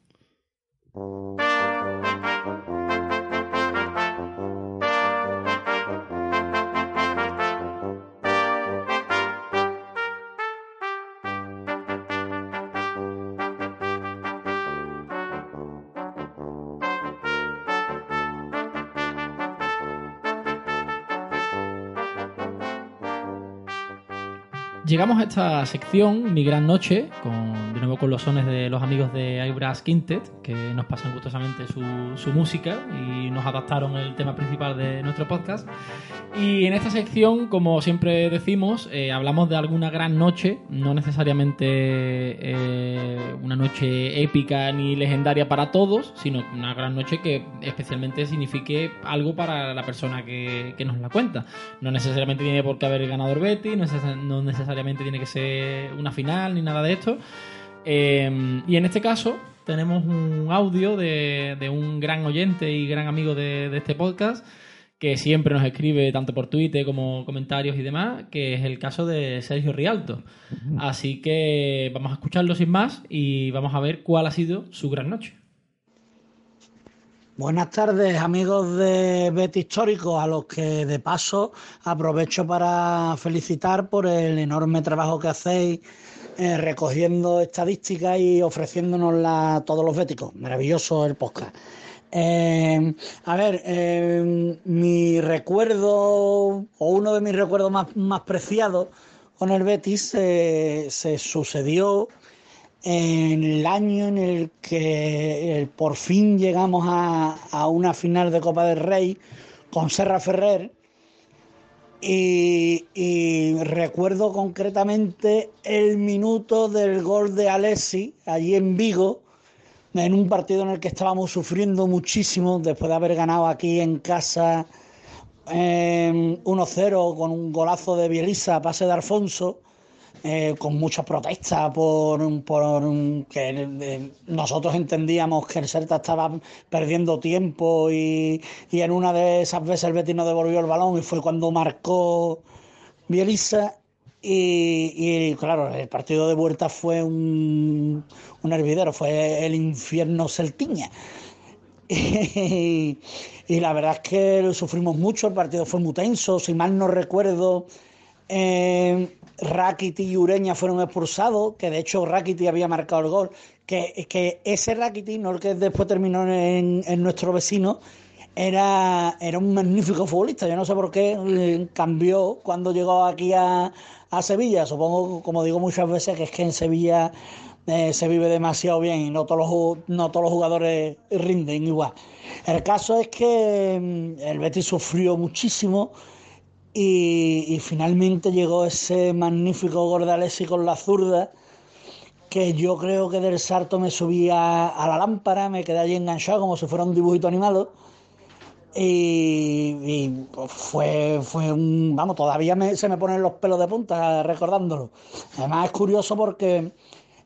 Llegamos a esta sección, Mi Gran Noche, con, de nuevo con los sones de los amigos de Eyebrows Quintet, que nos pasan gustosamente su, su música y nos adaptaron el tema principal de nuestro podcast. Y en esta sección, como siempre decimos, eh, hablamos de alguna gran noche, no necesariamente eh, una noche épica ni legendaria para todos, sino una gran noche que especialmente signifique algo para la persona que, que nos la cuenta. No necesariamente tiene por qué haber ganado el Betty, no, neces- no necesariamente tiene que ser una final ni nada de esto. Eh, y en este caso tenemos un audio de, de un gran oyente y gran amigo de, de este podcast que siempre nos escribe tanto por Twitter como comentarios y demás, que es el caso de Sergio Rialto. Así que vamos a escucharlo sin más y vamos a ver cuál ha sido su gran noche. Buenas tardes amigos de Bet Histórico, a los que de paso aprovecho para felicitar por el enorme trabajo que hacéis eh, recogiendo estadísticas y ofreciéndonosla a todos los béticos. Maravilloso el podcast. Eh, a ver, eh, mi recuerdo o uno de mis recuerdos más, más preciados con el Betis eh, se sucedió en el año en el que por fin llegamos a, a una final de Copa del Rey con Serra Ferrer y, recuerdo concretamente el minuto del gol de Alessi allí en Vigo en un partido en el que estábamos sufriendo muchísimo después de haber ganado aquí en casa eh, 1-0 con un golazo de Bielisa, pase de Alfonso, eh, con muchas protestas por, por que eh, nosotros entendíamos que el Celta estaba perdiendo tiempo y, y en una de esas veces el Betis no devolvió el balón y fue cuando marcó Bielisa y, y, claro, el partido de vuelta fue un, un hervidero, fue el infierno celtiña. Y, y la verdad es que sufrimos mucho, el partido fue muy tenso, si mal no recuerdo, eh, Rakiti y Ureña fueron expulsados, que de hecho Rakiti había marcado el gol, que, ese Rakiti, no el que después terminó en, nuestro vecino, era, un magnífico futbolista. Yo no sé por qué eh, cambió cuando llegó aquí a, Sevilla. Supongo, como digo muchas veces, que es que en Sevilla eh, se vive demasiado bien y no todos, los, no todos los jugadores rinden igual. El caso es que mm, el Betis sufrió muchísimo y, finalmente llegó ese magnífico Alessi con la zurda que yo creo que del salto me subía a la lámpara, me quedé allí enganchado como si fuera un dibujito animado. Y, y, pues, fue, fue un. Vamos, todavía me- se me ponen los pelos de punta recordándolo. Además, es curioso porque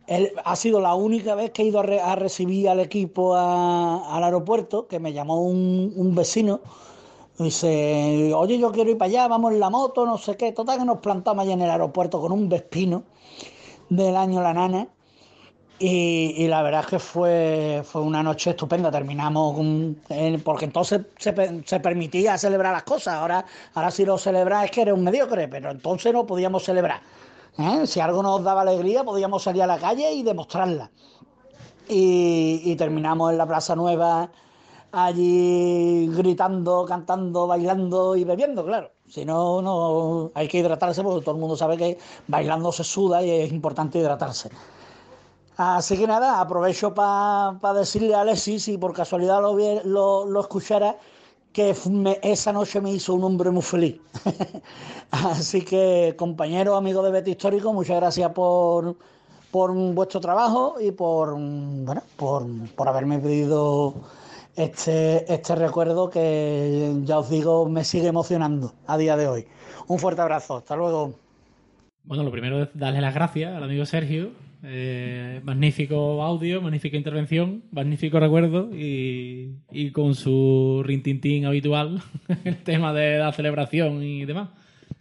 él, ha sido la única vez que he ido a, re- a recibir al equipo al aeropuerto, que me llamó un, un vecino. Dice, oye, yo quiero ir para allá, vamos en la moto, no sé qué. Total, que nos plantamos allá en el aeropuerto con un Vespino del año La Nana. Y, y la verdad es que fue, fue una noche estupenda. Terminamos con- eh, porque entonces se, pe- se permitía celebrar las cosas. Ahora, ahora si lo celebras es que eres un mediocre, pero entonces no podíamos celebrar. ¿eh? Si algo nos daba alegría, podíamos salir a la calle y demostrarla. Y terminamos en la Plaza Nueva, allí gritando, cantando, bailando y bebiendo, claro. Si no, no hay que hidratarse porque todo el mundo sabe que bailando se suda y es importante hidratarse. Así que nada, aprovecho para decirle a Alexis, si por casualidad lo, lo, lo escuchara, que esa noche me hizo un hombre muy feliz. Así que, compañeros, amigos de Betty Histórico, muchas gracias por, por vuestro trabajo y por, por, por haberme pedido este, este recuerdo que, ya os digo, me sigue emocionando a día de hoy. Un fuerte abrazo, hasta luego. Bueno, lo primero es darle las gracias al amigo Sergio. Eh, magnífico audio, magnífica intervención, magnífico recuerdo y, y con su rintintín habitual, el tema de la celebración y demás.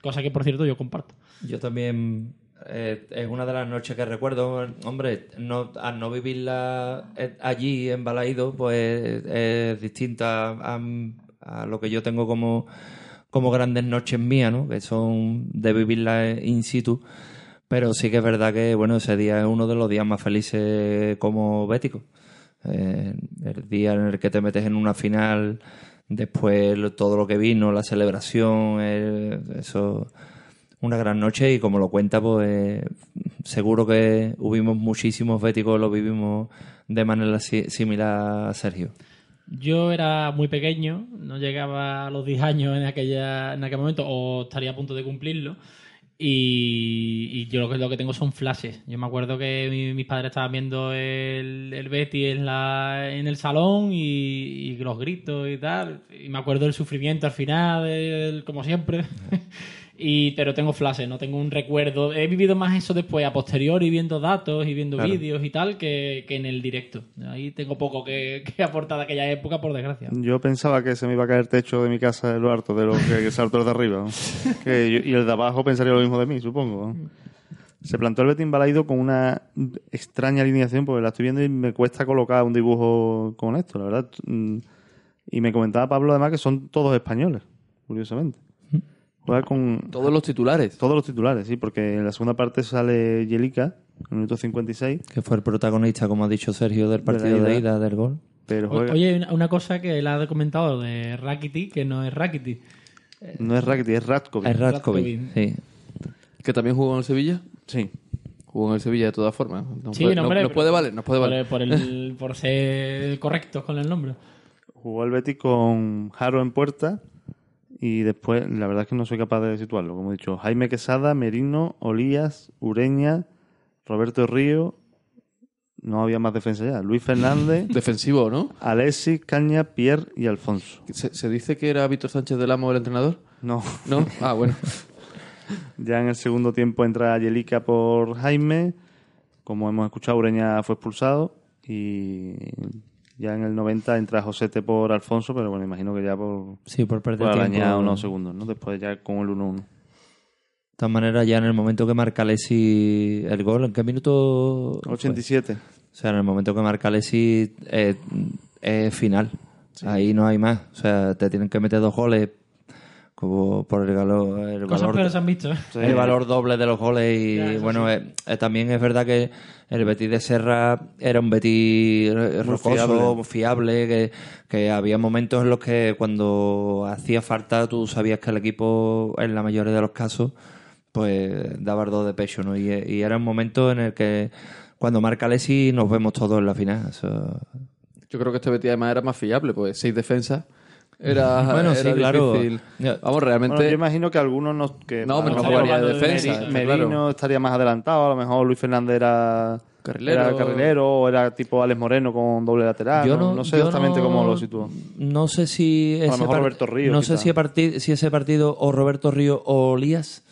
Cosa que, por cierto, yo comparto. Yo también. Eh, es una de las noches que recuerdo. Hombre, no, al no vivirla eh, allí en Balaído, pues es distinta a, a lo que yo tengo como, como grandes noches mías, ¿no? Que son de vivirla in situ. Pero sí que es verdad que, bueno, ese día es uno de los días más felices como bético. Eh, el día en el que te metes en una final, después todo lo que vino, la celebración, eso, una gran noche y como lo cuenta, pues seguro que hubimos muchísimos béticos, lo vivimos de manera si- similar a Sergio. Yo era muy pequeño, no llegaba a los 10 años en, aquella, en aquel momento, o estaría a punto de cumplirlo. Y, y yo lo que, lo que tengo son flashes. Yo me acuerdo que mi- mis padres estaban viendo el, el Betty en, la, en el salón y, y los gritos y tal. Y me acuerdo del sufrimiento al final, el- como siempre. y, pero tengo flashes, no tengo un recuerdo. He vivido más eso después, a posteriori, viendo datos y viendo Claro. vídeos y tal, que, que en el directo. Ahí tengo poco que, que aportar de aquella época, por desgracia. Yo pensaba que se me iba a caer el techo de mi casa de lo harto de lo que saltó el de arriba. ¿no? Que yo- y el de abajo pensaría lo mismo de mí, supongo. Se plantó el Betín Balaído con una extraña alineación, porque la estoy viendo y me cuesta colocar un dibujo con esto, la verdad. Mm, Y me comentaba Pablo además que son todos españoles, curiosamente. Juega con Todos los titulares. todos los titulares, sí, porque en la segunda parte sale Yelica, en el minuto 56, Que fue el protagonista, como ha dicho Sergio, del De la partido de ida. ida del gol. pero juega... Oye, una- cosa que él ha comentado de Rakiti, que no es Rakiti. no es Rakitic, es Ratkovic. Es Ratkovic, sí. Que también jugó en el Sevilla. Sí. Jugó en el Sevilla de todas formas. Nos Sí, puede, no, hombre, nos puede valer, nos puede Por, valer. por el- por ser correctos con el nombre. Jugó el Betis con Jaro en puerta y después, la verdad es que no soy capaz de situarlo, como he dicho, Jaime Quesada, Merino, Olías, Ureña, Roberto Río, no había más defensa ya. Luis Fernández, Defensivo, ¿no? Alexis, Caña, Pierre y Alfonso. ¿Se, se dice que era Víctor Sánchez del Amo el entrenador? No, ¿No? Ah, bueno. ya en el segundo tiempo entra Yelica por Jaime. Como hemos escuchado, Ureña fue expulsado. Y ya en el 90 entra Josete por Alfonso, pero bueno, imagino que ya por, Sí, por perder por tiempo. unos segundos, ¿no? Después ya con el 1-1. De todas maneras, ya en el momento que marca Alessi el gol, ¿en qué minuto? fue? 87. O sea, en el momento que marca Alessi eh, es final. Ahí no hay más. O sea, te tienen que meter dos goles como por el, galo- el Cosas valor. peores se han visto, ¿eh? El valor doble de los goles y Ya, bueno, eh, eh, también es verdad que el Betis de Serra era un Betis eh, rocoso, fiable. fiable, que, que había momentos en los que cuando hacía falta tú sabías que el equipo en la mayoría de los casos pues daba el do de pecho, ¿no? Y, y era un momento en el que cuando marca Alessi nos vemos todos en la final. Yo creo que este Betis además era más fiable, pues seis defensas. Era, Bueno, sí, era claro. difícil. Vamos, realmente. Bueno, yo imagino que algunos no... Que No, a lo pero mejor estamos hablando de defensa, Merino claro. estaría más adelantado, a lo mejor Luis Fernández era Carrilero. era carrilero o era tipo Alex Moreno con doble lateral. Yo no, no, no sé yo exactamente no- cómo lo sitúo. No sé si A lo ese, mejor Roberto Ríos, no sé si, ese partido o Roberto Río o Lías.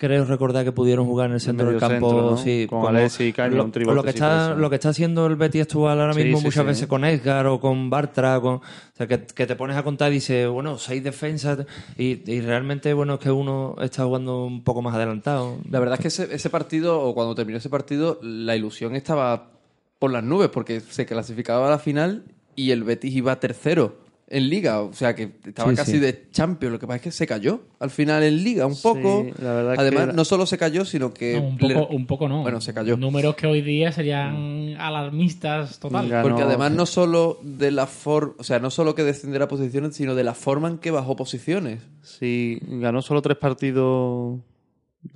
Creo recordar que pudieron jugar en el centro del campo, centro, ¿no? sí, Con Alexis y Caña, lo, un tribote lo que está lo que está haciendo el Betis actual ahora Sí, mismo sí, muchas sí. veces con Edgar o con Bartra, con, o sea, que, que te pones a contar y dices, bueno, seis defensas y, y realmente bueno es que uno está jugando un poco más adelantado. La verdad es que ese, ese partido, o cuando terminó ese partido, la ilusión estaba por las nubes, porque se clasificaba a la final y el Betis iba tercero en Liga. O sea, que estaba Sí, casi sí. de Champions. Lo que pasa es que se cayó al final en Liga un poco. la verdad que Además, no solo se cayó, sino que. No, un, le- poco, un poco no. Bueno, se cayó. Números que hoy día serían alarmistas total. Porque además no solo de la forma, o sea, no solo que descendiera posiciones, sino de la forma en que bajó posiciones. Sí, ganó solo tres partidos.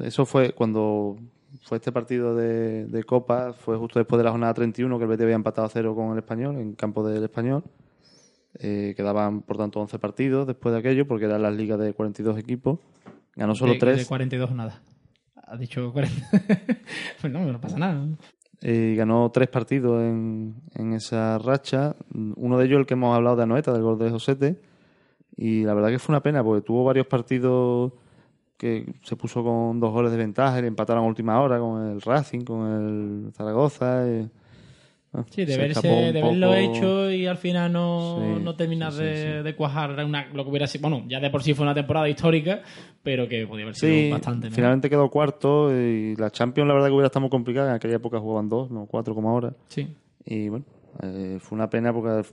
Eso fue cuando fue este partido de, de Copa, fue justo después de la jornada 31 que el Betis había empatado a cero con el Español, en campo del Español. Eh, quedaban, por tanto, 11 partidos después de aquello, porque eran las ligas de 42 equipos. Ganó solo de, tres. de 42 nada. Ha dicho 40. pues no, no pasa nada. Eh, ganó tres partidos en, en esa racha. Uno de ellos el que hemos hablado de Anoeta, del gol de Josete. Y la verdad que fue una pena, porque tuvo varios partidos que se puso con dos goles de ventaja y le empataron a última hora con el Racing, con el Zaragoza. y, Sí, de, se verse, de verlo poco. hecho y al final no, Sí, no terminas sí, sí, de, cuajar una, lo que hubiera sido. Bueno, ya de por sí fue una temporada histórica, pero que podía haber sido bastante. ¿no? finalmente quedó cuarto y la Champions la verdad que hubiera estado muy complicada. En aquella época jugaban dos, no cuatro como ahora. Sí. Y bueno, eh, fue una pena porque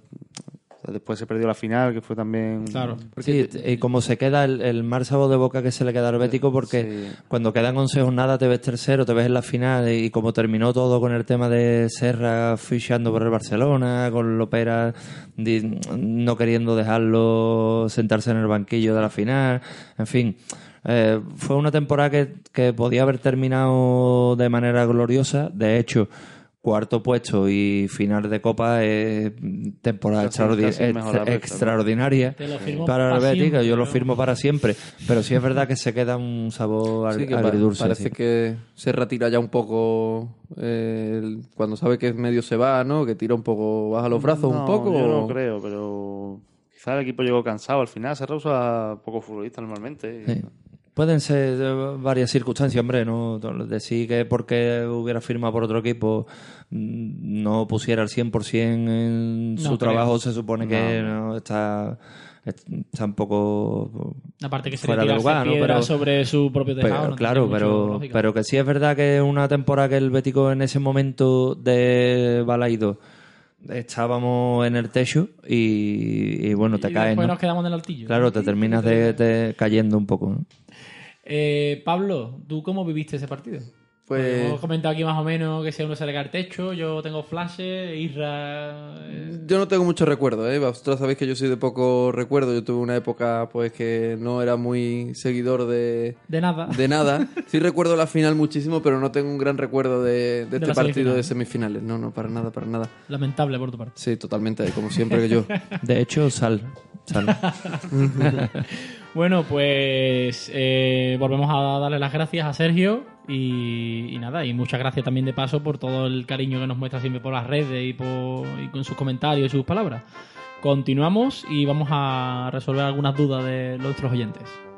después se perdió la final, que fue también... Claro. Sí, y como se queda el, el mal sabor de boca que se le queda al Bético, porque Sí. cuando quedan 11 jornadas te ves tercero, te ves en la final, y como terminó todo con el tema de Serra fichando por el Barcelona, con Lopera no queriendo dejarlo sentarse en el banquillo de la final, en fin. eh, fue una temporada que, que podía haber terminado de manera gloriosa. De hecho, cuarto puesto y final de Copa es temporada Casi- extraordi- casi ex- mejorable, extraordinaria Te lo firmo para el Betis, que yo lo firmo para siempre. Pero sí es verdad que se queda un sabor Sí, agridulce. parece sí. que se retira ya un poco eh, el- cuando sabe que medio se va, ¿no? Que tira un poco, baja los brazos un No, poco. Yo no creo, pero quizás el equipo llegó cansado al final. Se rehúsa poco futbolista normalmente. y- Sí. Pueden ser eh, varias circunstancias, hombre, no decir que porque hubiera firmado por otro equipo mm, no pusiera el 100% en No su creo. trabajo, se supone que no, está, está un poco Aparte que fuera de lugar, ¿no? Pero- sobre su propio Pero, tejado. no claro, pero, pero que sí es verdad que una temporada que el Bético en ese momento de Balaido estábamos en el techo y, y bueno, te y caes, después ¿no? nos quedamos en el altillo. Claro, te terminas de, de cayendo un poco, ¿no? Eh, Pablo, ¿tú cómo viviste ese partido? Pues- Hemos comentado aquí más o menos que si a uno se le cae el techo, yo tengo flashes, Isra... eh, Yo no tengo mucho recuerdo, ¿eh? Vosotros sabéis que yo soy de poco recuerdo. Yo tuve una época, pues, que no era muy seguidor de, de nada. de nada. Sí recuerdo la final muchísimo, pero no tengo un gran recuerdo de, de este partido semifinal. de semifinales. No, no, para nada, para nada. Lamentable por tu parte. Sí, totalmente, como siempre que yo. De hecho, sal. sal. Bueno, pues eh, volvemos a darle las gracias a Sergio y, nada, y muchas gracias también de paso por todo el cariño que nos muestra siempre por las redes y, por, y con sus comentarios y sus palabras. Continuamos y vamos a resolver algunas dudas de nuestros oyentes.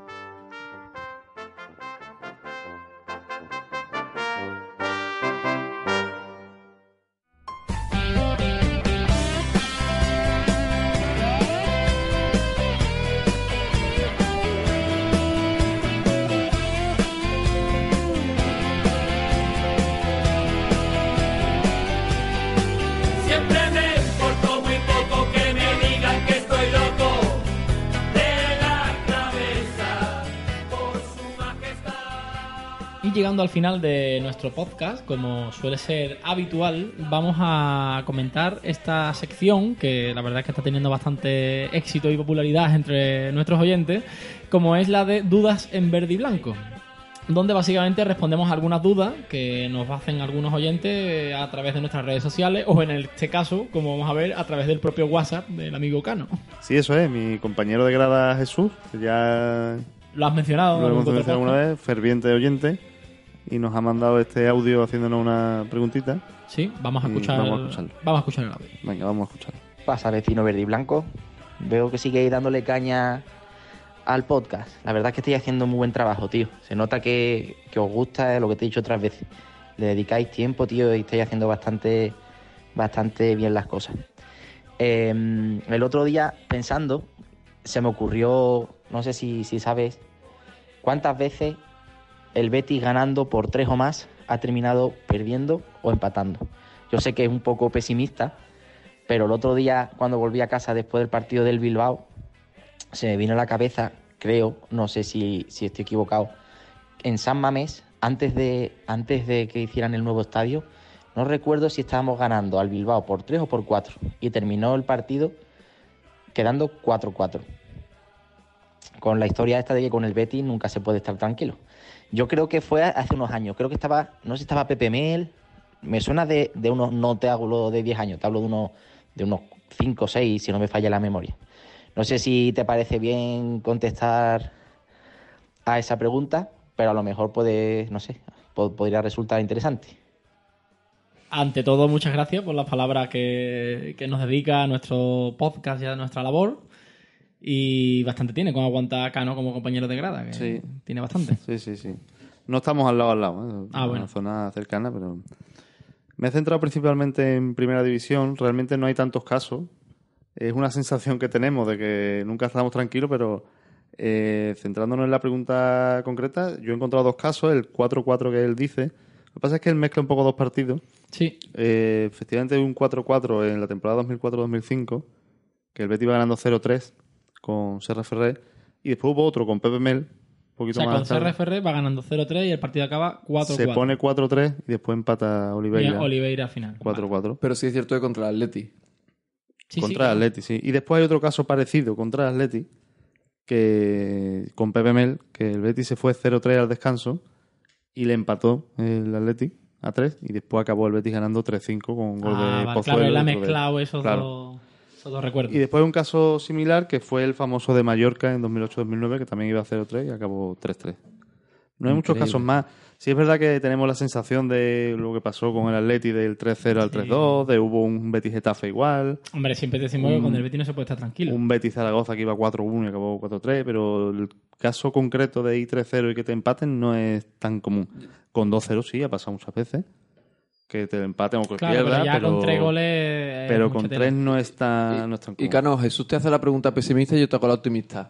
Al final de nuestro podcast, como suele ser habitual, vamos a comentar esta sección que la verdad es que está teniendo bastante éxito y popularidad entre nuestros oyentes, como es la de dudas en verde y blanco. Donde básicamente respondemos algunas dudas que nos hacen algunos oyentes a través de nuestras redes sociales o en este caso, como vamos a ver, a través del propio WhatsApp del amigo Cano. Sí, eso es. Mi compañero de grada Jesús, que ya Lo has mencionado. lo hemos mencionado alguna vez, ferviente oyente, y nos ha mandado este audio haciéndonos una preguntita. Sí, vamos a escuchar, vamos a escucharlo. vamos a escuchar el audio. Venga, vamos a escucharlo. pasa, vecino verde y blanco? Veo que sigueis dándole caña al podcast. La verdad es que estáis haciendo muy buen trabajo, tío. Se nota que, que os gusta lo que te he dicho otras veces. Le dedicáis tiempo, tío, y estáis haciendo bastante, bastante bien las cosas. Eh, el otro día, pensando, se me ocurrió, no sé si, si sabes, cuántas veces el Betis ganando por tres o más ha terminado perdiendo o empatando. Yo sé que es un poco pesimista, pero el otro día, cuando volví a casa después del partido del Bilbao, se me vino a la cabeza, creo, no sé si, si estoy equivocado, en San Mamés, antes de, antes de que hicieran el nuevo estadio, no recuerdo si estábamos ganando al Bilbao por 3 o por 4, y terminó el partido quedando 4-4. Con la historia esta de que con el Betis nunca se puede estar tranquilo. Yo creo que fue hace unos años, creo que estaba, no sé si estaba Pepe Mel, me suena de, de unos, no te hablo de 10 años, te hablo de unos, de unos 5 o 6, si no me falla la memoria. No sé si te parece bien contestar a esa pregunta, pero a lo mejor puede, no sé, po- podría resultar interesante. Ante todo, muchas gracias por las palabras que, que nos dedica a nuestro podcast y a nuestra labor. Y bastante tiene con aguantar a Cano como compañero de grada, que Sí. tiene bastante. Sí, sí, sí. No estamos al lado al lado, ¿eh? Ah, en bueno. una zona cercana, pero me he centrado principalmente en primera división. Realmente no hay tantos casos. Es una sensación que tenemos de que nunca estamos tranquilos, pero eh, centrándonos en la pregunta concreta, yo he encontrado dos casos. El 4-4 que él dice. Lo que pasa es que él mezcla un poco dos partidos. Sí. Eh, efectivamente, un 4-4 en la temporada 2004-2005, que el Betis iba ganando 0-3 con Serra Ferrer, y después hubo otro con Pepe Mel, un O poquito sea, con más tarde. CRFR va ganando 0-3 y el partido acaba 4-4. Se pone 4-3 y después empata Y Oliveira. Oliveira final. 4-4. Pero sí es cierto que contra el Atleti. Sí, sí, contra claro. Atleti, sí. Y después hay otro caso parecido contra Atleti, que con Pepe Mel, que el Betis se fue 0-3 al descanso y le empató el Atleti a 3 y después acabó el Betis ganando 3-5 con gol Ah, de vale, Pozuelo. claro, él ha mezclado esos, Claro. dos, Y después un caso similar que fue el famoso de Mallorca en 2008-2009, que también iba a 0-3 y acabó 3-3. No hay muchos casos más. Sí es verdad que tenemos la sensación de lo que pasó con el Atleti del 3-0 al 3-2, de hubo un Betis Getafe igual, Hombre, siempre decimos que con el Betis no se puede estar tranquilo. un Betis Zaragoza que iba 4-1 y acabó 4-3, pero el caso concreto de ir 3-0 y que te empaten no es tan común. Con 2-0 sí, ha pasado muchas veces. Que te empaten o que Claro, pero ya pero, con tres goles. es pero con tela. tres no es tan, no es tan Y. Cano, Jesús te hace la pregunta pesimista y yo te hago la optimista.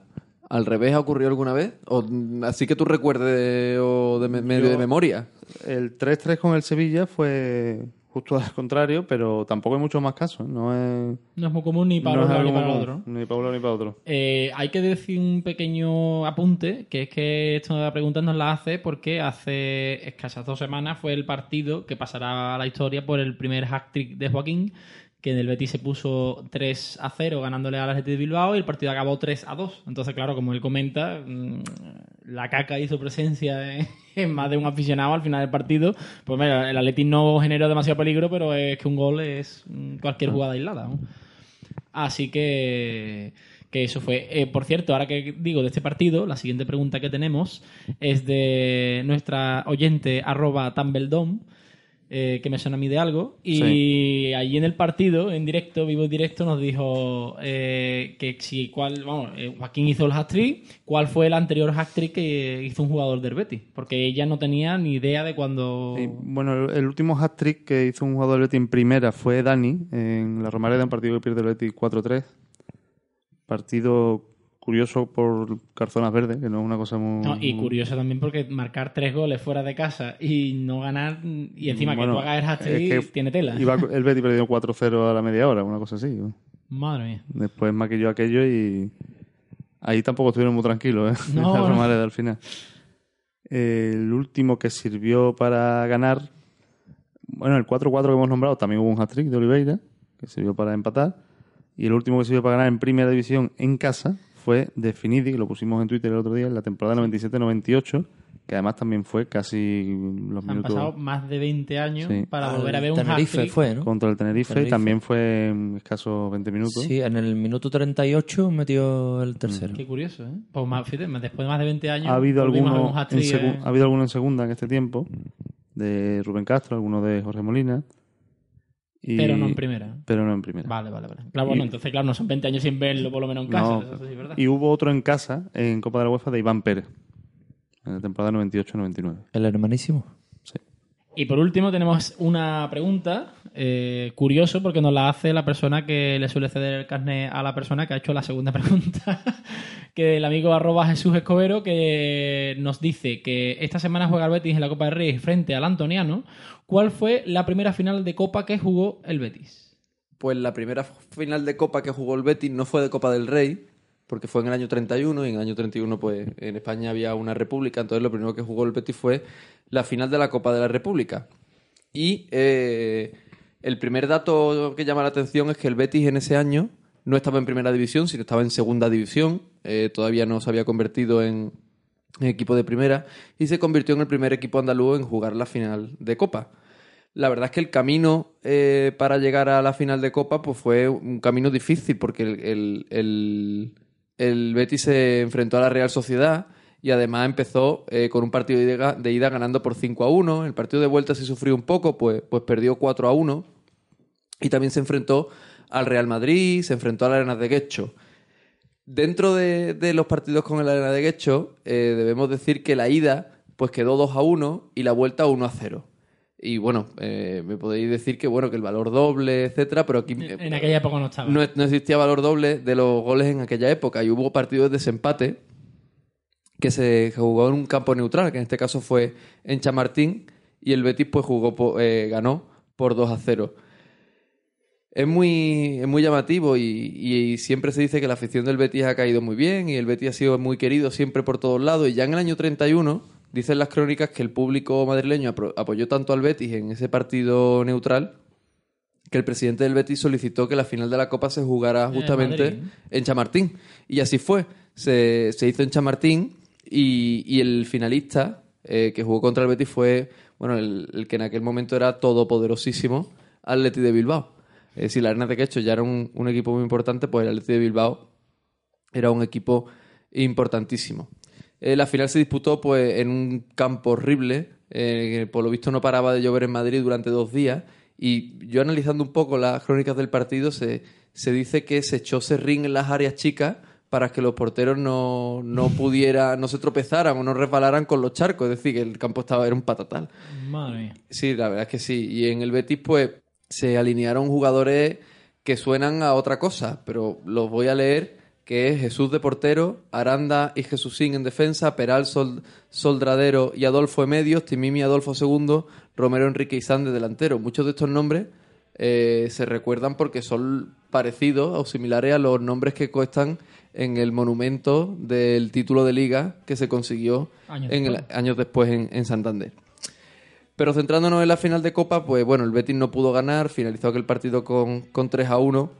¿Al revés ha ocurrido alguna vez? ¿O así que tú recuerdes o de, me- Yo- de memoria? El 3-3 con el Sevilla fue justo al contrario, pero tampoco hay muchos más casos. No es, No es muy común ni para no un es lado ni para el otro. Ni para uno ni para otro. Eh, hay que decir un pequeño apunte, que es que esta pregunta nos la hace porque hace escasas dos semanas fue el partido que pasará a la historia por el primer hat-trick de Joaquín, que en el Betis se puso 3 a 0 ganándole al Athletic de Bilbao y el partido acabó 3 a 2. Entonces, claro, como él comenta, mm, la caca hizo presencia en, en más de un aficionado al final del partido. Pues mira, el Athletic no generó demasiado peligro, pero es que un gol es mm, cualquier jugada aislada. ¿no? Así que, Que eso fue. Eh, por cierto, ahora que digo de este partido, la siguiente pregunta que tenemos es de nuestra oyente arroba Tumbledom, eh, que me suena a mí de algo. Y allí en el partido, en directo, vivo en directo, nos dijo eh, que si cuál, vamos, eh, Joaquín hizo el hat-trick, cuál fue el anterior hat-trick que hizo un jugador del Betis. Porque ella no tenía ni idea de cuándo. Y, bueno, el, el último hat-trick que hizo un jugador del Betis en primera fue Dani, en la Romareda, un partido que pierde el Betis 4-3. Partido curioso por carzonas verdes, que no es una cosa muy... No, y curioso también porque marcar tres goles fuera de casa y no ganar, y encima Bueno, que tú hagas el hat-trick, es que tiene tela. Iba, el Betis perdió 4-0 a la media hora, una cosa así. Madre mía. Después maquilló aquello y ahí tampoco estuvieron muy tranquilos, ¿eh? No, la no. Al final. El último que sirvió para ganar, bueno, el 4-4 que hemos nombrado, también hubo un hat-trick de Oliveira, que sirvió para empatar. Y el último que sirvió para ganar en primera división en casa fue de Finidi, que lo pusimos en Twitter el otro día, en la temporada 97-98, que además también fue casi los Han minutos... pasado más de 20 años Sí. para Al volver a ver un Tenerife hat-trick. fue, ¿no? Contra el Tenerife, Tenerife. también fue en escasos 20 minutos. Sí, en el minuto 38 metió el tercero. Qué curioso, ¿eh? Pues más, fíjate, después de más de 20 años ha habido alguno un en ¿eh? ha habido alguno en segunda en este tiempo de Rubén Castro alguno de Jorge Molina y- Pero no en primera. pero no en primera Vale, vale, vale. Claro, Y- bueno, entonces, claro, no son 20 años sin verlo por lo menos en casa. No. eso sí es verdad. y hubo otro en casa en Copa de la UEFA de Iván Pérez en la temporada 98-99 El hermanísimo. Y por último tenemos una pregunta eh, curioso porque nos la hace la persona que le suele ceder el carnet a la persona que ha hecho la segunda pregunta, que el amigo arroba Jesús Escobero que nos dice que esta semana juega el Betis en la Copa del Rey frente al Antoniano. ¿Cuál fue la primera final de Copa que jugó el Betis? Pues la primera final de Copa que jugó el Betis no fue de Copa del Rey, porque fue en el año 31 y en el año 31 pues en España había una república, entonces lo primero que jugó el Betis fue la final de la Copa de la República. Y eh, el primer dato que llama la atención es que el Betis en ese año no estaba en primera división, sino estaba en segunda división, eh, todavía no se había convertido en, equipo de primera y se convirtió en el primer equipo andaluz en jugar la final de Copa. La verdad es que el camino eh, para llegar a la final de Copa pues fue un camino difícil porque el- el Betis se enfrentó a la Real Sociedad y además empezó eh, con un partido de ida, ganando por 5 a 1. El partido de vuelta se sufrió un poco, pues, pues perdió 4 a 1. Y también se enfrentó al Real Madrid, se enfrentó a la Arena de Guecho. Dentro de, de los partidos con el Arena de Guecho, eh, debemos decir que la ida pues quedó 2 a 1 y la vuelta 1 a 0. Y bueno, eh, me podéis decir que bueno que el valor doble, etcétera, pero aquí eh, En aquella época no estaba. no, no existía valor doble de los goles en aquella época y hubo partidos de desempate que se jugó en un campo neutral, que en este caso fue en Chamartín, y el Betis pues jugó eh, ganó por 2 a 0. Es muy, es muy llamativo y, y siempre se dice que la afición del Betis ha caído muy bien y el Betis ha sido muy querido siempre por todos lados. Y ya en el año 31 dicen las crónicas que el público madrileño apoyó tanto al Betis en ese partido neutral que el presidente del Betis solicitó que la final de la Copa se jugara En justamente en Chamartín. Y así fue. Se, se hizo en Chamartín y, y el finalista eh, que jugó contra el Betis fue, bueno, el, el que en aquel momento era todopoderosísimo, Atleti de Bilbao. Es decir, la Arena de Quecho ya era un, un equipo muy importante, pues el Atleti de Bilbao era un equipo importantísimo. Eh, la final se disputó pues en un campo horrible, eh, que por lo visto no paraba de llover en Madrid durante dos días. Y yo analizando un poco las crónicas del partido, se, se dice que se echó serrín en las áreas chicas para que los porteros no, no pudieran, no se tropezaran o no resbalaran con los charcos. Es decir, que el campo estaba, era un patatal. Madre mía. Sí, la verdad es que sí. Y en el Betis, pues, se alinearon jugadores que suenan a otra cosa, pero los voy a leer, que es Jesús de portero, Aranda y Jesusín en defensa, Peral Sol- Soldradero y Adolfo en medios, Timimi Adolfo segundo, Romero Enrique Izán de delantero. Muchos de estos nombres eh, se recuerdan porque son parecidos o similares a los nombres que cuestan en el monumento del título de liga que se consiguió Años en el- después. años después en- en Santander. Pero centrándonos en la final de Copa, pues bueno, el Betis no pudo ganar, finalizó aquel partido con, con 3 a 1.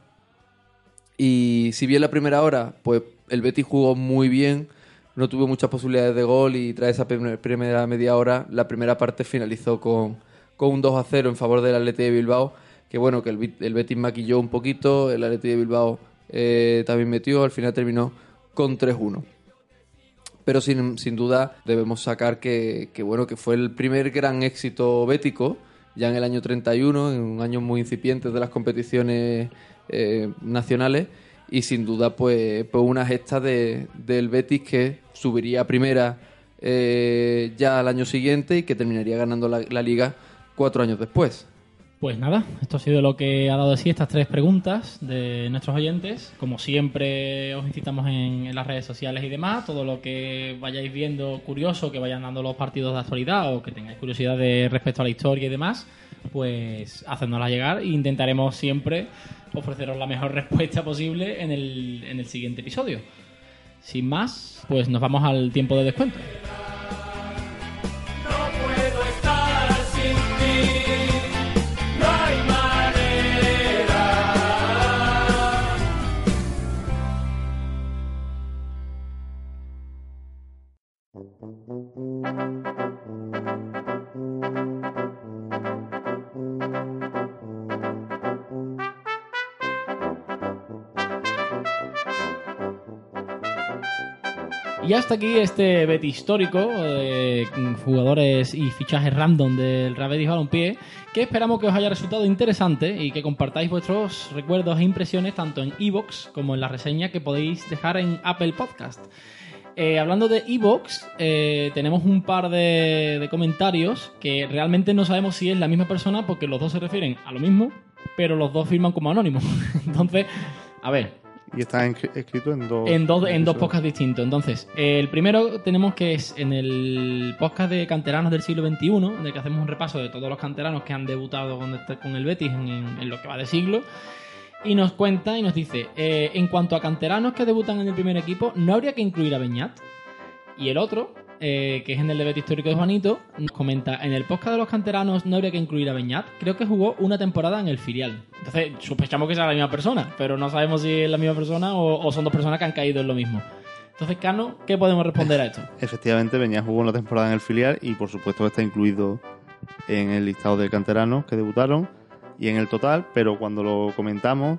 Y si bien la primera hora, pues el Betis jugó muy bien, no tuvo muchas posibilidades de gol y tras esa primer- primera media hora, la primera parte finalizó con, con un 2 a 0 en favor del Atleti de Bilbao, que bueno, que el Betis maquilló un poquito, el Atleti de Bilbao eh, también metió, al final terminó con 3-1. Pero sin, sin duda debemos sacar que, que, bueno, que fue el primer gran éxito bético, ya en el año 31, en un año muy incipiente de las competiciones eh, nacionales, y sin duda pues, pues una gesta de, del Betis que subiría a primera eh, ya al año siguiente y que terminaría ganando la, la liga cuatro años después. Pues nada, esto ha sido lo que ha dado de sí estas tres preguntas de nuestros oyentes. Como siempre, os incitamos en, las redes sociales y demás. Todo lo que vayáis viendo curioso, que vayan dando los partidos de actualidad o que tengáis curiosidad de respecto a la historia y demás, pues hacednosla llegar e intentaremos siempre ofreceros la mejor respuesta posible en el, en el siguiente episodio. Sin más, pues nos vamos al tiempo de descuento. Hasta aquí este bet histórico, eh, jugadores y fichajes random del Real Balompié, que esperamos que os haya resultado interesante y que compartáis vuestros recuerdos e impresiones tanto en iVoox como en la reseña que podéis dejar en Apple Podcast. Eh, hablando de iVoox, eh, tenemos un par de, de comentarios que realmente no sabemos si es la misma persona porque los dos se refieren a lo mismo, pero los dos firman como anónimos. Entonces, a ver, Y está escrito en dos. en dos, en dos podcasts distintos. Entonces, eh, el primero tenemos que es en el podcast de canteranos del siglo XXI, en el que hacemos un repaso de todos los canteranos que han debutado con, este- con el Betis en lo que va de siglo. Y nos cuenta y nos dice, eh, en cuanto a canteranos que debutan en el primer equipo, ¿no habría que incluir a Beñat? Y el otro, eh, que es en el debate histórico de Juanito, nos comenta, en el podcast de los canteranos no habría que incluir a Beñat, creo que jugó una temporada en el filial. Entonces, sospechamos que sea la misma persona, pero no sabemos si es la misma persona o, o son dos personas que han caído en lo mismo. Entonces, Cano, ¿qué podemos responder a esto? Efectivamente, Beñat jugó una temporada en el filial y por supuesto está incluido en el listado de canteranos que debutaron y en el total, pero cuando lo comentamos,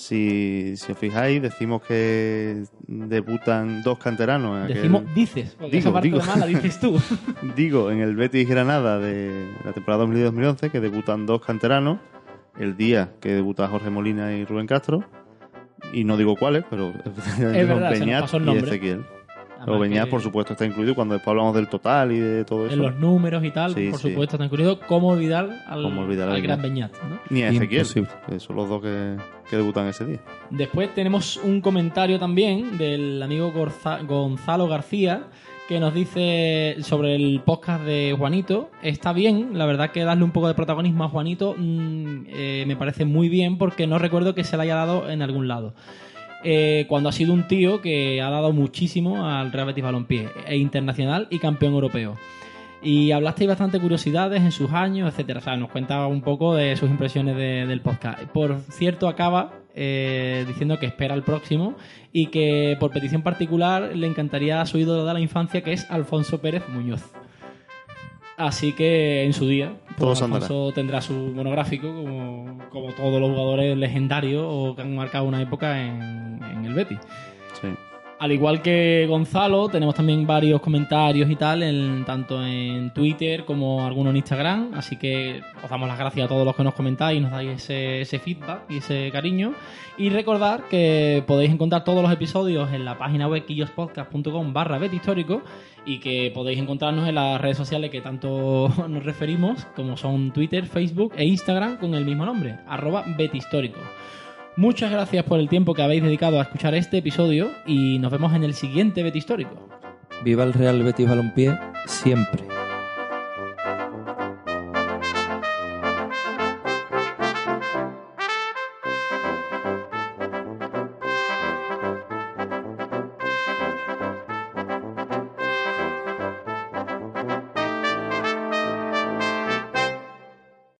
si, si os fijáis, decimos que debutan dos canteranos. en aquel- Decimos, dices, porque esa parte de mala dices tú. digo, en el Betis Granada de la temporada 2010-2011, que debutan dos canteranos, el día que debuta Jorge Molina y Rubén Castro, y no digo cuáles, pero verdad, se nos Beñat pasó el y. Ezequiel. Además Pero Beñat, que- por supuesto, está incluido cuando después hablamos del total y de todo eso. En los números y tal, Sí, por sí. supuesto, tan curioso. ¿Cómo olvidar al, ¿Cómo olvidar a al gran Beñat? Ni a Ezequiel, son los dos que, que debutan ese día. Después tenemos un comentario también del amigo Gorza- Gonzalo García que nos dice sobre el podcast de Juanito. Está bien, la verdad que darle un poco de protagonismo a Juanito mm, eh, me parece muy bien porque no recuerdo que se le haya dado en algún lado. Eh, cuando ha sido un tío que ha dado muchísimo al Real Betis Balompié, e internacional y campeón europeo. Y hablasteis bastante curiosidades en sus años, etcétera. O sea, nos cuenta un poco de sus impresiones de- del podcast. Por cierto, acaba eh, diciendo que espera el próximo y que por petición particular le encantaría a su ídolo de la infancia, que es Alfonso Pérez Muñoz. Así que en su día, pues. Alfonso tendrá su monográfico, como, como todos los jugadores legendarios o que han marcado una época en, en el Betis. Sí. Al igual que Gonzalo, tenemos también varios comentarios y tal, en, tanto en Twitter como algunos en Instagram. Así que os damos las gracias a todos los que nos comentáis y nos dais ese, ese feedback y ese cariño. Y recordar que podéis encontrar todos los episodios en la página web quillospodcast.com barra histórico y que podéis encontrarnos en las redes sociales que tanto nos referimos, como son Twitter, Facebook e Instagram con el mismo nombre, arroba betistórico. Muchas gracias por el tiempo que habéis dedicado a escuchar este episodio y nos vemos en el siguiente Bet Histórico. Viva el Real Betis Balompié siempre.